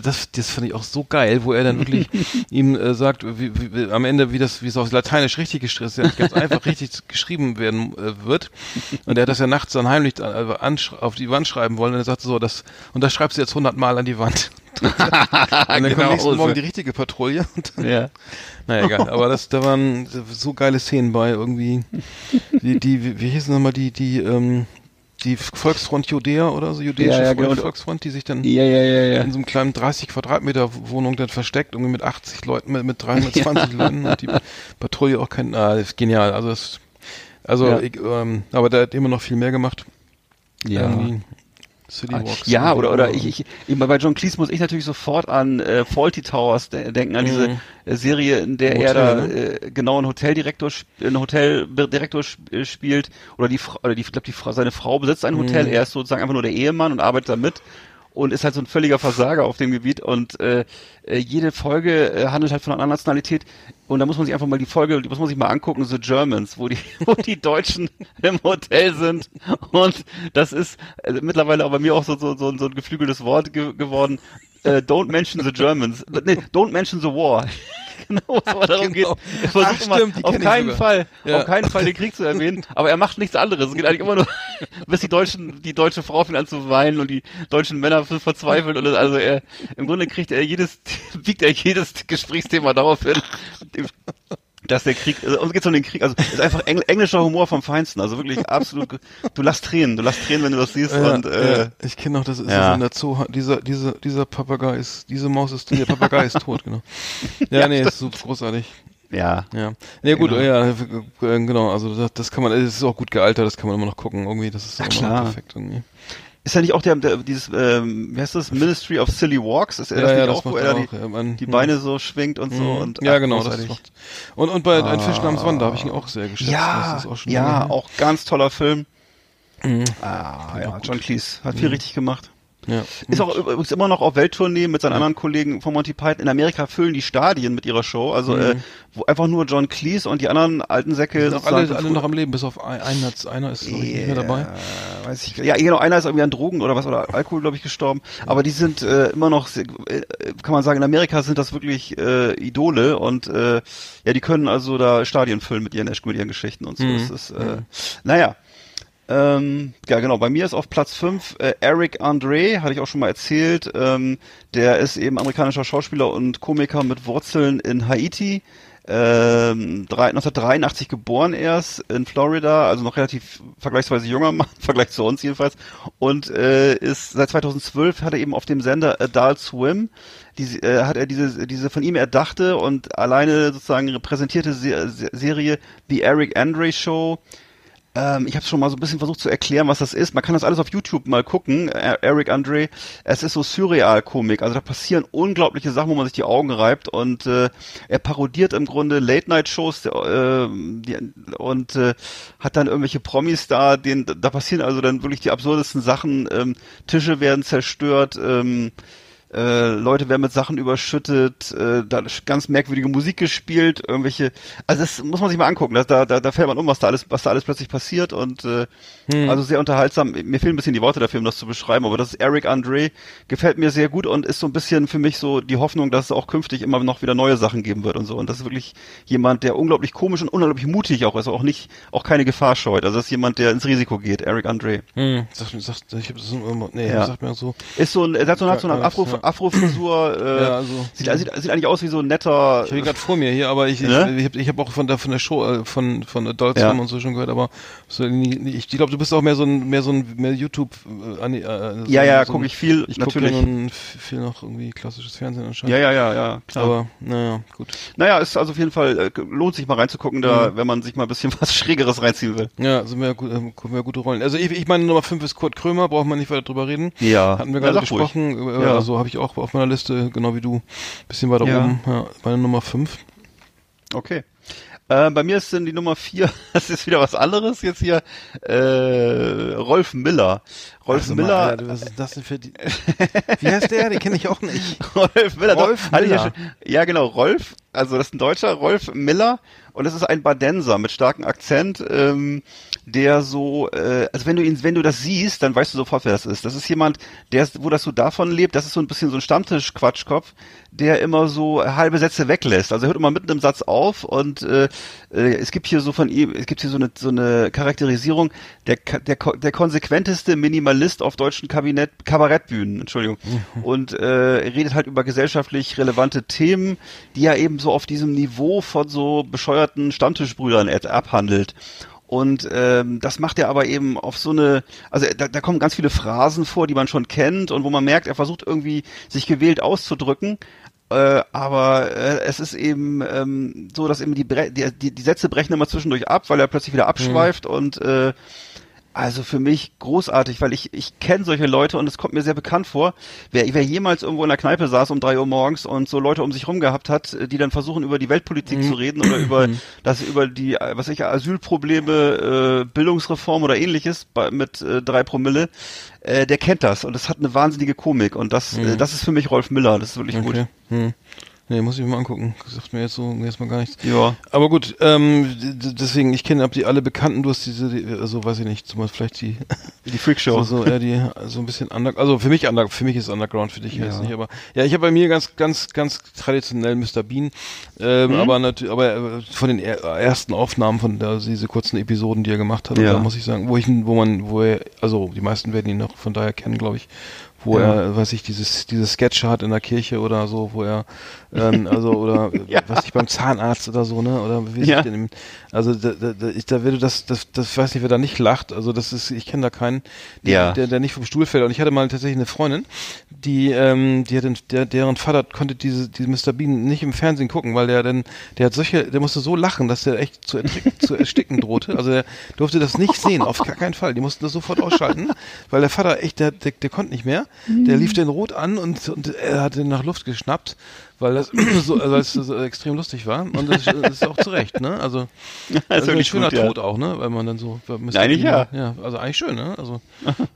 das, das fand ich auch so geil, wo er dann wirklich ihm äh, sagt, wie, wie, am Ende, wie das, wie es auf Lateinisch richtig geschrieben ist, ja ganz einfach richtig geschrieben werden äh, wird. Und er hat das ja nachts dann heimlich äh, ansch- auf die Wand schreiben wollen und er sagt so, das, und das schreibst du jetzt hundertmal an die Wand. und dann Genau kommt nächsten so. Morgen die richtige Patrouille. Und dann, Ja. naja, egal. Aber das, da waren so geile Szenen bei irgendwie. Die, die, wie, hießen nochmal die, die, ähm, die Volksfront Judäa oder so, jüdische Ja, ja, genau. Volksfront, die sich dann Ja, ja, ja, ja. in so einem kleinen 30 Quadratmeter Wohnung dann versteckt, irgendwie mit 80 Leuten, mit, mit 320 Leuten und die Patrouille auch kein, ah, das ist genial. Also das, also, Ja. ich, ähm, aber der hat immer noch viel mehr gemacht. Ja. Irgendwie City Walks. Ja, oder, oder ich, ich, ich, bei John Cleese muss ich natürlich sofort an äh, Faulty Towers de denken, an diese Mhm. äh, Serie, in der Hotel, er da ne? äh, genau einen Hoteldirektor, sp- einen Hoteldirektor sp äh, spielt, oder die, oder die, ich glaube, die Fra seine Frau besitzt ein Hotel, Mhm. er ist sozusagen einfach nur der Ehemann und arbeitet da mit und ist halt so ein völliger Versager auf dem Gebiet und äh, äh, jede Folge äh, handelt halt von einer Nationalität und da muss man sich einfach mal die Folge, die muss man sich mal angucken, The Germans, wo die, wo die Deutschen im Hotel sind und das ist äh, mittlerweile bei mir auch so, so, so, so ein geflügeltes Wort ge geworden. Äh, don't mention the Germans. Nee, don't mention the war. Genau, wo es aber darum Genau. geht. Er versucht Ach, immer, stimmt, auf keinen. Fall, Ja. auf keinen Fall den Krieg zu erwähnen, aber er macht nichts anderes. Es geht eigentlich immer nur, bis die Deutschen, die deutsche Frau fängt an zu weinen und die deutschen Männer verzweifelt und also er, im Grunde kriegt er jedes, biegt er jedes Gesprächsthema darauf hin, dass der Krieg, also uns geht's um den Krieg, also es ist einfach engl englischer Humor vom Feinsten, also wirklich absolut, du lässt Tränen, du lässt Tränen, wenn du das siehst Ja, und, äh, ja, ich kenne noch, das ist ja. in der Zoo, dieser, dieser, dieser Papagei ist, diese Maus ist, der Papagei ist tot, genau. Ja, Ja, nee, ist so großartig. ja. Ja. Nee, gut, Genau. ja, äh, genau, also das, das kann man, es ist auch gut gealtert, das kann man immer noch gucken, irgendwie, das ist Ja, immer noch klar. perfekt irgendwie. Ist ja nicht auch der, der dieses, ähm, wie heißt das, Ministry of Silly Walks, ist er Ja, das ja, nicht das auch, wo er da die, auch, ja, man- die. Beine so schwingt und so Mhm. und ja, genau, das macht. Und, und bei Ein Fisch namens Wanda habe ich ihn auch sehr geschätzt. Ja, auch ja, auch ganz toller Film. Mhm. Ah, ja, John Cleese hat viel richtig gemacht. Ja. Ist auch übrigens immer noch auf Welttournee mit seinen anderen Kollegen von Monty Python. In Amerika füllen die Stadien mit ihrer Show, also äh, wo einfach nur John Cleese und die anderen alten Säcke Mhm. sind alle, alle noch am Leben, bis auf ein, einer, einer ist ich, nicht mehr dabei. Ja, weiß ich. Ja, genau, einer ist irgendwie an Drogen oder was oder Alkohol, glaube ich, gestorben. Aber die sind äh, immer noch, äh, kann man sagen, in Amerika sind das wirklich äh, Idole und äh, ja, die können also da Stadien füllen mit ihren, mit ihren Geschichten und so. Mhm. Das ist, äh, naja. Ähm, ja, genau. Bei mir ist auf Platz 5 äh, Eric Andre, hatte ich auch schon mal erzählt. Ähm, der ist eben amerikanischer Schauspieler und Komiker mit Wurzeln in Haiti. Ähm, drei- 1983 geboren erst in Florida, also noch relativ vergleichsweise junger Mann, Vergleich zu uns jedenfalls. Und äh, ist seit 2012 hat er eben auf dem Sender Adult Swim, die, äh, hat er diese, diese von ihm erdachte und alleine sozusagen repräsentierte Se Se Serie The Eric Andre Show ähm, ich habe schon mal so ein bisschen versucht zu erklären, was das ist. Man kann das alles auf YouTube mal gucken. Er- Eric Andre, es ist so Surreal-Komik. Also da passieren unglaubliche Sachen, wo man sich die Augen reibt. Und äh, er parodiert im Grunde Late-Night-Shows äh, und äh, hat dann irgendwelche Promis da. Denen, da passieren also dann wirklich die absurdesten Sachen. Ähm, Tische werden zerstört. Ähm, äh, Leute werden mit Sachen überschüttet, äh, da ist ganz merkwürdige Musik gespielt, irgendwelche, also das muss man sich mal angucken, da, da, da fällt man um, was da alles, was da alles plötzlich passiert und äh, also sehr unterhaltsam. Mir fehlen ein bisschen die Worte dafür, um das zu beschreiben, aber das ist Eric Andre, gefällt mir sehr gut und ist so ein bisschen für mich so die Hoffnung, dass es auch künftig immer noch wieder neue Sachen geben wird und so. Und das ist wirklich jemand, der unglaublich komisch und unglaublich mutig auch ist, auch nicht, auch keine Gefahr scheut. Also das ist jemand, der ins Risiko geht, Eric Andre. Hm, sag, sag, ich hab das immer, nee, Ja. sagt mir so. Ist so ein, er hat so, hat so eine Afro, ja. Afro-Frisur, äh, Ja, also- sieht, sieht, sieht eigentlich aus wie so ein netter, Ich habe gerade vor mir hier, aber ich, Ne? ich, ich habe ich hab auch von der von der Show äh, von von Adult Ja. Swim und so schon gehört, aber so, ich glaube, du bist auch mehr so ein mehr so ein mehr YouTube äh, äh, so, Ja, ja, so guck ein- ich viel, ich gucke natürlich. ja f- viel noch irgendwie klassisches Fernsehen anscheinend. ja, ja, ja, ja, klar. Aber naja, gut. naja, ist also auf jeden Fall, äh, lohnt sich mal reinzugucken, da, Mhm. wenn man sich mal ein bisschen was Schrägeres reinziehen will. Ja, sind wir, gut, ähm, wir gute Rollen. Also ich, ich meine Nummer 5 ist Kurt Krömer, braucht man nicht weiter drüber reden. Ja. Hatten wir Ja, gerade ruhig. gesprochen, äh, Ja. also habe ich auch auf meiner Liste, genau wie du, bisschen weiter Ja. oben, ja, meine Nummer 5. Okay. Äh, bei mir ist dann die Nummer vier, das ist wieder was anderes jetzt hier, äh, Rolf Miller. Rolf Also mal, Miller, Alter, was ist das denn für die... Wie heißt der? Den kenne ich auch nicht. Rolf Miller. doch, Rolf ja, Miller. schon, ja, genau, Rolf, also das ist ein Deutscher, Rolf Miller und das ist ein Badenser mit starkem Akzent, ähm, der so, äh, also wenn du ihn, wenn du das siehst, dann weißt du sofort, wer das ist. Das ist jemand, der, ist- wo das so davon lebt, das ist so ein bisschen so ein Stammtisch-Quatschkopf, der immer so halbe Sätze weglässt. Also er hört immer mitten im Satz auf und äh, äh, es gibt hier so von ihm, es gibt hier so eine so eine Charakterisierung der der der konsequenteste Minimalist auf deutschen Kabinett Kabarettbühnen, Entschuldigung. Und äh, redet halt über gesellschaftlich relevante Themen, die er eben so auf diesem Niveau von so bescheuerten Stammtischbrüdern abhandelt. Und ähm, das macht er aber eben auf so eine, also da, da kommen ganz viele Phrasen vor, die man schon kennt und wo man merkt, er versucht irgendwie sich gewählt auszudrücken. Äh, aber äh, es ist eben ähm, so, dass eben die, Bre die, die, die Sätze brechen immer zwischendurch ab, weil er plötzlich wieder abschweift und äh, also für mich großartig, weil ich, ich kenne solche Leute und es kommt mir sehr bekannt vor. Wer, wer jemals irgendwo in der Kneipe saß um drei Uhr morgens und so Leute um sich rum gehabt hat, äh, die dann versuchen, über die Weltpolitik zu reden oder über das, über die, äh, was ich, Asylprobleme, äh, Bildungsreform oder ähnliches bei, mit äh, drei Promille, äh, der kennt das und das hat eine wahnsinnige Komik und das, äh, das ist für mich Rolf Miller, das ist wirklich gut. Okay. Nee, muss ich mir mal angucken. Das sagt mir jetzt so jetzt mal gar nichts. Ja. Aber gut, ähm, deswegen, ich kenne ab die alle Bekannten, du hast diese, die, also weiß ich nicht, zum Beispiel vielleicht die, Die Freakshow. so, so eher die, so ein bisschen under, also für mich under, für mich ist Underground, für dich Ja. nicht, aber ja, ich habe bei mir ganz, ganz, ganz traditionell Mr. Bean, ähm, Mhm. aber natürlich, aber äh, von den er, ersten Aufnahmen von der, diese kurzen Episoden, die er gemacht hat, Ja. da muss ich sagen, wo ich, wo man, wo er, also die meisten werden ihn noch von daher kennen, glaube ich, wo Ja. er, weiß ich, dieses, diese Sketche hat in der Kirche oder so, wo er, ähm, also, oder, Ja. was ich beim Zahnarzt oder so, ne, oder wie Ja. sich denn also, da, da, da, ich, da würde das, das, das, ich weiß nicht, wer da nicht lacht, also, das ist, ich kenne da keinen, die, Ja. der, der nicht vom Stuhl fällt. Und ich hatte mal tatsächlich eine Freundin, die, ähm, die hat den, der, deren Vater konnte diese, diese Mr. Bean nicht im Fernsehen gucken, weil der dann, der hat solche, der musste so lachen, dass der echt zu, zu ersticken drohte. Also der durfte das nicht sehen, auf gar keinen Fall. Die mussten das sofort ausschalten, weil der Vater echt, der, der, der konnte nicht mehr. Der lief den rot an und, und er hat den nach Luft geschnappt, weil das so, also es so extrem lustig war. Und das, ist- das ist auch zu Recht, ne? Also, Das das ist ist ein schöner gut, ja. Tod auch, ne? Weil man dann so. Eigentlich ja. Ja, also eigentlich schön, ne? Also,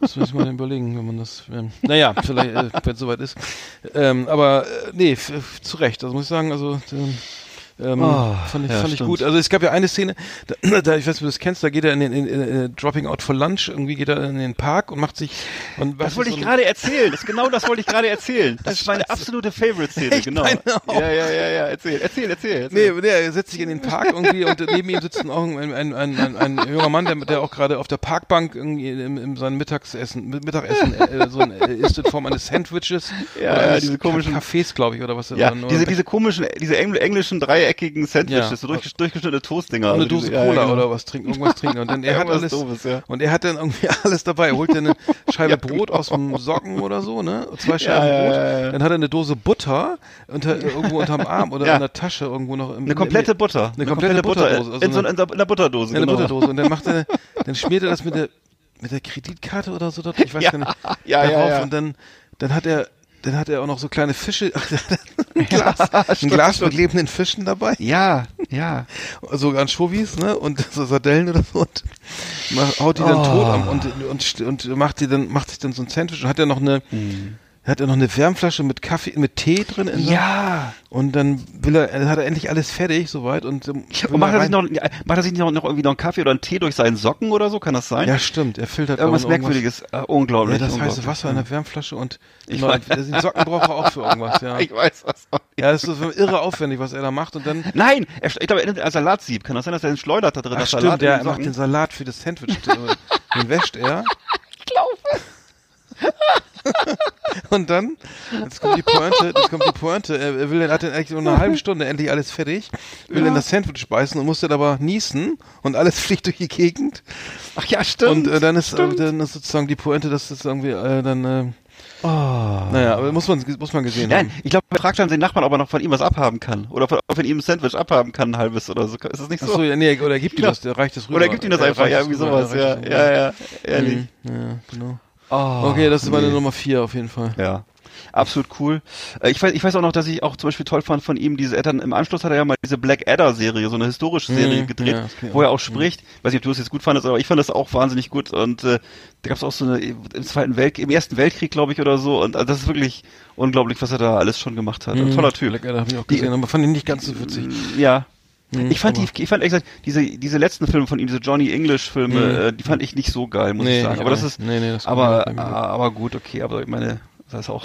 das muss man überlegen, wenn man das. Ähm, naja, vielleicht, äh, wenn es soweit ist. Ähm, aber, äh, nee, zu Recht. Also muss ich sagen, also. Ähm, ähm, Oh, fand ich, ja, fand ich gut. Also es gab ja eine Szene, da, da ich weiß nicht, ob du das kennst, da geht er in den in, in, äh, Dropping Out for Lunch, irgendwie geht er in den Park und macht sich und was Das wollte ich so ein- gerade erzählen. Das, genau das wollte ich gerade erzählen. Das ist meine absolute Favorite-Szene, genau. Auch. Ja, ja, ja, ja. Erzähl, erzähl, erzähl. Nee, erzähl. nee, er setzt sich in den Park irgendwie und neben ihm sitzt ein, ein, ein, ein, ein, ein junger Mann, der, der auch gerade auf der Parkbank irgendwie im, im seinem Mittagsessen, Mittagessen äh, so ein, äh, isst in Form eines Sandwiches Ja, ja, diese komischen- Cafés, glaube ich, oder was. Ja, oder, diese, diese komischen, diese engl englischen dreieckigen Sandwiches, Ja. so durch, durchgeschnittene Toastdinger. eine also Dose Cola ja, genau. oder was trinken, irgendwas trinken. Und dann er hat alles Doofes, ja. und er hat dann irgendwie alles dabei. Er holt dann eine Scheibe Brot aus dem Socken oder so, ne? Zwei Scheiben Brot. Dann hat er eine Dose Butter unter, irgendwo unterm Arm oder in der Tasche irgendwo noch. Im, Eine komplette in, Butter. Eine komplette Butterdose. Also in, so, eine- in, der- in der Butterdose, eine genau. Butterdose. Und dann macht er, dann schmiert er das mit der, mit der Kreditkarte oder so, dort, ich weiß Ja, gar nicht, ja, ja, ja. Und dann, dann hat er, dann hat er auch noch so kleine Fische, ein Glas, ein Glas mit lebenden Fischen dabei. Ja, ja. So Anchovies, ne, und so Sardellen oder so, und haut die dann Oh. tot am, und, und, und macht die dann, macht sich dann so ein Sandwich und hat er noch eine, hat er noch eine Wärmflasche mit Kaffee, mit Tee drin in so- Ja. Und dann will er, er hat er endlich alles fertig, soweit, und, ähm, Und macht er, sich noch, macht er sich noch, noch irgendwie noch einen Kaffee oder einen Tee durch seinen Socken oder so? Kann das sein? ja, stimmt, er filtert Irgendwas Merkwürdiges. Äh, unglaublich. Ja, das heiße unglaublich. Wasser in der Wärmflasche und Ich genau, weiß. Socken braucht er auch für irgendwas, ja. Ich weiß was. Ja, das ist so irre aufwendig, was er da macht und dann Nein, er, ich glaube, er nimmt ein Salatsieb. Kann das sein, dass er den schleudert da drin? Ach das stimmt, Salat der den macht den Salat für das Sandwich, den wäscht er. Ich glaube. Und dann, jetzt kommt die Pointe, jetzt kommt die Pointe, er will, hat dann eigentlich nur eine halbe Stunde endlich alles fertig, will in das Sandwich beißen und muss dann aber niesen und alles fliegt durch die Gegend. Ach ja, stimmt. Und äh, dann ist, äh, stimmt. dann ist sozusagen die Pointe, dass das irgendwie äh, dann, äh, Oh. naja, aber muss man, muss man gesehen Nein, haben. ich glaube, er fragt dann den Nachbarn, ob er noch von ihm was abhaben kann. Oder von, ob er von ihm ein Sandwich abhaben kann, ein halbes oder so. Ist das nicht Ach so? so, ja, nee, oder er gibt ihm Ja. das, der reicht das rüber. oder er gibt ihm das einfach, ja, irgendwie sowas. Ja, ja, ja, ehrlich. Mhm, Ja, genau. Oh, Okay, das ist meine nee. Nummer vier auf jeden Fall. Ja, absolut cool. Äh, Ich weiß, ich weiß auch noch, dass ich auch zum Beispiel toll fand von ihm, diese, er dann im Anschluss hat er ja mal diese Black Adder Serie, so eine historische Serie Mhm, gedreht, ja, ich wo er auch. spricht. Weiß nicht, ob du es jetzt gut fandest, aber ich fand das auch wahnsinnig gut und äh, da gab es auch so eine im Zweiten Weltkrieg, im Ersten Weltkrieg, glaube ich, oder so und äh, das ist wirklich unglaublich, was er da alles schon gemacht hat. Ein Mhm. toller Typ. Black Adder habe ich auch Die- gesehen, aber fand ihn nicht ganz so witzig. Ja. Mhm, Ich fand die, aber- ich fand ehrlich gesagt, diese, diese letzten Filme von ihm, diese Johnny English Filme, Mhm. äh, die fand ich nicht so geil, muss Nee, ich sagen. Aber das ist, Nee, nee, das aber, mir. aber gut, okay, aber ich meine, Das ist auch,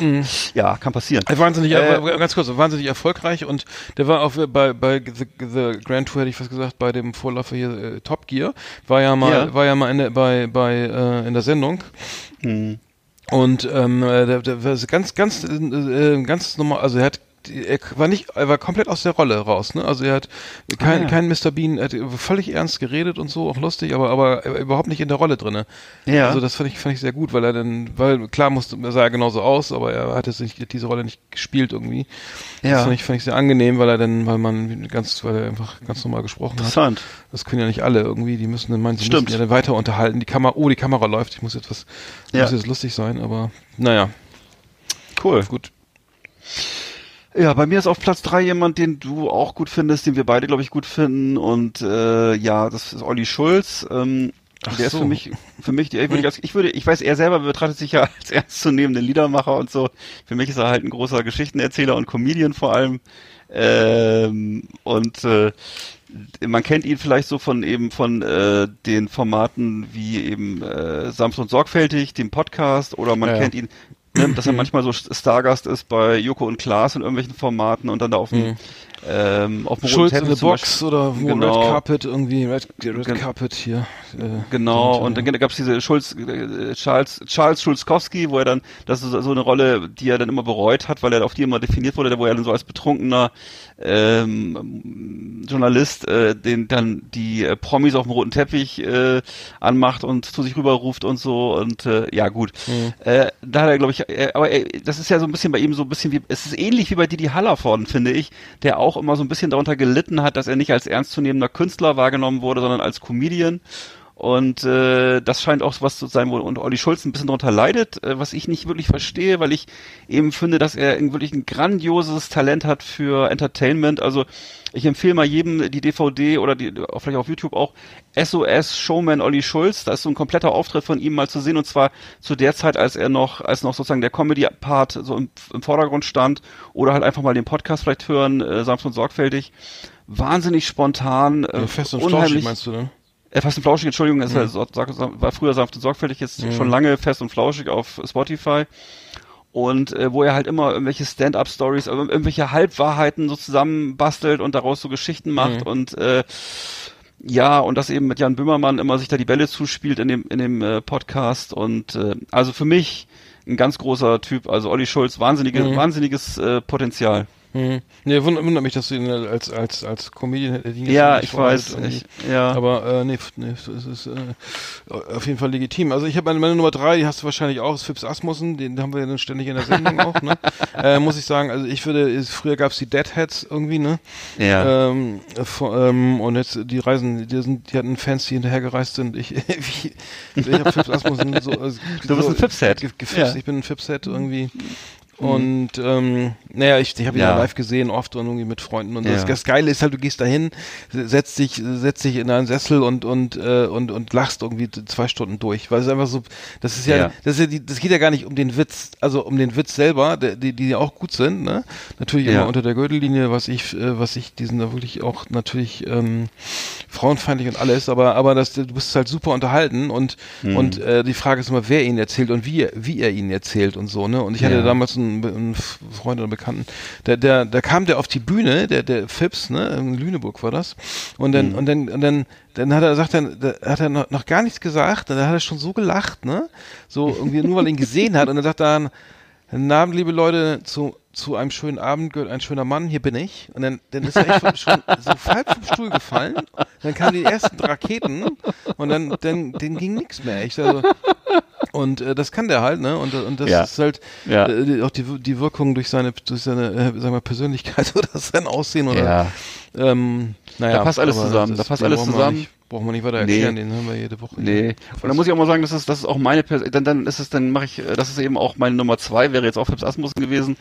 ja, kann passieren. Er Wahnsinnig, Äh, aber ganz kurz, wahnsinnig erfolgreich und der war auch bei, bei The, The Grand Tour, hätte ich was gesagt, bei dem Vorläufer hier äh, Top Gear, war ja mal, Ja. war ja mal in der, bei, bei, äh, in der Sendung. Hm. Und ähm, äh, der, der war so ganz, ganz, äh, äh, ganz normal, also er hat er war nicht, er war komplett aus der Rolle raus, ne? Also er hat kein, Ah, ja. kein Mr. Bean, er hat völlig ernst geredet und so, auch lustig, aber, aber er überhaupt nicht in der Rolle drinne. Ja. Also das fand ich, fand ich sehr gut, weil er dann, weil klar musste, sah er genauso aus, aber er hat jetzt nicht, diese Rolle nicht gespielt irgendwie. Ja. Das fand ich, fand ich sehr angenehm, weil er dann, weil man ganz, weil er einfach ganz normal gesprochen hat. Interessant. Das können ja nicht alle irgendwie, die müssen dann meinen, sie Stimmt. müssen ja dann weiter unterhalten. Die Kamera, oh, die Kamera läuft, ich muss jetzt was, Ja. muss jetzt lustig sein, aber naja, Cool. gut. Ja, bei mir ist auf Platz drei jemand, den du auch gut findest, den wir beide, glaube ich, gut finden. Und äh, ja, das ist Olli Schulz. Ähm, Ach der ist so. für mich, für mich, ich würde, als- ich würde, ich weiß, er selber betrachtet sich ja als ernstzunehmenden Liedermacher und so. Für mich ist er halt ein großer Geschichtenerzähler und Comedian vor allem. Ähm, und äh, man kennt ihn vielleicht so von eben von äh, den Formaten wie eben äh, Sanft und Sorgfältig, dem Podcast, oder man ja. kennt ihn, ne, dass er manchmal so Stargast ist bei Joko und Klaas in irgendwelchen Formaten und dann da auf dem Mhm. ähm, auf dem Schulz in the Box Beispiel- oder wo Genau. Red Carpet irgendwie, Red, Red Gen- Carpet hier. Äh, Genau, und, und dann gab es diese Schulz, äh, Charles, Charles Schulzkowski, wo er dann, das ist so eine Rolle, die er dann immer bereut hat, weil er auf die immer definiert wurde, wo er dann so als betrunkener ähm, Journalist äh, den dann die äh, Promis auf dem roten Teppich äh, anmacht und zu sich rüberruft und so und äh, ja gut. Äh, da hat er glaube ich, äh, aber äh, das ist ja so ein bisschen bei ihm so ein bisschen wie, es ist ähnlich wie bei Didi Hallervorden, finde ich, der auch immer so ein bisschen darunter gelitten hat, dass er nicht als ernstzunehmender Künstler wahrgenommen wurde, sondern als Comedian. Und äh, das scheint auch was zu sein, wo und Olli Schulz ein bisschen darunter leidet, äh, was ich nicht wirklich verstehe, weil ich eben finde, dass er wirklich ein grandioses Talent hat für Entertainment. Also ich empfehle mal jedem die DVD oder die auch vielleicht auf YouTube auch SOS Showman Olli Schulz. Da ist so ein kompletter Auftritt von ihm mal zu sehen und zwar zu der Zeit, als er noch, als noch sozusagen der Comedy-Part so im, im Vordergrund stand oder halt einfach mal den Podcast vielleicht hören, äh, sanft und sorgfältig. Wahnsinnig spontan, äh, äh, fest und unheimlich. meinst du, ne? Äh, fest und flauschig, Entschuldigung, es sag- war früher sanft und sorgfältig, jetzt schon lange fest und flauschig auf Spotify. Und äh, wo er halt immer irgendwelche Stand-up-Stories, also irgendwelche Halbwahrheiten so zusammenbastelt und daraus so Geschichten macht und äh, ja, und das eben mit Jan Böhmermann immer sich da die Bälle zuspielt in dem, in dem äh, Podcast. Und äh, also für mich ein ganz großer Typ, also Olli Schulz, wahnsinnige, wahnsinniges äh, Potenzial. Hm. Nee, wundert, mich, dass du ihn als, als, als Comedian hätte ihn Ja, ich weiß. Ich, ja. Aber äh, nee, nee, es ist äh, auf jeden Fall legitim. Also ich habe meine, meine Nummer drei, die hast du wahrscheinlich auch, ist Fips Asmussen, den haben wir ja dann ständig in der Sendung auch, ne? Äh, muss ich sagen, also ich würde, ist, früher gab's die Deadheads irgendwie, ne? ja. Ähm, äh, vor- ähm, und jetzt die Reisen, die sind, die hatten Fans, die hinterhergereist sind. Ich, wie, ich habe Fips Asmussen so, also, Du bist so ein Fipshead. ge- Gefipst, Ja. Mhm. ich bin ein Fipshead irgendwie. Und ähm, naja, ich, ich habe ihn Ja. ja live gesehen, oft und irgendwie mit Freunden. Und das, Ja. das Geile ist halt, du gehst dahin, setzt dich, setzt dich in einen Sessel und und äh, und und lachst irgendwie zwei Stunden durch, weil es einfach so, das ist ja, Ja. das ist ja die, das geht ja gar nicht um den Witz, also um den Witz selber, die die auch gut sind, ne? Natürlich Ja. immer unter der Gürtellinie, was ich, äh, was ich, die sind da wirklich auch natürlich ähm, frauenfeindlich und alles, aber aber das, du bist halt super unterhalten und Mhm. und äh, die Frage ist immer, wer ihn erzählt und wie er, wie er ihn erzählt und so, ne? Und ich hatte Ja. damals einen, einen Freund oder Bekannten, der, der, der kam der auf die Bühne, der, der Fips, ne? In Lüneburg war das. Und dann, Mhm. und dann, und dann, dann hat er, sagt er, da hat er noch, noch gar nichts gesagt, dann hat er schon so gelacht, ne? So irgendwie nur weil er ihn gesehen hat und dann sagt er dann, Guten Abend, liebe Leute, zu, zu einem schönen Abend gehört ein schöner Mann, hier bin ich. Und dann, dann ist er echt schon so halb vom Stuhl gefallen. Dann kamen die ersten Raketen und dann, dann, dann ging nichts mehr. Echt. Also, und äh, das kann der halt, ne? Und, und das Ja. ist halt Ja. äh, auch die, die Wirkung durch seine, durch seine, äh, sagen wir, Persönlichkeit oder sein Aussehen oder Ja. ähm, naja, Da passt alles zusammen, das- da passt alles brauchen wir zusammen. Nicht, brauchen wir nicht weiter Nee. erklären, den hören wir jede Woche. Nee. Und dann muss ich auch mal sagen, das ist, das ist auch meine Person, dann, dann ist es, dann mache ich, äh, das ist eben auch meine Nummer zwei, wäre jetzt auch Fips Asmussen gewesen.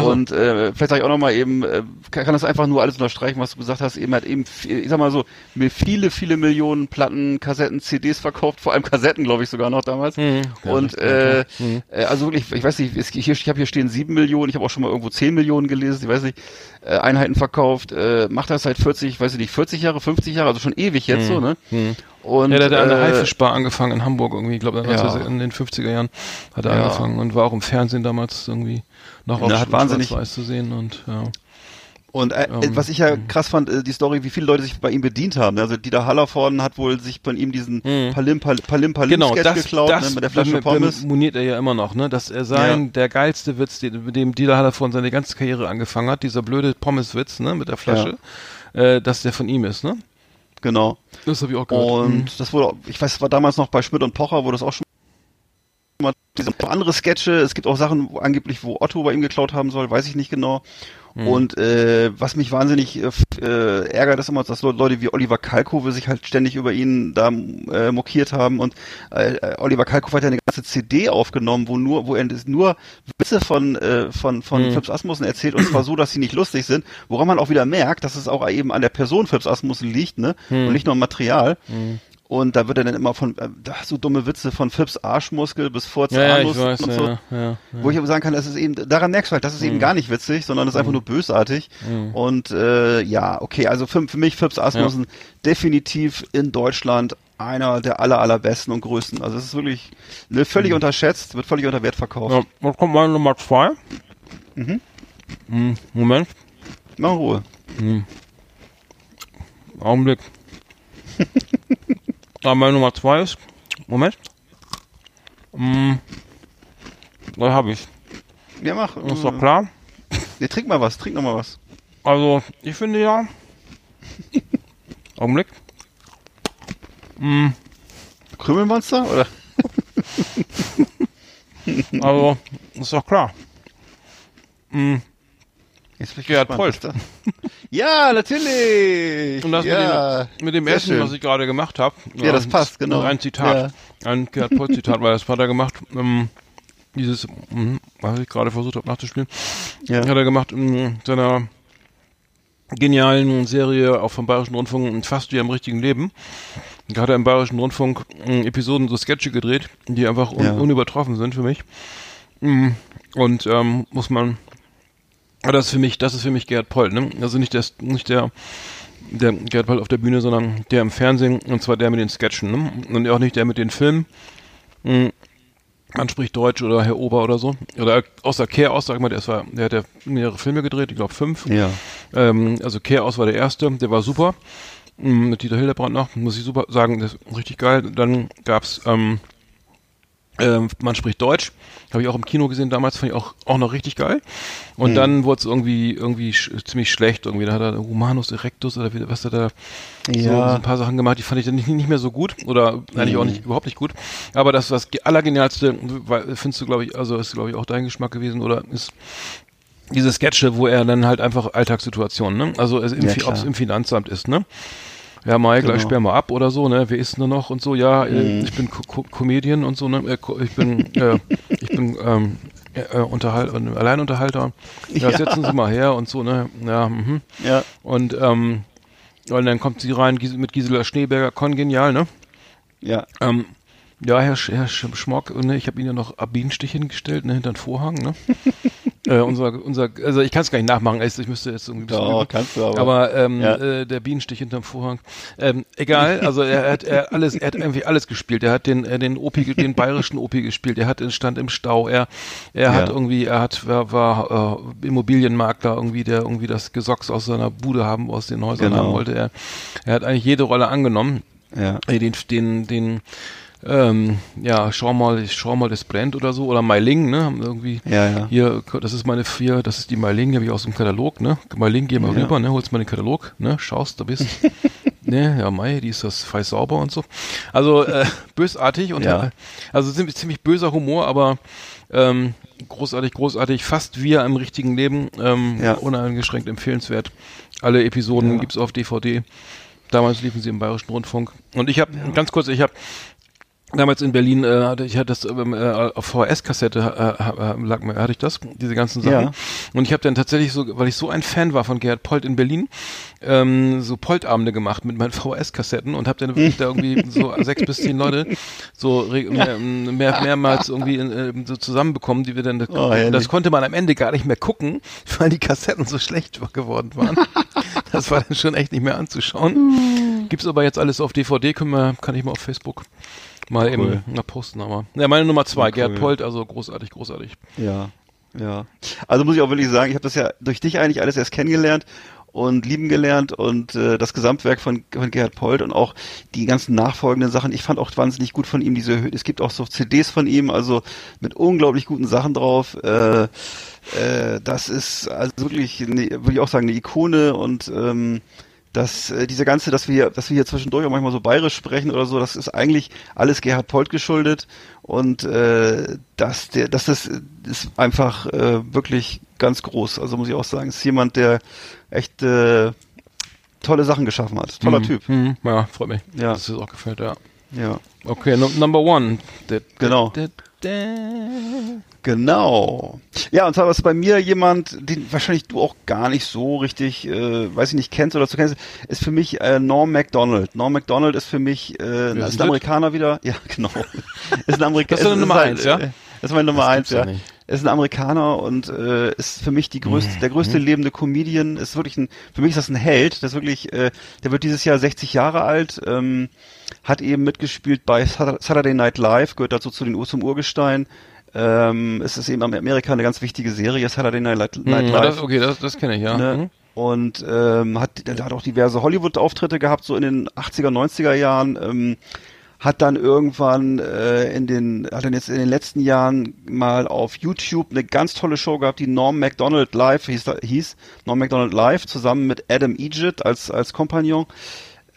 So. Und äh, vielleicht sage ich auch nochmal eben, äh, kann, kann das einfach nur alles unterstreichen, was du gesagt hast. Eben hat eben, ich sag mal so, mir viele, viele Millionen Platten, Kassetten, CDs verkauft, vor allem Kassetten, glaube ich sogar noch damals. Mhm. Und äh, Mhm. äh, also wirklich, ich weiß nicht, hier, ich habe hier stehen sieben Millionen, ich habe auch schon mal irgendwo zehn Millionen gelesen, ich weiß nicht, äh, Einheiten verkauft, äh, macht das seit 40, weiß ich nicht, 40 Jahre, 50 Jahre, also schon ewig jetzt so, ne? Mhm. Und, ja, der hat an der äh, Haifischbar angefangen in Hamburg irgendwie, ich glaube Ja. in den 50er Jahren hat er Ja. angefangen und war auch im Fernsehen damals irgendwie noch auf Ja, hat wahnsinnig- Schwarz-Weiß zu sehen und ja. Und äh, Ähm, was ich ja krass fand, äh, die Story, wie viele Leute sich bei ihm bedient haben. Also Dieter Hallervorden hat wohl sich von ihm diesen Mhm. Palim Palim Palim Palim Genau, Sketch das, geklaut das ne, mit der Flasche Pommes. moniert er ja immer noch, ne, dass er sein, Ja. der geilste Witz, den, mit dem Dieter Hallervorden seine ganze Karriere angefangen hat, dieser blöde Pommeswitz, ne, mit der Flasche, äh, dass der von ihm ist, ne? Genau. Das habe ich auch gehört. Und Mhm. das wurde, ich weiß, es war damals noch bei Schmidt und Pocher, wo das auch schon diese andere Sketche. Es gibt auch Sachen, wo angeblich, wo Otto bei ihm geklaut haben soll, weiß ich nicht genau. Mhm. Und äh, was mich wahnsinnig äh, äh, ärgert, ist immer, dass Le- Leute wie Oliver Kalkofe sich halt ständig über ihn da äh, mokiert haben. Und äh, Oliver Kalkofe hat ja eine ganze CD aufgenommen, wo nur, wo er nur Witze von äh, von von Mhm. Phipps Asmussen erzählt und zwar so, dass sie nicht lustig sind. Woran man auch wieder merkt, dass es auch eben an der Person Phipps Asmussen liegt, ne? Mhm. Und nicht nur am Material. Und da wird er dann immer von, äh, so dumme Witze von Phipps Arschmuskel bis Furz ja, ja, weiß, und so. ja, ja, Wo ich aber sagen kann, das ist eben, daran merkst du halt, das ist eben gar nicht witzig, sondern das ist einfach nur bösartig. Und äh, ja, okay, also für, für mich Phipps Asmussen definitiv in Deutschland einer der aller, allerbesten und größten. Also es ist wirklich ne, völlig unterschätzt, wird völlig unter Wert verkauft. ja. Was kommt meine Nummer zwei? Mhm. Moment, Mach Ruhe. Augenblick. ja, meine Nummer zwei ist, Moment. Mm, da habe ich. Ja, mach. Ist doch klar. Ja, trink mal was, trink noch mal was. Also, ich finde ja. Augenblick. Krümelmonster? Oder? Also, ist doch klar. Jetzt bin ich Gerhard gespannt, Polt. Ja, natürlich. Und das ja, mit dem, mit dem Essen, schön. was ich gerade gemacht habe. Ja, das passt, genau. Ein Zitat. Ein Gerhard Polt Zitat, weil das hat er gemacht. Ähm, dieses, mh, was ich gerade versucht habe nachzuspielen, Ja. hat er gemacht in seiner genialen Serie auch vom Bayerischen Rundfunk Fast wie im richtigen Leben. Da hat er im Bayerischen Rundfunk mh, Episoden so Sketche gedreht, die einfach un Ja. unübertroffen sind für mich. Mm, Und ähm, muss man aber das ist für mich, das ist für mich Gerhard Polt, ne? Also nicht der, nicht der, der Gerhard Polt auf der Bühne, sondern der im Fernsehen, und zwar der mit den Sketchen, ne? Und auch nicht der mit den Filmen. Hm, Man spricht Deutsch oder Herr Ober oder so. Oder außer Kehr aus, sag ich mal, der, war- der hat ja mehrere Filme gedreht, ich glaube fünf. Ja. Ähm, also Kehr aus war der erste, der war super. Mm, Mit Dieter Hildebrand noch, muss ich super sagen, das ist richtig geil. Dann gab's ähm, ähm, man spricht Deutsch, habe ich auch im Kino gesehen damals, fand ich auch, auch noch richtig geil. Und dann wurde es irgendwie irgendwie sch ziemlich schlecht irgendwie. Da hat er Humanus erectus oder wie, was hat er so, Ja. so ein paar Sachen gemacht, die fand ich dann nicht, nicht mehr so gut oder eigentlich auch nicht überhaupt nicht gut. Aber das ge- allergenialste, weil- findest du glaube ich, also ist glaube ich auch dein Geschmack gewesen oder ist diese Sketche, wo er dann halt einfach Alltagssituationen, ne? Also es im, Ja, klar. ob's im Finanzamt ist, ne? Ja, Mai, gleich Genau. sperr mal ab oder so, ne? Wer ist denn da noch und so? Ja, Mhm. äh, ich bin Co Co Comedian und so, ne? Äh, ich bin, äh, ich bin ähm, äh, Unterhalt, äh, Alleinunterhalter. Ja, Ja. setzen Sie mal her und so, ne? Ja, mhm. Ja. Und ähm, und dann kommt sie rein Gis- mit Gisela Schneeberger, kongenial, ne? Ja. Ähm, ja, Herr, Sch Herr Sch Schmock, ne, ich habe Ihnen ja noch Bienenstich hingestellt, ne, hinter den Vorhang, ne? äh, unser, unser, also ich kann es gar nicht nachmachen, also ich müsste jetzt irgendwie ein bisschen Doch, üben. kannst du aber. Aber ähm, Ja. äh, der Bienenstich hinterm Vorhang. Ähm, egal, also er hat er alles, er hat irgendwie alles gespielt. Er hat den, äh, den Opi, ge- den bayerischen Opi gespielt. Er hat den stand im Stau. Er, er hat Ja. irgendwie, er hat war, war äh, Immobilienmakler irgendwie, der irgendwie das Gesocks aus seiner Bude haben, aus den Häusern Genau. haben wollte. Er, er hat eigentlich jede Rolle angenommen. Ja. Äh, den, den, den, ähm, ja, schau mal, schau mal, das brennt oder so, oder Meiling, ne, haben irgendwie, Ja, ja. hier, das ist meine vier, das ist die Meiling, die habe ich aus dem Katalog, ne, Meiling, geh mal Ja. rüber, ne, holst mal den Katalog, ne, schaust, da bist, ne, ja, Mai, die ist das fei sauber und so, also, äh, bösartig und, Ja. äh, also ziemlich, ziemlich böser Humor, aber, ähm, großartig, großartig, fast wie im richtigen Leben, ähm, Ja. uneingeschränkt empfehlenswert. Alle Episoden Ja. gibt's auf DVD. Damals liefen sie im Bayerischen Rundfunk. Und ich habe, ganz kurz, ich habe damals in Berlin, äh, hatte ich hatte das ähm, äh, auf VHS-Kassette, äh, äh, lag mir, hatte ich das, diese ganzen Sachen. Ja. Und ich habe dann tatsächlich so, weil ich so ein Fan war von Gerhard Polt in Berlin, ähm, so Poltabende gemacht mit meinen VHS-Kassetten und habe dann wirklich da irgendwie so sechs bis zehn Leute so mehr, mehr, mehrmals irgendwie äh, so zusammenbekommen, die wir dann, Oh, herrlich. das konnte man am Ende gar nicht mehr gucken, weil die Kassetten so schlecht geworden waren. das war dann schon echt nicht mehr anzuschauen. Gibt's aber jetzt alles auf DVD, können wir, kann ich mal auf Facebook mal Cool. eben posten, aber. Ja, meine Nummer zwei, Cool. Gerd Polt, also großartig, großartig. Ja, ja. Also muss ich auch wirklich sagen, ich habe das ja durch dich eigentlich alles erst kennengelernt und lieben gelernt und äh, das Gesamtwerk von, von Gerhard Polt und auch die ganzen nachfolgenden Sachen. Ich fand auch wahnsinnig gut von ihm diese, es gibt auch so CDs von ihm, also mit unglaublich guten Sachen drauf. Äh, äh, das ist also wirklich, eine, würde ich auch sagen, eine Ikone und ähm, dass äh, diese ganze, dass wir, dass wir hier zwischendurch auch manchmal so bayerisch sprechen oder so, das ist eigentlich alles Gerhard Polt geschuldet und äh, dass der, dass das ist einfach äh, wirklich ganz groß. Also muss ich auch sagen, ist jemand, der echt äh, tolle Sachen geschaffen hat. Toller Mhm. Typ. Mhm. Ja, freut mich. Ja. Dass es auch gefällt, ja. Ja, Okay, number one. Da- Genau. da- da- genau. Ja, und zwar ist bei mir jemand, den wahrscheinlich du auch gar nicht so richtig, äh, weiß ich nicht, kennst oder zu kennst, ist für mich äh, Norm MacDonald. Norm MacDonald ist für mich, äh, ist ist ein Amerikaner wieder. Ja, genau. ist ein Amerikaner. Das ist Nummer eins, ja? Das ist meine Nummer eins, ja nicht. ist ein Amerikaner und äh, ist für mich die größte, der größte lebende Comedian. Ist wirklich ein, für mich ist das ein Held. Das ist wirklich, äh, der wird dieses Jahr 60 Jahre alt. Ähm, hat eben mitgespielt bei Saturday Night Live, gehört dazu zu den Ur zum Urgestein. Ähm, es ist eben in Amerika eine ganz wichtige Serie, Saturday Night, Night Mhm, Live. okay, das, das kenne ich, ja. Ne? Mhm. Und ähm, hat, der hat auch diverse Hollywood-Auftritte gehabt, so in den 80er, 90er Jahren. Ähm, hat dann irgendwann äh, in den, hat dann jetzt in den letzten Jahren mal auf YouTube eine ganz tolle Show gehabt, die Norm MacDonald Live hieß, hieß Norm MacDonald Live, zusammen mit Adam Egypt als, als Kompagnon.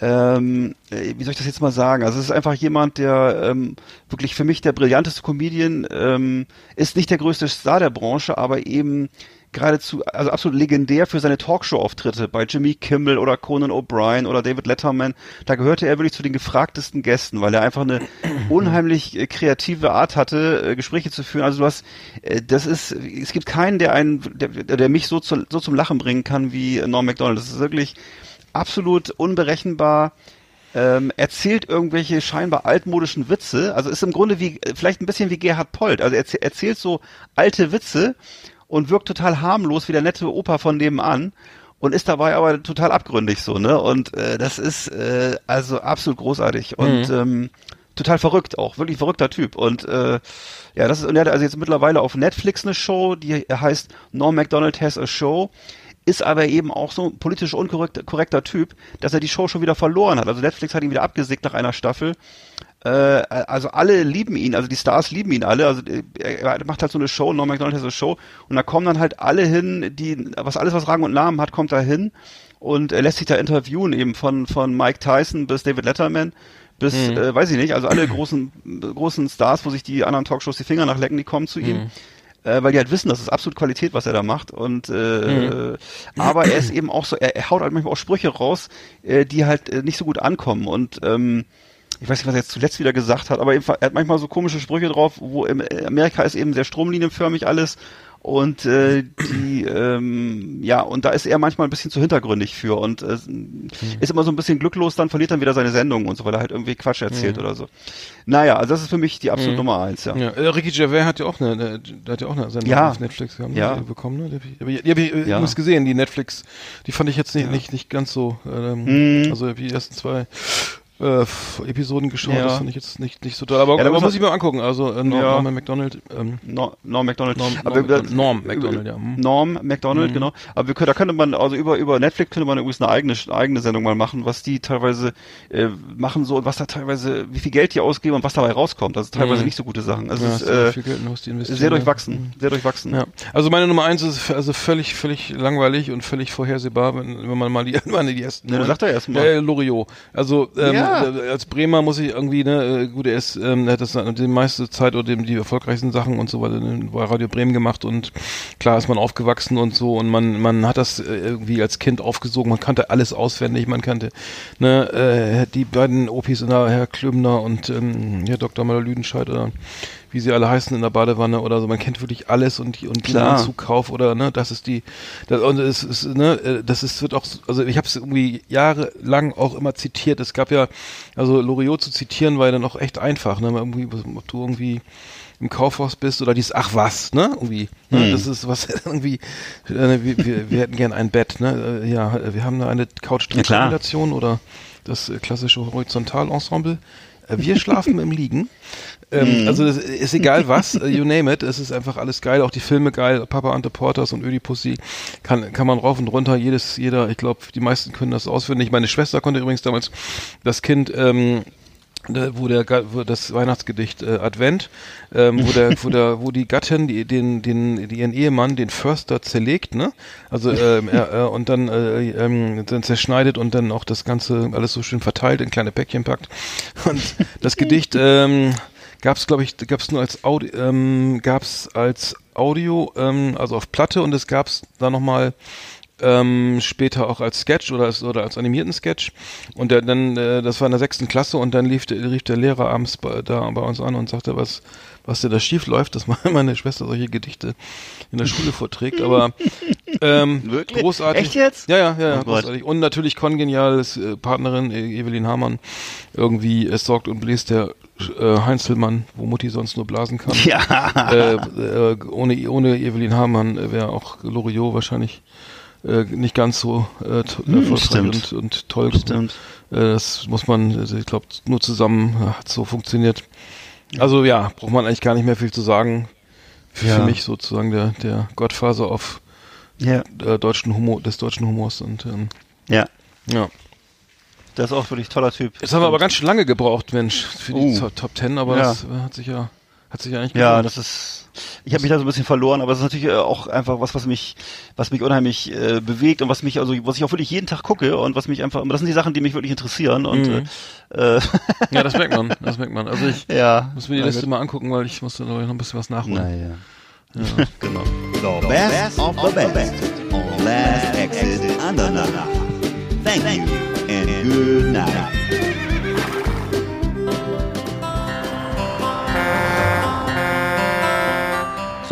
Ähm, äh, wie soll ich das jetzt mal sagen? Also es ist einfach jemand, der ähm, wirklich für mich der brillanteste Comedian ähm, ist, nicht der größte Star der Branche, aber eben geradezu, also absolut legendär für seine Talkshow-Auftritte bei Jimmy Kimmel oder Conan O'Brien oder David Letterman. Da gehörte er wirklich zu den gefragtesten Gästen, weil er einfach eine unheimlich äh, kreative Art hatte, äh, Gespräche zu führen. Also du hast, das ist, es gibt keinen, der einen, der, der mich so, zu, so zum Lachen bringen kann wie Norm MacDonald. Das ist wirklich absolut unberechenbar. Ähm, erzählt irgendwelche scheinbar altmodischen Witze, also ist im Grunde wie vielleicht ein bisschen wie Gerhard Polt, also er erzäh- erzählt so alte Witze und wirkt total harmlos wie der nette Opa von nebenan und ist dabei aber total abgründig so, ne? Und äh, das ist äh, also absolut großartig und ähm, total verrückt auch, wirklich verrückter Typ. Und äh, ja, das ist und er hat also jetzt mittlerweile auf Netflix eine Show, die heißt Norm Macdonald has a Show ist aber eben auch so ein politisch unkorrekter korrekter Typ, dass er die Show schon wieder verloren hat. Also Netflix hat ihn wieder abgesägt nach einer Staffel. Äh, also alle lieben ihn, also die Stars lieben ihn alle. Also äh, er macht halt so eine Show, Norm MacDonald hat so eine Show und da kommen dann halt alle hin, die was alles was Rang und Namen hat, kommt da hin und er lässt sich da interviewen eben von von Mike Tyson bis David Letterman bis äh, weiß ich nicht, also alle großen großen Stars, wo sich die anderen Talkshows die Finger nachlecken, die kommen zu ihm äh, weil die halt wissen, das ist absolut Qualität, was er da macht. Und äh, aber er ist eben auch so, er, er haut halt manchmal auch Sprüche raus, äh, die halt äh, nicht so gut ankommen. Und ähm, ich weiß nicht, was er jetzt zuletzt wieder gesagt hat, aber er hat manchmal so komische Sprüche drauf, wo im Amerika ist eben sehr stromlinienförmig alles. Und äh, die, ähm, ja, und da ist er manchmal ein bisschen zu hintergründig für und äh, ist immer so ein bisschen glücklos, dann verliert dann wieder seine Sendung und so, weil er halt irgendwie Quatsch erzählt oder so. Naja, also das ist für mich die absolute Nummer eins, ja. Ja, äh, Ricky Gervais hat ja auch eine, eine der hat ja auch eine Sendung Ja. auf Netflix gehabt, Ja. ne, bekommen, ne? Die hab ich, die hab ich, die hab ich äh, Ja. muss gesehen, die Netflix, die fand ich jetzt nicht, nicht, nicht ganz so, ähm, also die ersten zwei äh, Episoden geschaut, Ja. das fand ich jetzt nicht, nicht so toll. Aber, Ja, aber muss ich mir angucken, also äh, Norm, Ja. Norman McDonald, ähm, Norm, Norm MacDonald. Norm- Aber Norm wir- MacDonald- Norm MacDonald, ja. Mhm. Norm MacDonald, genau. Aber wir können, da könnte man, also über, über Netflix könnte man übrigens eine eigene, eigene Sendung mal machen, was die teilweise äh, machen so und was da teilweise, wie viel Geld die ausgeben und was dabei rauskommt. Also teilweise Mhm. nicht so gute Sachen. Also ja, ist äh, viel Geld die investieren, sehr ne? durchwachsen. Sehr durchwachsen. Ja, also meine Nummer eins ist also völlig, völlig langweilig und völlig vorhersehbar, wenn, wenn man mal die, man die ersten. Ja, sag doch erst mal. Äh, Loriot. Also ähm, Ja. Äh, als Bremer muss ich irgendwie, ne, äh, gut, er ist, ähm, er hat das die meiste Zeit oder dem, die erfolgreichsten Sachen und so weiter in- bei Radio Bremen gemacht und klar ist man aufgewachsen und so und man, man hat das äh, irgendwie als Kind aufgesogen, man kannte alles auswendig, man kannte ne, äh, die beiden Opis, in der Herr Klümner und ähm, Herr Dr. Müller Lüdenscheid oder wie sie alle heißen in der Badewanne oder so. Man kennt wirklich alles und die und den Klar. Anzugkauf oder ne, das ist die das, und es ist ne, äh, das ist wird auch so- also ich habe es irgendwie jahrelang auch immer zitiert. Es gab ja also Loriot zu zitieren war ja dann auch echt einfach, ne, irgendwie ob du irgendwie im Kaufhaus bist oder dieses ach was, ne? Irgendwie. Ne? Hm. Das ist was irgendwie äh, wir, wir, wir hätten gern ein Bett, ne? Äh, Ja, wir haben da eine Ja. Couch-Kombination oder das klassische Horizontalensemble. Wir schlafen im Liegen. Ähm, also das ist egal was, äh, you name it, es ist einfach alles geil, auch die Filme geil, Papa Ante Porters und Ödipussy kann, kann man rauf und runter, jedes, jeder, ich glaube, die meisten können das auswendig. Meine Schwester konnte übrigens damals das Kind ähm, wo der wo das Weihnachtsgedicht äh, Advent, ähm, wo der wo der wo die Gattin die den den die ihren Ehemann den Förster zerlegt, ne? Also ähm, er, äh, und dann äh, ähm, dann zerschneidet und dann auch das ganze alles so schön verteilt in kleine Päckchen packt. Und das Gedicht ähm, gab's glaube ich gab's nur als Audio ähm, gab's als Audio ähm, also auf Platte und es gab's da noch mal ähm, später auch als Sketch oder als, oder als animierten Sketch. Und der, dann, äh, das war in der sechsten Klasse und dann lief, der- rief der Lehrer abends bei, da bei uns an und sagte, was, was dir da schief läuft, dass meine Schwester solche Gedichte in der Schule vorträgt. Aber ähm, Wirklich? großartig. Echt jetzt? Ja, ja, ja, ja Oh Gott. großartig. Und natürlich kongeniales äh, Partnerin äh, Evelyn Hamann. Irgendwie es sorgt und bläst der äh, Heinzelmann, wo Mutti sonst nur blasen kann. Ja. äh, äh, ohne, ohne Evelyn Hamann äh, wäre auch Loriot wahrscheinlich äh, nicht ganz so äh, to- erfolgreich stimmt. und, und toll. Stimmt. Äh, das muss man, also ich glaube, nur zusammen äh, hat so funktioniert. Also ja, braucht man eigentlich gar nicht mehr viel zu sagen. Für, Ja. für mich sozusagen der, der Gottfaser auf Ja. deutschen Humor, des deutschen Humors und ähm, Ja. ja. Der ist auch wirklich toller Typ. Jetzt haben wir aber ganz schön lange gebraucht, Mensch, für die Uh. Top- Ten, aber Ja. das hat sich ja, hat sich ja eigentlich Ja, gelohnt. das ist. Ich habe mich da so ein bisschen verloren, aber es ist natürlich äh, auch einfach was, was mich, was mich unheimlich äh, bewegt und was mich also, was ich auch wirklich jeden Tag gucke und was mich einfach. Das sind die Sachen, die mich wirklich interessieren und Mhm. äh, äh, Ja, das merkt man, das merkt man. Also ich ja. muss mir die Liste mal angucken, weil ich musste noch ein bisschen was nachholen. Naja. genau. The best of the best on Last Exit Andernach. Thank you and good night.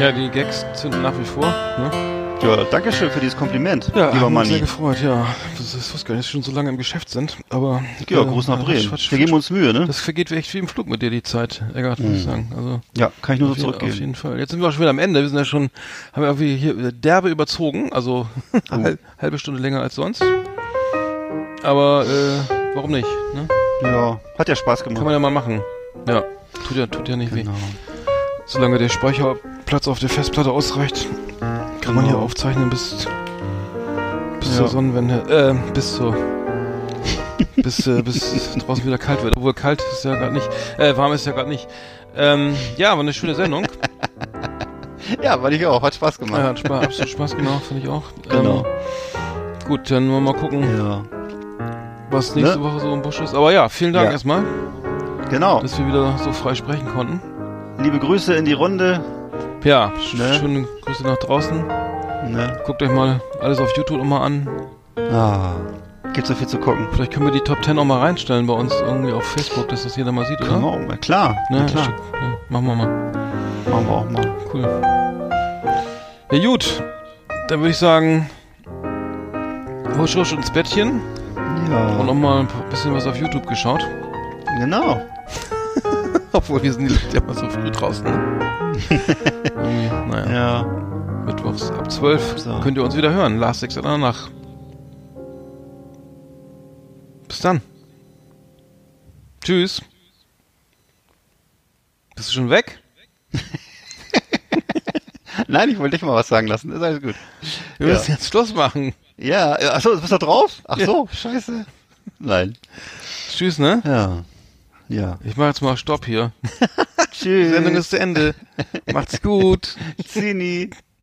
Ja, die Gags zünden nach wie vor. Ne? Ja, danke schön für dieses Kompliment, Ja, lieber uns sehr Manni. gefreut, ja. Das ist, ich wusste gar nicht, dass wir schon so lange im Geschäft sind, aber... Ja, äh, Gruß nach Bremen. Quatsch, Wir geben uns Mühe, ne? Das vergeht echt wie im Flug mit dir, die Zeit, Eggert, muss ich sagen. Also, Ja, kann ich nur so jeden, auf zurückgeben. jeden Fall. Jetzt sind wir auch schon wieder am Ende. Wir sind ja schon, haben wir irgendwie hier derbe überzogen, also Oh. halb, halbe Stunde länger als sonst. Aber, äh, warum nicht, ne? Ja, hat ja Spaß Kann gemacht. man ja mal machen. Ja, tut ja, tut ja nicht weh. Genau. Solange der Speicherplatz auf der Festplatte ausreicht, kann man hier Genau. aufzeichnen bis, bis Ja. zur Sonnenwende, äh, bis zur, bis, äh, bis draußen wieder kalt wird. Obwohl kalt ist ja gerade nicht, äh, warm ist ja gerade nicht. Ähm, ja, war eine schöne Sendung. Ja, weil ich auch. Hat Spaß Ja, gemacht. hat Spaß, absolut Spaß gemacht, finde ich auch. Genau. Ähm, gut, dann wollen wir mal gucken, Ja. was nächste Ne? Woche so im Busch ist. Aber ja, vielen Dank Ja. erstmal, Genau. dass wir wieder so frei sprechen konnten. Liebe Grüße in die Runde. Ja, Ne? schöne Grüße nach draußen. Ne? Guckt euch mal alles auf YouTube nochmal an. Ah, gibt so viel zu gucken. Vielleicht können wir die Top 10 auch mal reinstellen bei uns irgendwie auf Facebook, dass das jeder mal sieht, oder? Können mal. Klar, Ne, klar. schick- machen wir mal. Machen wir auch mal. Cool. Ja gut, dann würde ich sagen, husch husch ins Bettchen und Ja, nochmal ein bisschen was auf YouTube geschaut. genau. Obwohl wir sind ja immer so früh draußen. Ne? Naja, Ja, mittwochs ab 12 So. könnt ihr uns wieder hören. Last Six danach. Bis dann. Tschüss. Bist du schon weg? Nein, ich wollte dich mal was sagen lassen. Ist alles gut. Wir Ja. müssen jetzt Schluss machen. Ja, äh, ach so, bist du drauf? Ach Ja. so, scheiße. Nein. Tschüss, ne? Ja. Ja. Ich mach jetzt mal Stopp hier. Die Tschüss. Sendung ist zu Ende. Macht's gut. Zini.